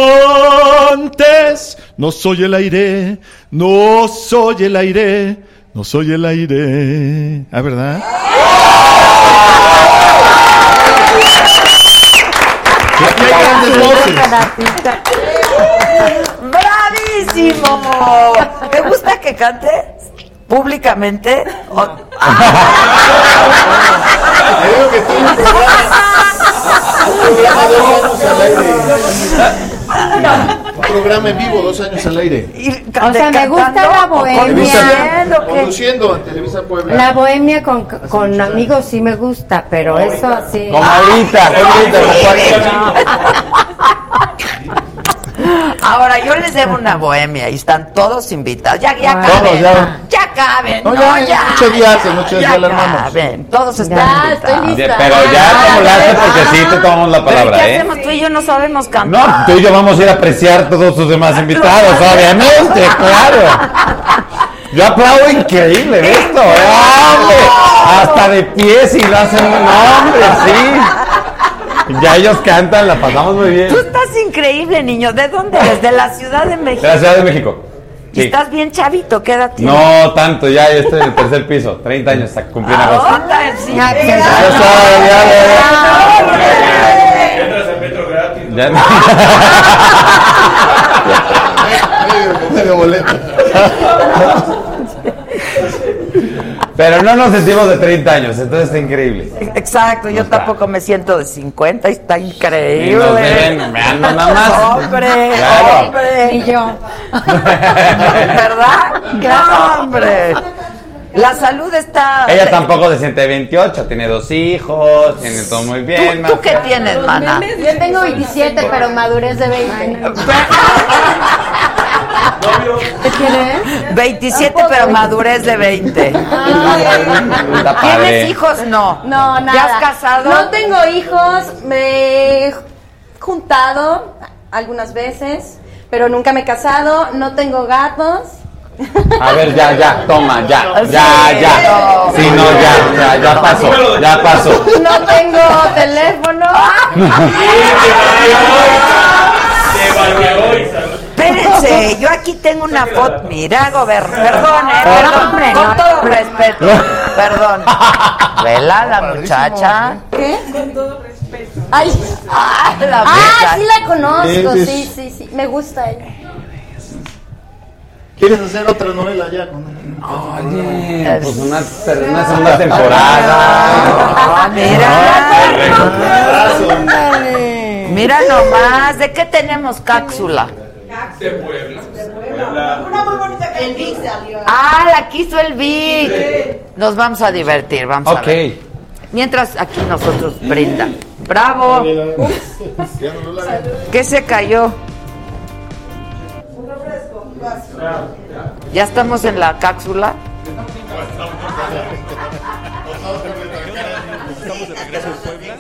antes. No soy el aire, no soy el aire, no soy el aire. Ah, ¿verdad? Aquí hay grandes voces. ¡Bravísimo! ¿Te gusta que cante públicamente? O- Programa. en vivo, dos años al aire. O sea, me gusta la bohemia. Conduciendo en Televisa Puebla. La bohemia con, con amigos sí me gusta, pero eso así. Como ahorita, ahorita, Ahora, yo les debo una bohemia y están todos invitados. Ya, ya Todos, caben. ya. Ya caben. No, No, ya, ya. en ocho días, días Ya ya la armamos. caben. Todos están Ya, estoy invitados. lista. Pero ya acumulaste porque sí te tomamos la ¿Pero palabra, qué ¿eh? hacemos? Tú y yo no sabemos cantar. No, tú y yo vamos a ir a apreciar todos sus demás invitados, obviamente, claro. Yo aplaudo increíble de esto, ¿eh? Hasta de pie si lo hacen un hombre, sí. Ya ellos cantan, la pasamos muy bien. Tú estás increíble, niño. ¿De dónde eres? De la Ciudad de México. De la Ciudad de México. Y Sí. estás bien chavito. ¿Qué edad tienes? No tanto, ya, ya estoy en el tercer piso, 30 años, cumplí en agosto. Ya. Entras metro gratis. Ya no. Pero no nos sentimos de 30 años, entonces está increíble. Exacto, yo está. tampoco me siento de 50 y está Y increíble. nos ven, me ando nada más. Hombre, Claro. hombre. Y yo. ¿Verdad? No, hombre. La salud está. Ella tampoco se siente de 28, tiene dos hijos, tiene todo muy bien. ¿Tú, tú qué tienes, mana? Yo tengo 27, pero madurez de 20. ¿Qué tienes? 27, pero madurez de 20. Está padre. ¿Tienes hijos? No. No, nada. ¿Ya has casado? No tengo hijos, me he juntado algunas veces, pero nunca me he casado, no tengo gatos. A ver, ya, ya, toma, ya, ya, ya. Sí, no, ya, ya, ya pasó, ya pasó. No tengo teléfono. Se. Espérense, yo aquí tengo una foto. Mira, gober, perdón, eh, perdón, hombre, con no. todo respeto, perdón. Vela la muchacha. ¿Qué? Ay, Ah, la ah, muchacha. sí la conozco, Sí, sí, sí. me gusta ella. ¿Quieres hacer otra novela ya? Oye, pues una, una segunda temporada. Ah, mira. Mira nomás, ¿de qué tenemos cápsula? De Puebla. Puebla. Ah, la quiso el Vic. Nos vamos a divertir, vamos a Ok. ver. Mientras aquí nosotros brinda. Bravo. ¿Qué se cayó? ¿Ya estamos en la cápsula? Estamos de regreso en Puebla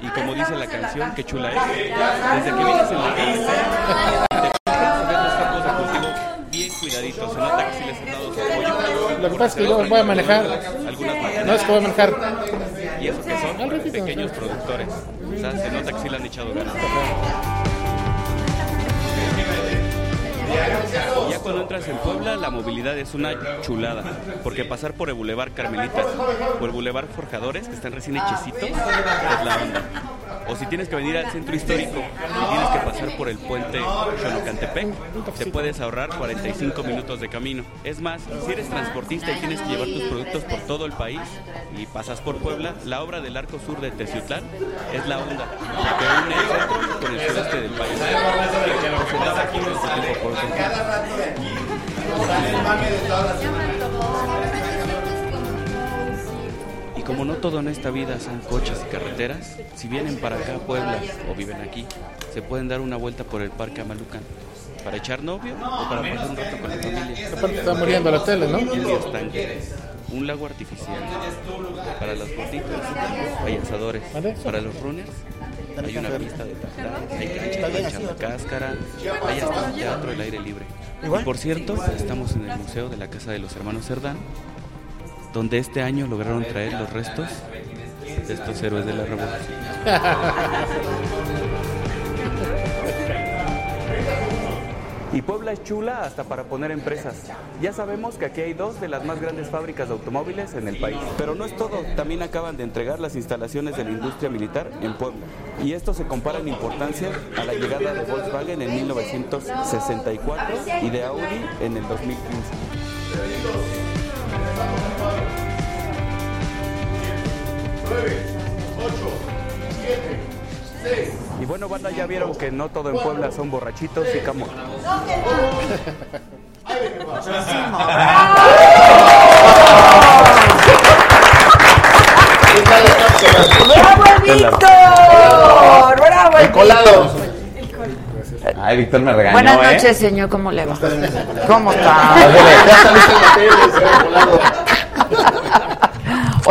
y como dice la canción, qué chula es. Desde que vienes en la pista, te pones a ver los campos de cultivo bien cuidaditos. Se nota que sí les han dado su apoyo. Lo que pasa es que yo voy a manejar. Algunas. No es que voy a manejar. Y eso que son pequeños productores. O sea, se nota que sí le han echado ganas. Ya cuando entras en Puebla, la movilidad es una chulada. Porque pasar por el Boulevard Carmelitas o el Boulevard Forjadores, que están recién hechecitos, es la onda. O si tienes que venir al centro histórico y tienes que pasar por el puente Xonocantepec, te puedes ahorrar 45 minutos de camino. Es más, si eres transportista y tienes que llevar tus productos por todo el país y pasas por Puebla, la obra del Arco Sur de Teciutlán es la onda que une el centro con el sureste del país. Que se da aquí en este tiempo por otro tiempo. Y como no todo en esta vida son coches y carreteras, si vienen para acá a Puebla o viven aquí, se pueden dar una vuelta por el Parque Amalucan para echar novio o para pasar un rato con la familia. Aparte está muriendo la tele, ¿no? El río Estanque, un lago artificial. Para las botitas hay asadores. Para los runners hay una pista de tartán, hay echar la cáscara, hay hasta un teatro al aire libre. Y por cierto, estamos en el Museo de la Casa de los Hermanos Cerdán, donde este año lograron traer los restos de estos héroes de la revolución. Y Puebla es chula hasta para poner empresas. Ya sabemos que aquí hay dos de las más grandes fábricas de automóviles en el país. Pero no es todo, también acaban de entregar las instalaciones de la industria militar en Puebla. Y esto se compara en importancia a la llegada de Volkswagen en 1964 y de Audi en el 2015. Y bueno, banda, ya vieron que no todo en Puebla son borrachitos y camo. ¡Bravo, Víctor! ¡Bravo, El colado. Ay, Víctor me regañó, Buenas ¿eh? noches, señor. ¿Cómo le va? ¿Cómo está? Ya saliste en la tele,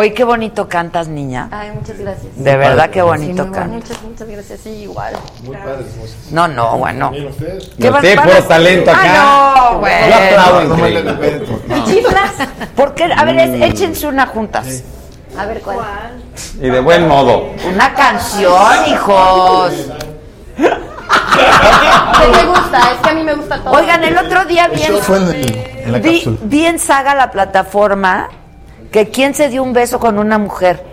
Oye, qué bonito cantas, niña. Ay, muchas gracias. De verdad, qué Sí, bonito muy cantas. Muchas, muchas gracias. Sí, igual. Muy padres. No, no, bueno. ¿Qué No vas- a- talento acá. Ah, no, Yo güey. aplaudo No le increíble. respeto. ¿Y chiflas? ¿Por qué? A ver, Mm. es- échense una juntas. A ver, ¿cuál? Y de buen modo. Una canción, hijos. ¿Qué me gusta? Es que a mí me gusta todo. Oigan, el otro día fue en, vi, vi en Saga la plataforma que quién se dio un beso con una mujer.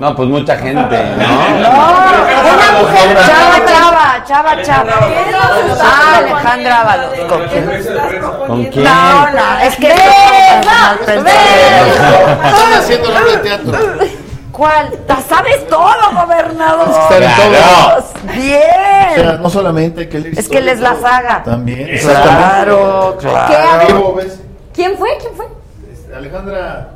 No, pues mucha gente, ¿no? Una mujer, chava, chava, chava, chava. Ah, Alejandra Ábalos. ¿Con quién? ¿Con quién? No, no, es que... Están haciendo la obra de teatro. ¿Cuál? ¿Ta- ¿Sabes todo, gobernador? Saben Claro. O sea, Bien. no solamente que leer Es que él es la saga. También. Claro, claro. ¿Quién fue? ¿Quién fue? Alejandra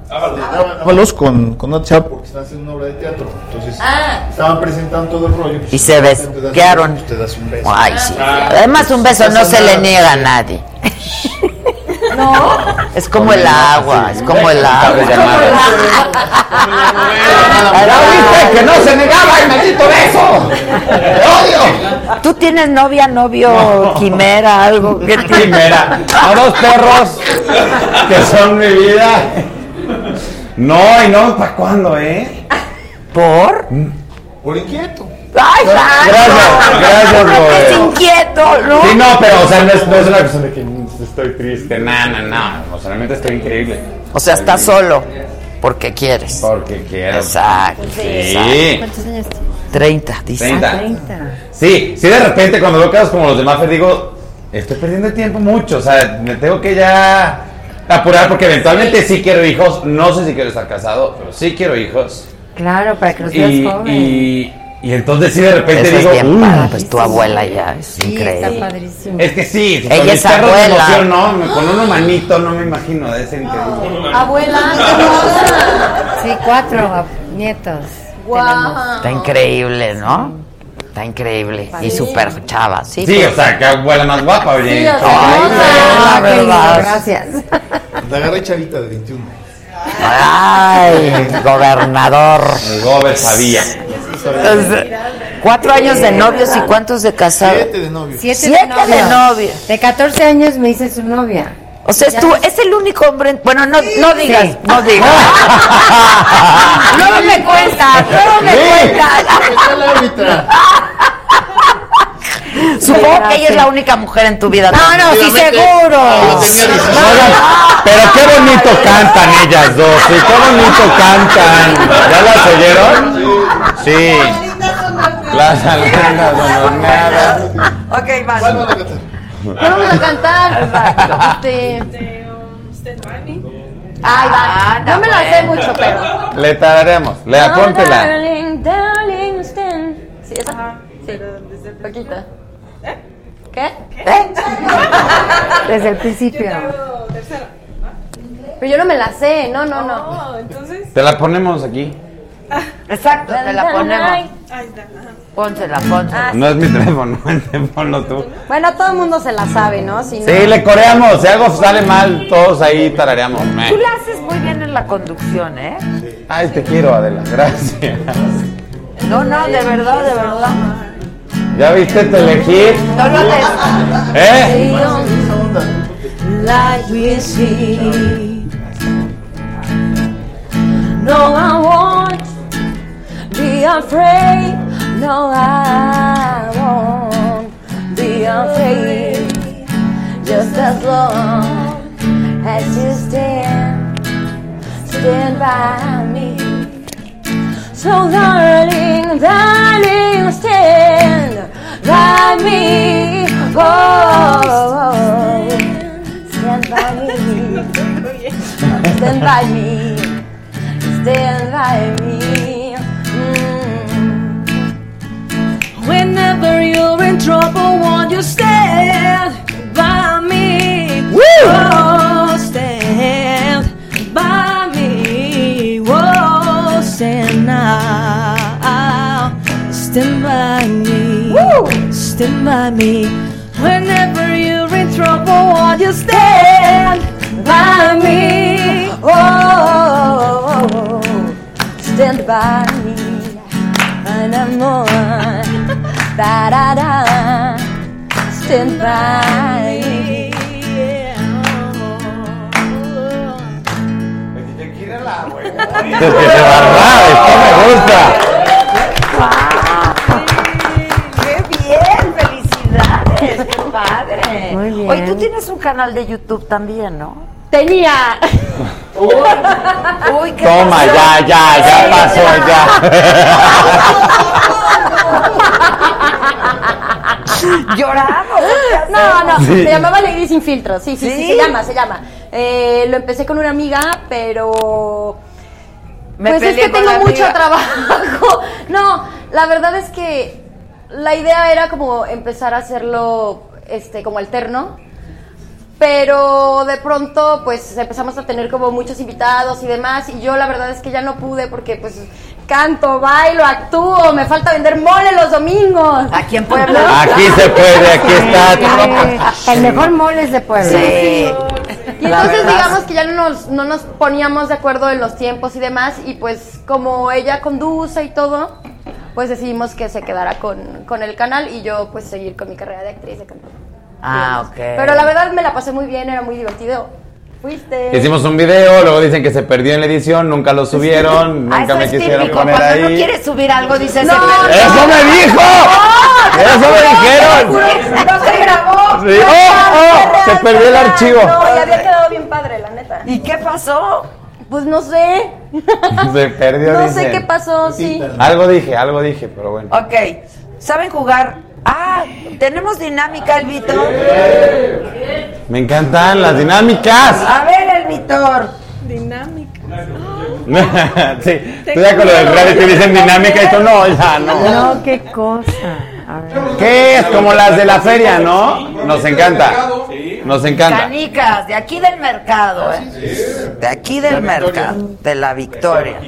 Ábalos con, con una chava porque están haciendo una obra de teatro. Entonces Ah. estaban presentando todo el rollo. pues, Y se ves- te das- quedaron. Te das un beso. Ay, sí. Además, un beso no se le niega a nadie. No. Es como el agua, es como el agua. ¿Ya viste que no se negaba el maldito beso? ¡Te odio! ¿Tú tienes novia, novio, quimera, algo? ¿Qué? Primera, a dos perros que son mi vida. No, y no, ¿para cuándo, eh? ¿Por? Por inquieto. ¡Ay, Gracias, gracias, Es Robert. inquieto, ¿no? Sí, no, pero, o sea, no es, no es una cuestión de que estoy triste. No, no, no. Emocionalmente estoy increíble. O sea, estás solo porque quieres. Porque quiero. Exacto. Sí. ¿Cuántos años tienes? 30, dice. 30. Sí, sí, de repente cuando veo casos como los de Maffer digo, estoy perdiendo el tiempo mucho. O sea, me tengo que ya apurar porque eventualmente sí quiero hijos. No sé si quiero estar casado, pero sí quiero hijos. Claro, para que los veas jóvenes. y, y entonces sí, de repente Eso es digo, bien "Uy". padre, pues tu abuela ya es Sí, increíble. está padrísimo. Es que sí, Ella con es de abuela. emoción, no, me- con un humanito no me imagino, debe ser increíble. Abuela. Sí, cuatro nietos. Guau. Está increíble, ¿no? Está increíble. Y súper chava, sí. Sí, pues. o sea, que abuela más guapa, oye. Sí, o sea, Ay, la verdad. Gracias. La agarré chavita de 21. Ay, gobernador. El gober sabía. Cuatro años de novios y cuántos de casados. Siete de novio. Siete, Siete de novio. De 14 años me hice su novia. O sea, es tú, es el único hombre. Bueno, no, no digas, Sí. no digas. no me cuentas, no me cuentas. Supongo que ella es la única mujer en tu vida. No, no, sí, seguro. yo tenía 16 Oigan, pero qué bonito cantan ellas dos, sí, qué bonito cantan. ¿Ya las oyeron? Sí. Las almejas horneadas. Ok, vas. ¿Cuál vamos a cantar? Este. Ay, va. No me la sé mucho, pero. Le tararemos. Le apóntela. Darling, darling, stand. Sí, esa. Sí. Poquita. ¿Qué? ¿Eh? Desde el principio. Pero yo no me la sé. No, no, no. Oh, entonces. Te la ponemos aquí. Exacto, te la ponemos. Ahí está. ajá. Pónsela, pónsela. No es mi teléfono, ponlo tú. Bueno, todo el mundo se la sabe, ¿no? Si no- Sí, le coreamos. Si algo sale mal, todos ahí tarareamos. Tú la haces muy bien en la conducción, ¿eh? Ay, te quiero, Adela. Gracias. No, no, de verdad, de verdad. ¿Ya viste Telehit? No lo. ¿Eh? like we see. No, I won't be afraid. No, I won't be afraid. Just as long as you stand, stand by me. So darling, darling, stand by me. Oh, oh, oh. stand by me. Stand by me. Stand by me. Mm. Whenever you're in trouble, won't you stand? Stand by me. Whenever you're in trouble, won't you stand by me? Oh, stand by me. And I'm on. Da da da. Stand by me. Que se barra, esto me gusta. Padre! Muy bien. Oye, tú tienes un canal de YouTube también, ¿no? Tenía. Uy, ¿qué Toma, pasó? ya, ya, ya pasó, ya. Lloramos. No, no, Sí. se llamaba Alegría sin filtros. Sí, sí, sí, ¿Sí? se llama, se llama. Eh, lo empecé con una amiga, pero. Me pues es que tengo mucho amiga. trabajo. No, la verdad es que la idea era como empezar a hacerlo este como alterno. Pero de pronto pues empezamos a tener como muchos invitados y demás y yo la verdad es que ya no pude porque pues canto, bailo, actúo, me falta vender mole los domingos. Aquí en Puebla. Aquí se puede, aquí está. Sí, El mejor mole es de Puebla. Sí. Y entonces digamos que ya no nos, no nos poníamos de acuerdo en los tiempos y demás y pues como ella conduce y todo, pues decidimos que se quedara con, con el canal y yo pues seguir con mi carrera de actriz de canto. Ah, ok. Pero la verdad me la pasé muy bien, era muy divertido. Fuiste. Hicimos un video, luego dicen que se perdió en la edición, nunca lo subieron, Ah, nunca me quisieron típico. poner Cuando no ahí. quieres subir algo, dices... No, el- ¡Eso me dijo! ¡Eso me dijeron! ¡No se grabó! Sí. ¡Oh, oh! Se perdió el archivo. No, y había quedado bien padre, la neta. ¿Y qué pasó? Pues no sé. Se perdió, No sé qué pasó, sí. Algo dije, algo dije, pero bueno. Ok. ¿Saben jugar? Ah, tenemos dinámica, el Vitor. Me encantan las dinámicas. A ver, el Vitor. Dinámica. sí, tú ya con lo del reality dicen dinámica y tú no, ya no. No, qué cosa. A ver. ¿Qué es? Como las de la feria, ¿no? Nos encanta. Nos encanta. Canicas, de aquí del mercado, ¿eh? De aquí del mercado, de la Victoria.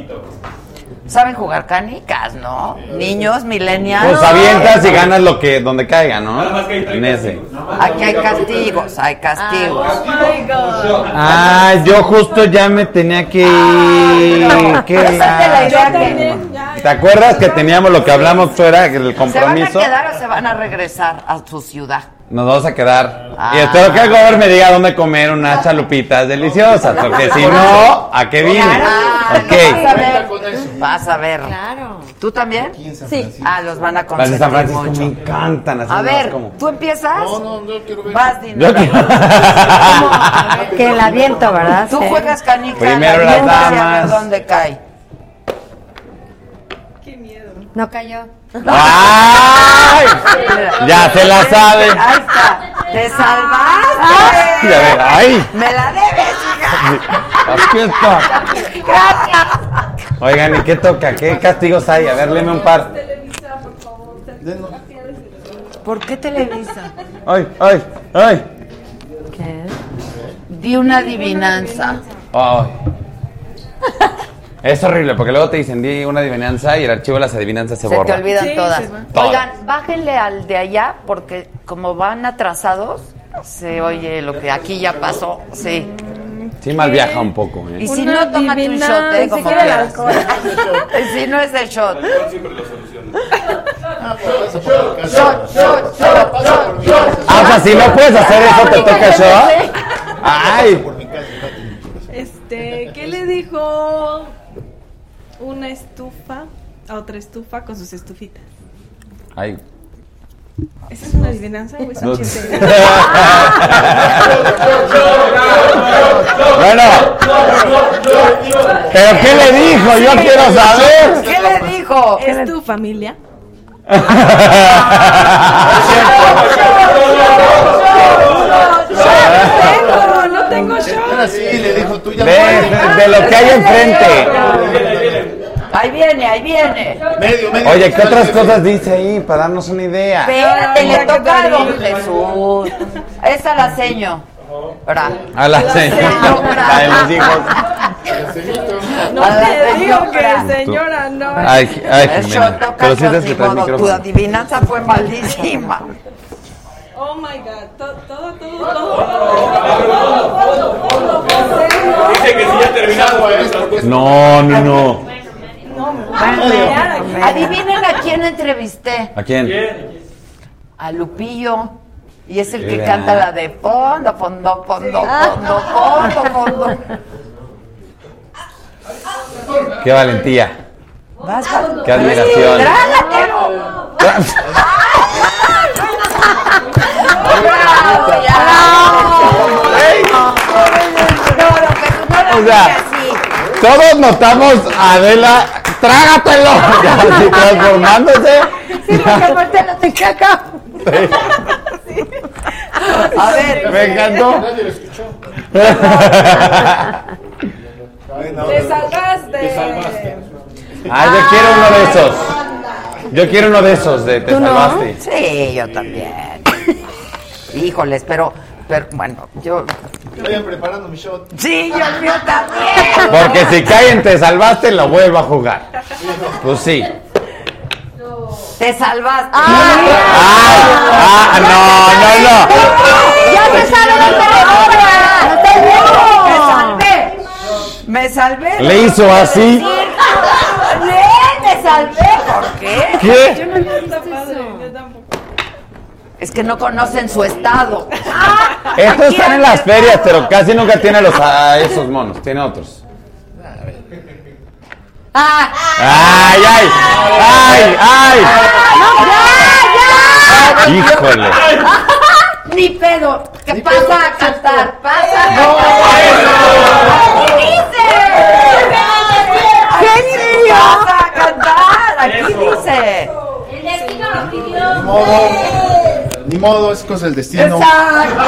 ¿Saben jugar canicas, no? Niños, millennials. Pues avientas y ganas lo que donde caiga, ¿no? En ese. Aquí hay castigos, hay castigos. Oh my god. Ah, yo justo ya me tenía que ir. ¿Qué Esa es de la la- idea que- ¿Te acuerdas que teníamos lo que hablamos fuera, el ¿Se van a compromiso? quedar o se van a regresar a su ciudad? Nos vamos a quedar. Ah. Y espero que el gobernador me diga dónde comer unas chalupitas deliciosas, porque si no, ¿a qué vine? Ah, Ok. Vas a ver. Claro. ¿Tú también? Sí. Ah, los van a Las de consentir San Francisco mucho. me encantan. así A más ver, como- ¿tú empiezas? No, no, no quiero ver. Vas, Dina. Yo quiero- Que la viento, ¿verdad? Tú Sí. juegas canica. Primero la las avientas y a ver damas. dónde cae. Qué miedo. No cayó. ¡Ay! Ya se la sabe. Ahí está. ¡Te salvaste! ¡Ay! ¡Me la debes, hija! Aquí está. ¡Gracias! Oigan, ¿y qué toca? ¿Qué castigos hay? A ver, léeme un par. ¿Por qué Televisa? ¡Ay, ay, ay! ¿Qué? Di una adivinanza. Ay. Es horrible porque luego te dicen di una adivinanza y el archivo de las adivinanzas se, Se borra. te olvidan Sí, todas. se va. Todas. Oigan, bájenle al de allá porque como van atrasados, se oye lo que aquí ya pasó. Sí. Sí, mal viaja un poco. ¿eh? Y si Una no, tómate un shot, ¿eh? Como quieras. si no es el shot. Shot, shot, shot, shot, shot. Ah, o sea, si no puedes hacer eso, te toca yo. ¡Ay! Por mi casa. Este, ¿qué le dijo una estufa a otra estufa con sus estufitas? Ay. ¿Esa es una adivinanza o es un chiste? Bueno. ¿Pero qué le dijo? Yo quiero saber. ¿Qué le dijo? ¿Es tu familia? No, no tengo shot. Ahora sí, le dijo tú ya. De, de- de lo que hay enfrente. Ahí viene, ahí viene. Medio, medio. Oye, ¿qué otras cosas dice ahí para darnos una idea? Espérate, le toca a don Jesús. Esa la seño. Ahora. A la señora, la de los hijos. No A te digo que señora. no. Ay, ay, Pero sí que. Tu adivinanza fue malísima. Oh my god, todo, todo, todo, todo. Dice que sí ya terminado esto. No, no, no. Adivinen a quién entrevisté. ¿A quién? A Lupillo. Y es el que canta la de fondo, fondo, fondo, fondo, fondo, fondo. Qué valentía. Vas, vas. Qué admiración. O sea, todos notamos a Adela, trágatelo, ya así transformándose. Sí, porque voltea te caca. A ver, Me encantó. Nadie lo escuchó. Te salvaste. Te salvaste. Ah, yo quiero uno de esos. Yo quiero uno de esos de Te Salvaste. Sí, yo también. Híjoles, pero, pero bueno, yo. Vayan preparando mi shot. Sí, yo el mío también. Porque si cae en Te Salvaste, lo vuelvo a jugar. Pues sí. Te salvaste. Ah, no, no, no. ¡Ya se sabe dónde Me salvé. Me salvé. Le hizo así. Me salvé. ¿Por qué? ¿Qué? Está padre, yo tampoco. Es que no conocen su estado. Estos están en las ferias, pero casi nunca tiene los, a esos monos. Tiene otros. Ah, ¡Ay, ay! ¡Ay, ay! ¡Híjole! Ni pedo. ¿Qué pasa a cantar? Pasa. Aquí dice. ¿Qué pasa a cantar? Aquí dice. Ni modo. Ni modo, es cosa del destino. Exacto.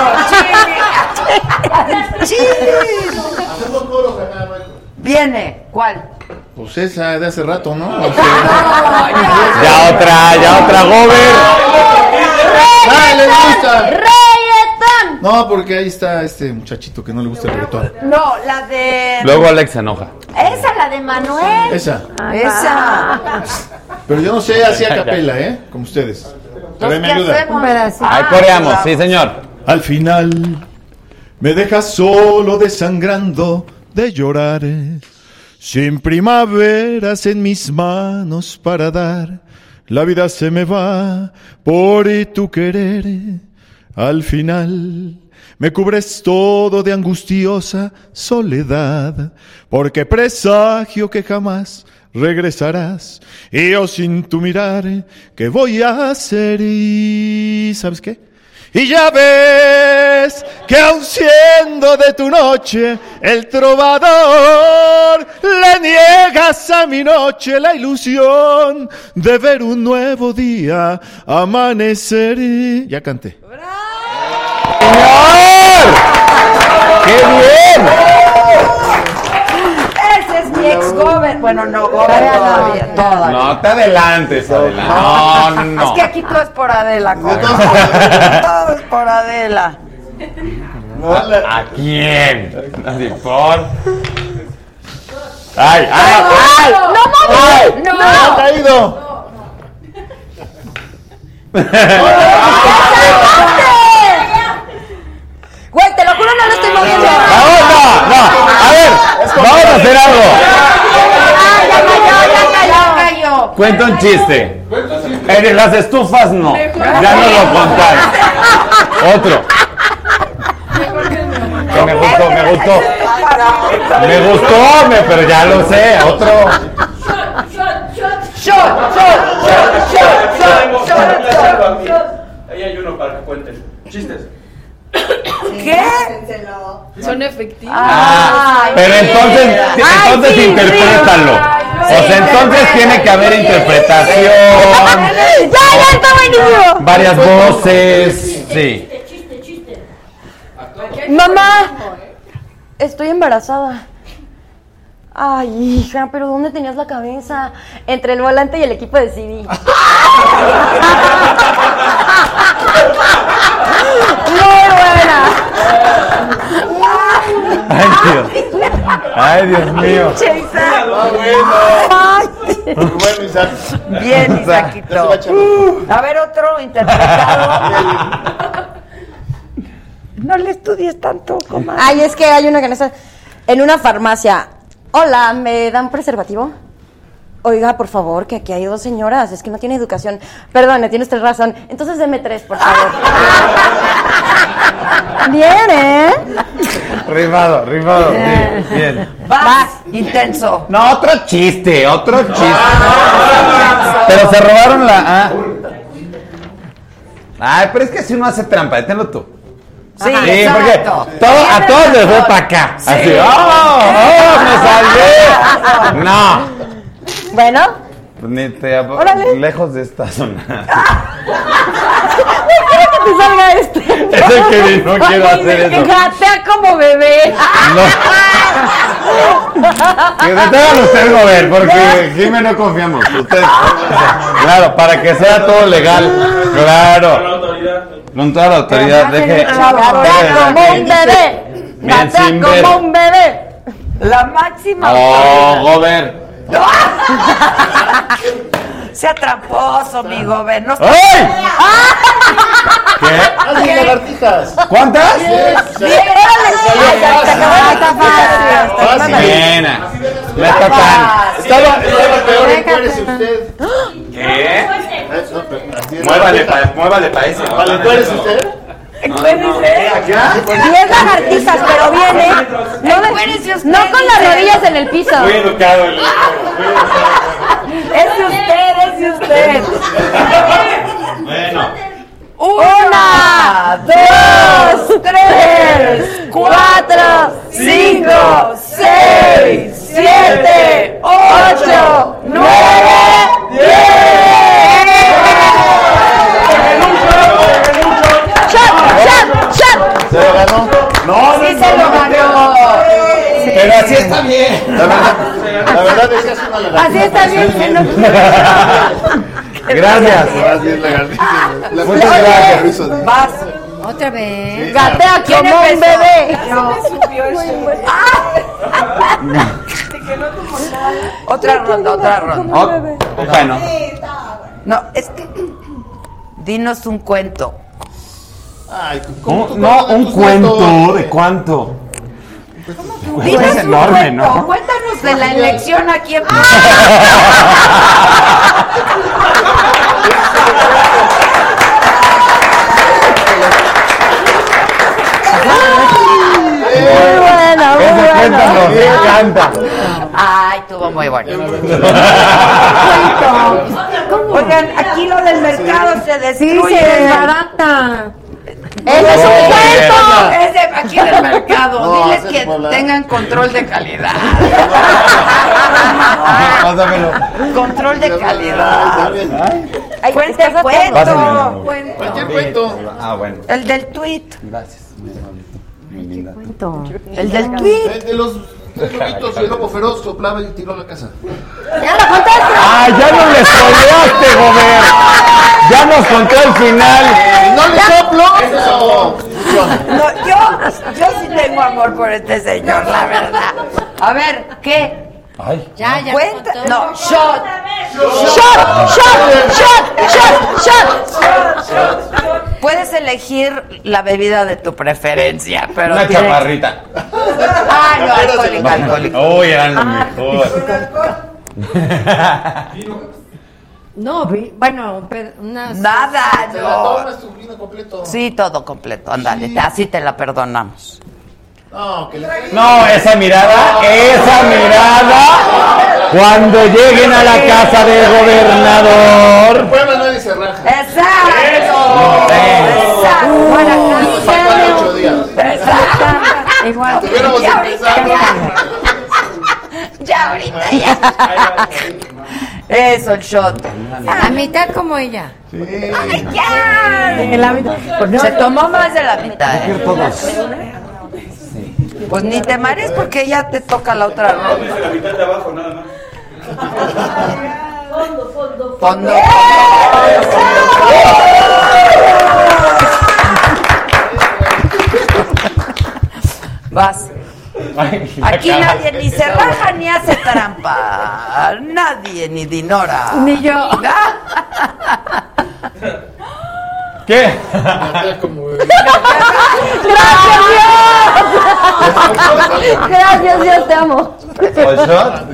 Viene. ¿Cuál? Pues esa de hace rato, ¿no? O sea, Ya otra, ya otra, Gober. ¡Reggaetón! No, porque ahí está este muchachito que no le gusta el reggaetón. No, la de. Luego Alex se enoja. Esa, la de Manuel. Esa. Esa. Pero yo no sé así a capela, ¿eh? Como ustedes. Ahí coreamos, sí, señor. Al final me dejas solo desangrando de llorar, sin primaveras en mis manos para dar. La vida se me va por tu querer. Al final me cubres todo de angustiosa soledad, porque presagio que jamás regresarás. Y yo sin tu mirar, ¿qué voy a hacer? Y ¿sabes qué? Y ya ves que aun siendo de tu noche el trovador, le niegas a mi noche la ilusión de ver un nuevo día amanecer. y- Ya canté. ¡Señor! ¡Qué bien! Mi ex gober. Bueno, no, gober todavía. todavía. No te adelantes, Adela. No, no, no. Es que aquí todo es por Adela. Todo es por Adela. ¿A quién? Así, por. ¡Ay, ay! ay. ¡No! ¡No! ¡Ha caído! Güey, te lo juro, no lo estoy moviendo. ¡Vamos, no! ¡No! A ver, vamos a hacer algo. Ya cayó, ya cayó, ya cayó. Cuenta un chiste. En las estufas no. Ya no lo contaron. Otro. Me gustó, me gustó. Me gustó, me, pero ya lo sé. Otro. Shot, shot, shot, shot, shot, shot, shot. Ahí hay uno para que cuenten. Chistes. ¿Qué? Son efectivos. Ah, pero entonces, entonces interprétalo. O sea, entonces tiene que haber interpretación, ¡Ya, ya está buenísimo! varias voces. Sí. Mamá, estoy embarazada. Ay, hija, pero ¿dónde tenías la cabeza? Entre el volante y el equipo de CD. Muy buena. Ay, Dios. Ay, Dios mío. Muy bueno, Isaac. Bien, Isaquito. A ver, otro interpretado. No le estudies tanto, comadre. Ay, es que hay una que no está. En una farmacia. Hola, ¿me dan preservativo? Oiga, por favor, que aquí hay dos señoras. Es que no tiene educación. Perdone, tiene usted razón. Entonces deme tres, por favor. Bien, ¿eh? Rifado, rifado. Bien, bien. Vas, intenso. No, otro chiste, otro chiste. Pero se robaron la. ah. Ay, pero es que si uno hace trampa, deténlo tú. Sí, porque exacto. todo, a todos les fue para acá. Así, ¡oh! ¡Oh! ¡Me salvé! No. Bueno. Pues Ni te Órale. lejos de esta zona. No que te salga este. Es el que no quiero hacer eso. Gatea como bebé. Que se te hagan ustedes mover, porque Jimmy no confiamos. Usted, claro, para que sea todo legal. Claro. Con toda la autoridad, deje. Gatea como un bebé. Gatea como un bebé. La máxima. Oh, Gober. Sea tramposo, mi gober. No ¡Ay! ¡Haz mis lagartijas! ¿Cuántas? Bien, tan. Estaba, estaba peor, encuérese usted. ¿Qué? Eso, pero así es. Muévale para muévale pa ese. Vale, encuérese usted. Diez lagartijas, pero viene. No, de- no con las rodillas en el piso. Muy educado. el- Es de usted, es de usted. Bueno. Una, dos, tres, cuatro, cinco, seis, siete, ocho, nueve, ¡Shot, shot, ¿Se lo ganó? No, no, Sí se lo está bien. La verdad, la verdad es que es una lagartija. Así está bien. que no- Gracias. Lagartija. La Muchas gracias. Vas. Otra vez. Gatea ¿Quién como un bebé. Otra ronda, otra ronda. Oh, bueno. No, es que. Dinos un cuento. Ay, ¿cómo no, un cuento. ¿De cuánto? Dinos es un enorme, cuento. ¿no? Cuéntanos de la elección aquí en Muy buena, muy Ese buena. cuento nos encanta. Ay, tuvo muy bueno. Oigan, aquí lo del mercado se Sí, destruye. se desbarata. ¡Ese es un cuento! Es de aquí del mercado. No, Diles que tengan control de calidad. Control de calidad. Ay, Cuenta el cuento. Cualquier cuento. Ah, bueno. El del tweet. Gracias. Muy linda. El del tweet. De, de los tres lobitos y el lobo feroz soplaba y tiró la casa. ¡Ya lo contaste! ¡Ah, ya nos le spoileaste, Gober! Ya nos contó el final. ¡No le soplo! No, yo, yo sí tengo amor por este señor, la verdad. A ver, ¿qué? Ay. Ya, ya. Cuenta. No, shot. ¡Shot, shot, shot, shot, shot! Puedes elegir la bebida de tu preferencia, pero. Una tiene- chaparrita. Ah, no, alcohólico, alcohólico. Uy, eran lo mejor. No, vi- bueno, pero unas. Nada, Se la no. vino completo. Sí, todo completo, ándale, así te la perdonamos. No, que le No, esa mirada, esa mirada. Cuando lleguen a la casa del gobernador. Puebla nadie se raja. ¡Exacto! ¡Exacto! Ocho días. Igual. Ya ahorita empezado. Ya ahorita ya. Eso, el shot. A mitad como ella. ¡Ya! Se tomó más de la mitad. ¿eh? Todos. Pues ni te marees porque ya te toca la otra ronda. Tómese la mitad de abajo, nada más. Fondo, fondo, Fondo. Vas. Aquí nadie ni se raja ni hace trampa. Nadie, ni Dinora. Ni yo. ¿Qué? Gracias, Dios, te amo. ¿O shot?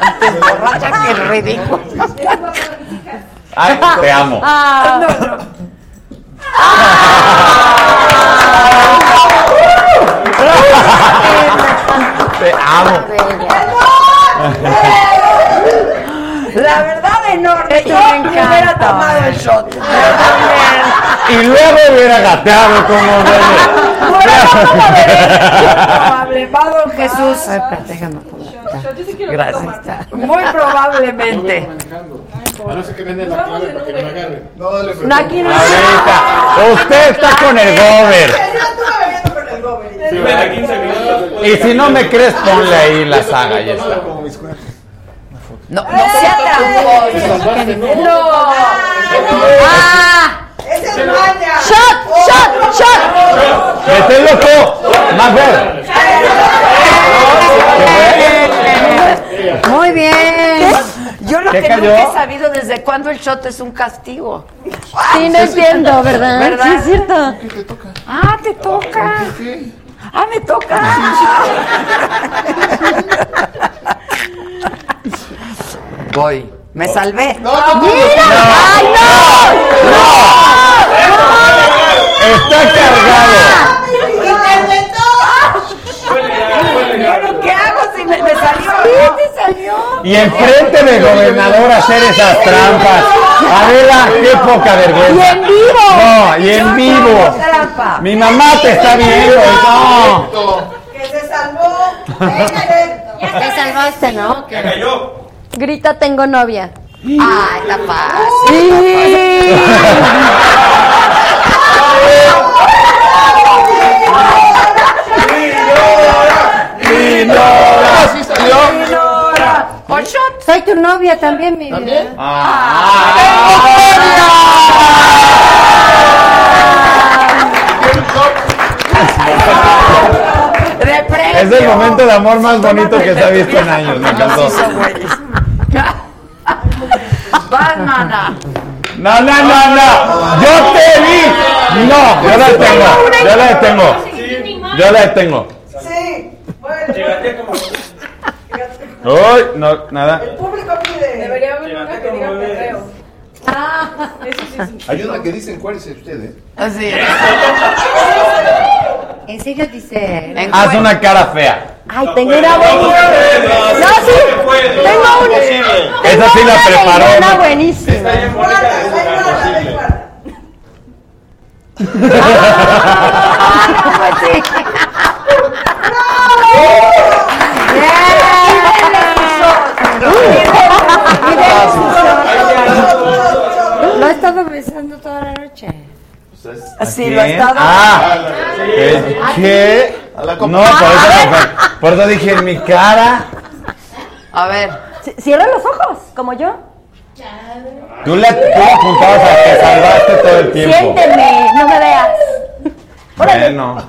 Antes borracha que ridículo. Ay, te amo. Ah. No, no. Te amo. La verdad, enorme. Yo me hubiera tomado el shot. Y luego hubiera gateado como debe. Probable, Jesús. Ay, déjame. Gracias. Muy probablemente. Ahora sé que vende la clave para que me agarre. No, dale, No, aquí no. Usted está con el gober. Sí, ven a 15 minutos. Y si no me crees, ponle ahí la saga. Ya está. No, no sea tramposo. No. ¡Ah! ¡Shot! ¡Shot! ¡Shot! ¡Vete loco! ¡Más ver! Muy bien. Yo lo ¿Qué que cayó? nunca he sabido desde cuándo el shot es un castigo. Sí, no entiendo, ¿verdad? ¿Verdad? Sí, es cierto. Ah, te toca. Ah, me toca. Voy. Me salvé. ¡Ay, ¡Está cargado! ¿Pero qué hago si me, me salió? te salió? Y enfrente del gobernador hacer esas trampas. Adela, qué poca vergüenza. Y en vivo. No, y en vivo. Trampa. Mi mamá te está viendo. No. Que se salvó. Te salvaste, ¿no? Ya cayó. Grita, tengo novia. Ah, está fácil. Sí. Así salió. ¿Por shot? Soy tu novia también, mi vida. De premio. Es el momento de amor más bonito que se ha visto en años. Me encantó. Vas. No, no, no, no. Yo te vi. No, yo la detengo. Yo la detengo. Yo la detengo. Sí. Bueno, Uy, no, nada. el público pide. Debería haber una que diga perreo. Eso sí es Hay una que dicen cuál es usted, ¿eh? Así es. ¿En serio dice? Haz una cara fea. Ay, tengo una buenísima. No, sí. Tengo una. Esa sí la preparó. Una buenísima. Lo he estado besando toda la noche. Así lo ha ¿Quién? estado. Ah, ¿qué? ¿qué? No, por eso, por eso dije en mi cara. A ver. Cierra los ojos, como yo. Tú le, tú le apuntabas a que salvaste todo el tiempo. Siénteme, no me veas. Bueno.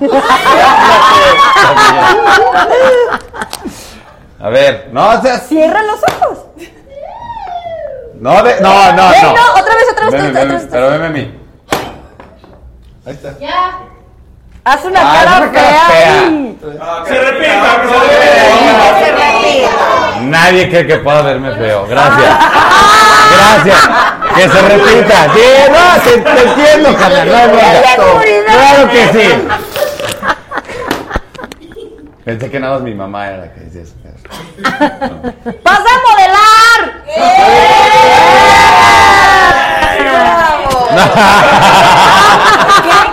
A ver, no seas. Cierra los ojos. No, de, no, no, Ven, no. no, otra vez, otra vez, otra. Pero veme a mí. Ahí está. Haz una Ah, cara una cara fea. fea. ahí. Se repita, que se repita. Nadie cree que pueda verme feo. Gracias. Gracias. Que se repita. Sí, no, te, te entiendo, carnal. No, no, no. Claro que sí. Pensé que nada más mi mamá era la que decía eso. ¡Vas a modelar!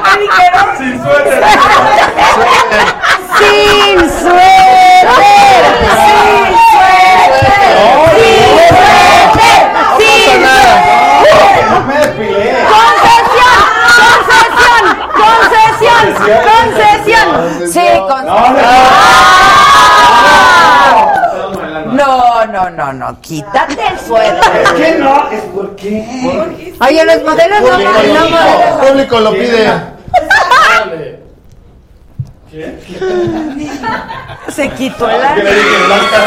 ¿Qué dijeron? Sin suéter. ¡Sin suéter! ¡Sin suéter! ¡Sin suéter! No me despilé. ¡Concesión! ¡Concesión! ¡Concesión! ¡Concesión! Sí, No, no, no, no, quítate el suéter. Es que no, es porque. Oye, los modelos no, no lo- modelos. público lo pide. Se quitó el dije, Blanca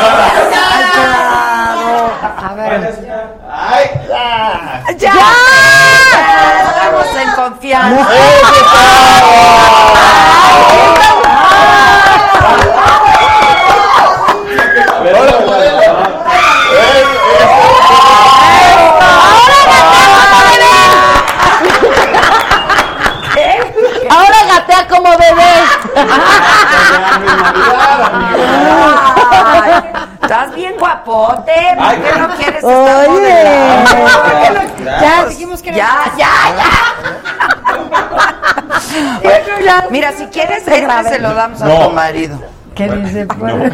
A ver. ¡Ya! Estamos en confianza. Ahora gatea como bebé. Ay, Estás bien guapote. ¿Por qué no quieres estar Oye. Ya dijimos que Ya, ya, ya. Mira, si quieres, este se lo damos a No. tu marido. ¿Qué dice? No, no.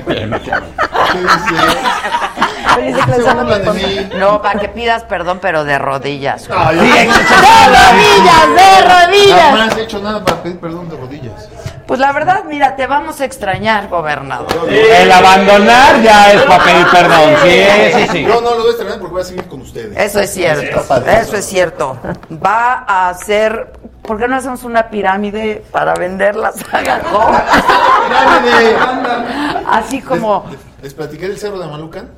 No, para que pidas perdón, pero de rodillas. Ay, ¡De rodillas, de rodillas! Jamás he hecho nada para pedir perdón de rodillas. Pues la verdad, mira, te vamos a extrañar, gobernador. El abandonar ya es para pedir perdón. Sí, sí, sí. Yo no lo voy a estrenar porque voy a seguir con ustedes. Eso es cierto, eso es cierto. Va a hacer, ¿por qué no hacemos una pirámide para vender la saga. Así como, Les, les platiqué del Cerro de Malucan.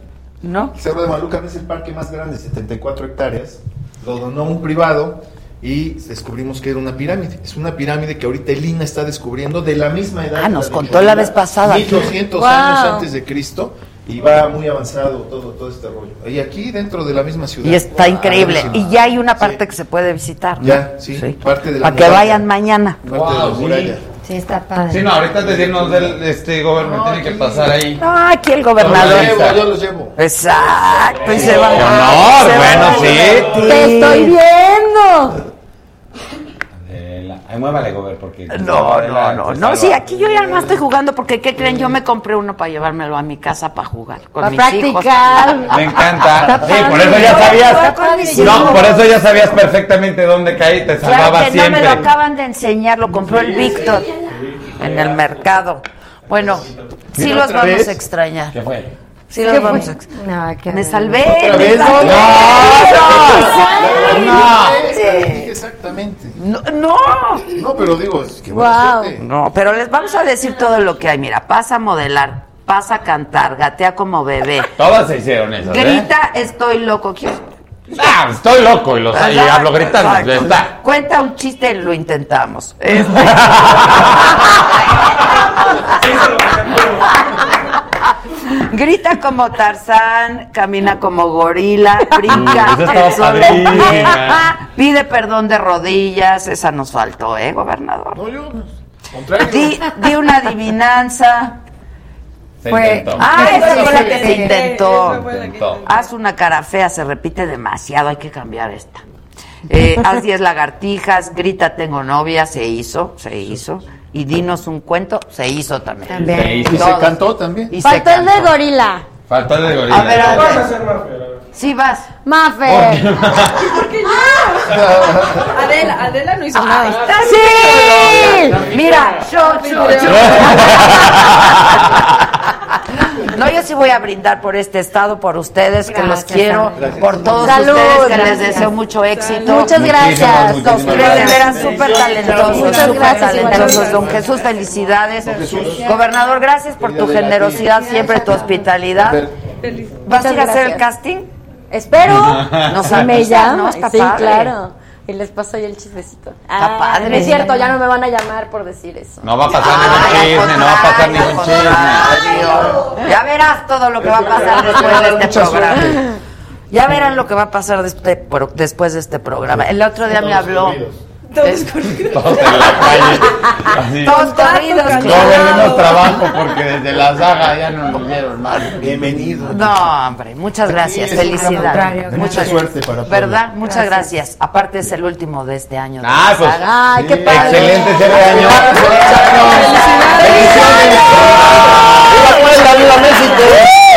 ¿no? El Cerro de Malucan es el parque más grande, 74 hectáreas. Lo donó un privado y descubrimos que era una pirámide. Es una pirámide que ahorita el INA está descubriendo de la misma edad. Ah, que nos contó la vez pasada. 1200 Wow. años antes de Cristo y va muy avanzado todo, todo este rollo. Y aquí dentro de la misma ciudad. Y está increíble. Ah, Y ya hay una parte Sí. que se puede visitar. ¿no? Ya, sí, parte de la Para que muralla. vayan mañana. Parte de la muralla. Sí, está padre. Sí, no, ahorita antes de irnos del este gobierno tiene que pasar ahí. No, aquí el Yo los gobernador. llevo, yo los llevo. Exacto. Y se va honor, bueno, sí. ¡Te estoy Ay, muévale, gobernador, porque. No, no, no, no, sí, aquí yo ya no estoy jugando porque, ¿qué creen? Yo me compré uno para llevármelo a mi casa para jugar con Para mis practicar. Me encanta. Sí, por eso ya sabías. No, por eso ya sabías perfectamente dónde caí, te Claro salvaba que no me siempre. lo acaban de enseñar, lo compró el Víctor en el mercado. Bueno, sí los vamos a extrañar. ¿Qué fue? Sí los vamos a. No, qué Me salvé. ¿Otra me vez? salvé. No, No. Dije Exactamente. No, no. No, pero digo, es que Wow. No, pero les vamos a decir todo lo que hay. Mira, pasa a modelar, pasa a cantar, gatea como bebé. Todas se hicieron esas, ¿eh? Grita, estoy loco. ¿Quieres? Ah, estoy loco y, los, y hablo gritando. está. Cuenta un chiste, lo intentamos. Este- Grita como Tarzán, camina como gorila, brinca padrísima. pide perdón de rodillas, esa nos faltó, ¿eh, gobernador? No, yo, contrario. Di, di una adivinanza. Se Fue- intentó. Ah, esa fue la que se intentó. Haz una cara fea, se repite demasiado, hay que cambiar esta. Eh, haz 10 lagartijas, grita tengo novia, se hizo, se hizo. Y dinos un cuento, se hizo también. También. Se hizo. Y se cantó también. Y se Faltó el de gorila. Faltó el de gorila. A ver, a Vas a ver. hacer. Sí vas. Mafe. Adela, Adela no hizo nada. ¡Sí! Mira, yo, yo, yo. No, yo sí voy a brindar por este estado, por ustedes, que los quiero, Gracias. por todos Salud. ustedes, que les deseo mucho éxito. Muchas gracias. Ustedes de veras súper talentosos, Muchas gracias, talentosos. Don Jesús, felicidades. Gobernador, gracias por tu generosidad, siempre tu hospitalidad. ¿Vas a ir a hacer el casting? Espero. Nos me sí, claro. Y les paso ahí el chismecito. Está padre. no Es cierto, ya no me van a llamar por decir eso. No va a pasar Ay, ningún chisme, no va a pasar ningún al chisme. Ya verás todo lo que va a pasar después de este programa. Ya verán lo que va a pasar después de este programa. El otro día me habló. Todos en la calle. Así. Todos corridos. No perdemos trabajo porque desde la saga ya no nos dieron mal. Bienvenido. No, hombre, muchas gracias, Sí, felicidades. Mucha suerte para Puebla. ¿Verdad? Muchas gracias. Aparte es el último de este año. de Ah, la pues. saga. Ay, qué sí, padre. Excelente cierre de año. ¡Felicidades! ¡Viva Puebla, viva México! Gracias, don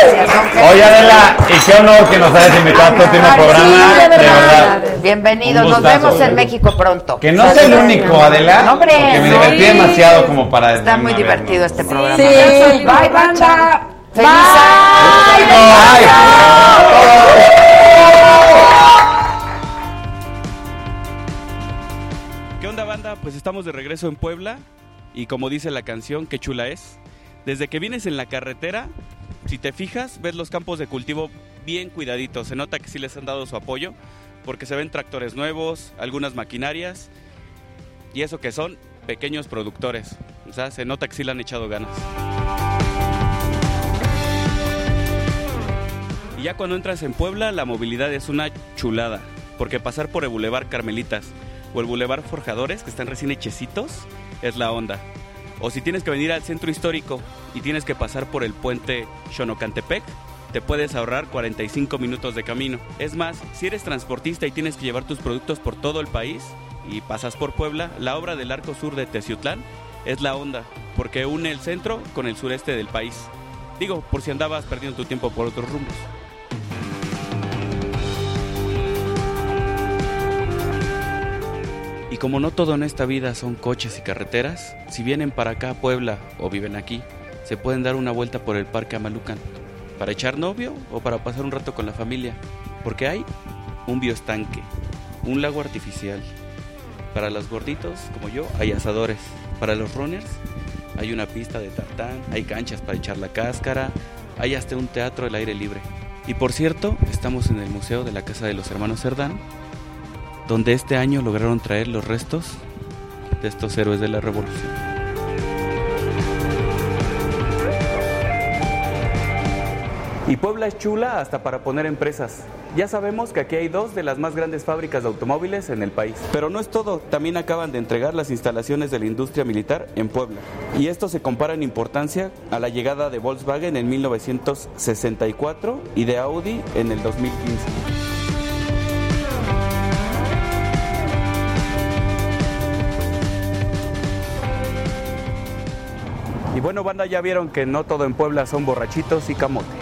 Oye, Adela, y qué honor que nos hayas invitado a tu último programa. De verdad. Bienvenido, Un nos vemos en México pronto. Que no sea el único, Adela. No, hombre, porque me divertí demasiado como para Está muy divertido este programa. Sí. Bye, banda. Feliz ¿Qué onda banda? Pues estamos de regreso en Puebla y como dice la canción, qué chula es. Desde que vienes en la carretera, si te fijas, ves los campos de cultivo bien cuidaditos. Se nota que sí les han dado su apoyo porque se ven tractores nuevos, algunas maquinarias y eso que son pequeños productores. O sea, se nota que sí le han echado ganas. Y ya cuando entras en Puebla, la movilidad es una chulada, porque pasar por el Boulevard Carmelitas o el Boulevard Forjadores, que están recién hechecitos, es la onda. O si tienes que venir al centro histórico y tienes que pasar por el puente Xonocantepec, te puedes ahorrar 45 minutos de camino. Es más, si eres transportista y tienes que llevar tus productos por todo el país y pasas por Puebla, la obra del Arco Sur de Teciutlán es la onda, porque une el centro con el sureste del país. Digo, por si andabas perdiendo tu tiempo por otros rumbos. Y como no todo en esta vida son coches y carreteras, si vienen para acá a Puebla o viven aquí, se pueden dar una vuelta por el Parque Amalucan para echar novio o para pasar un rato con la familia, porque hay un bioestanque, un lago artificial. Para los gorditos como yo hay asadores, para los runners hay una pista de tartán, hay canchas para echar la cáscara, hay hasta un teatro al aire libre. Y por cierto, estamos en el Museo de la Casa de los Hermanos Cerdán, donde este año lograron traer los restos de estos héroes de la revolución. Y Puebla es chula hasta para poner empresas. Ya sabemos que aquí hay dos de las más grandes fábricas de automóviles en el país. Pero no es todo, también acaban de entregar las instalaciones de la industria militar en Puebla. Y esto se compara en importancia a la llegada de Volkswagen en 1964 y de Audi en el 2015. Y bueno, banda, ya vieron que no todo en Puebla son borrachitos y camote.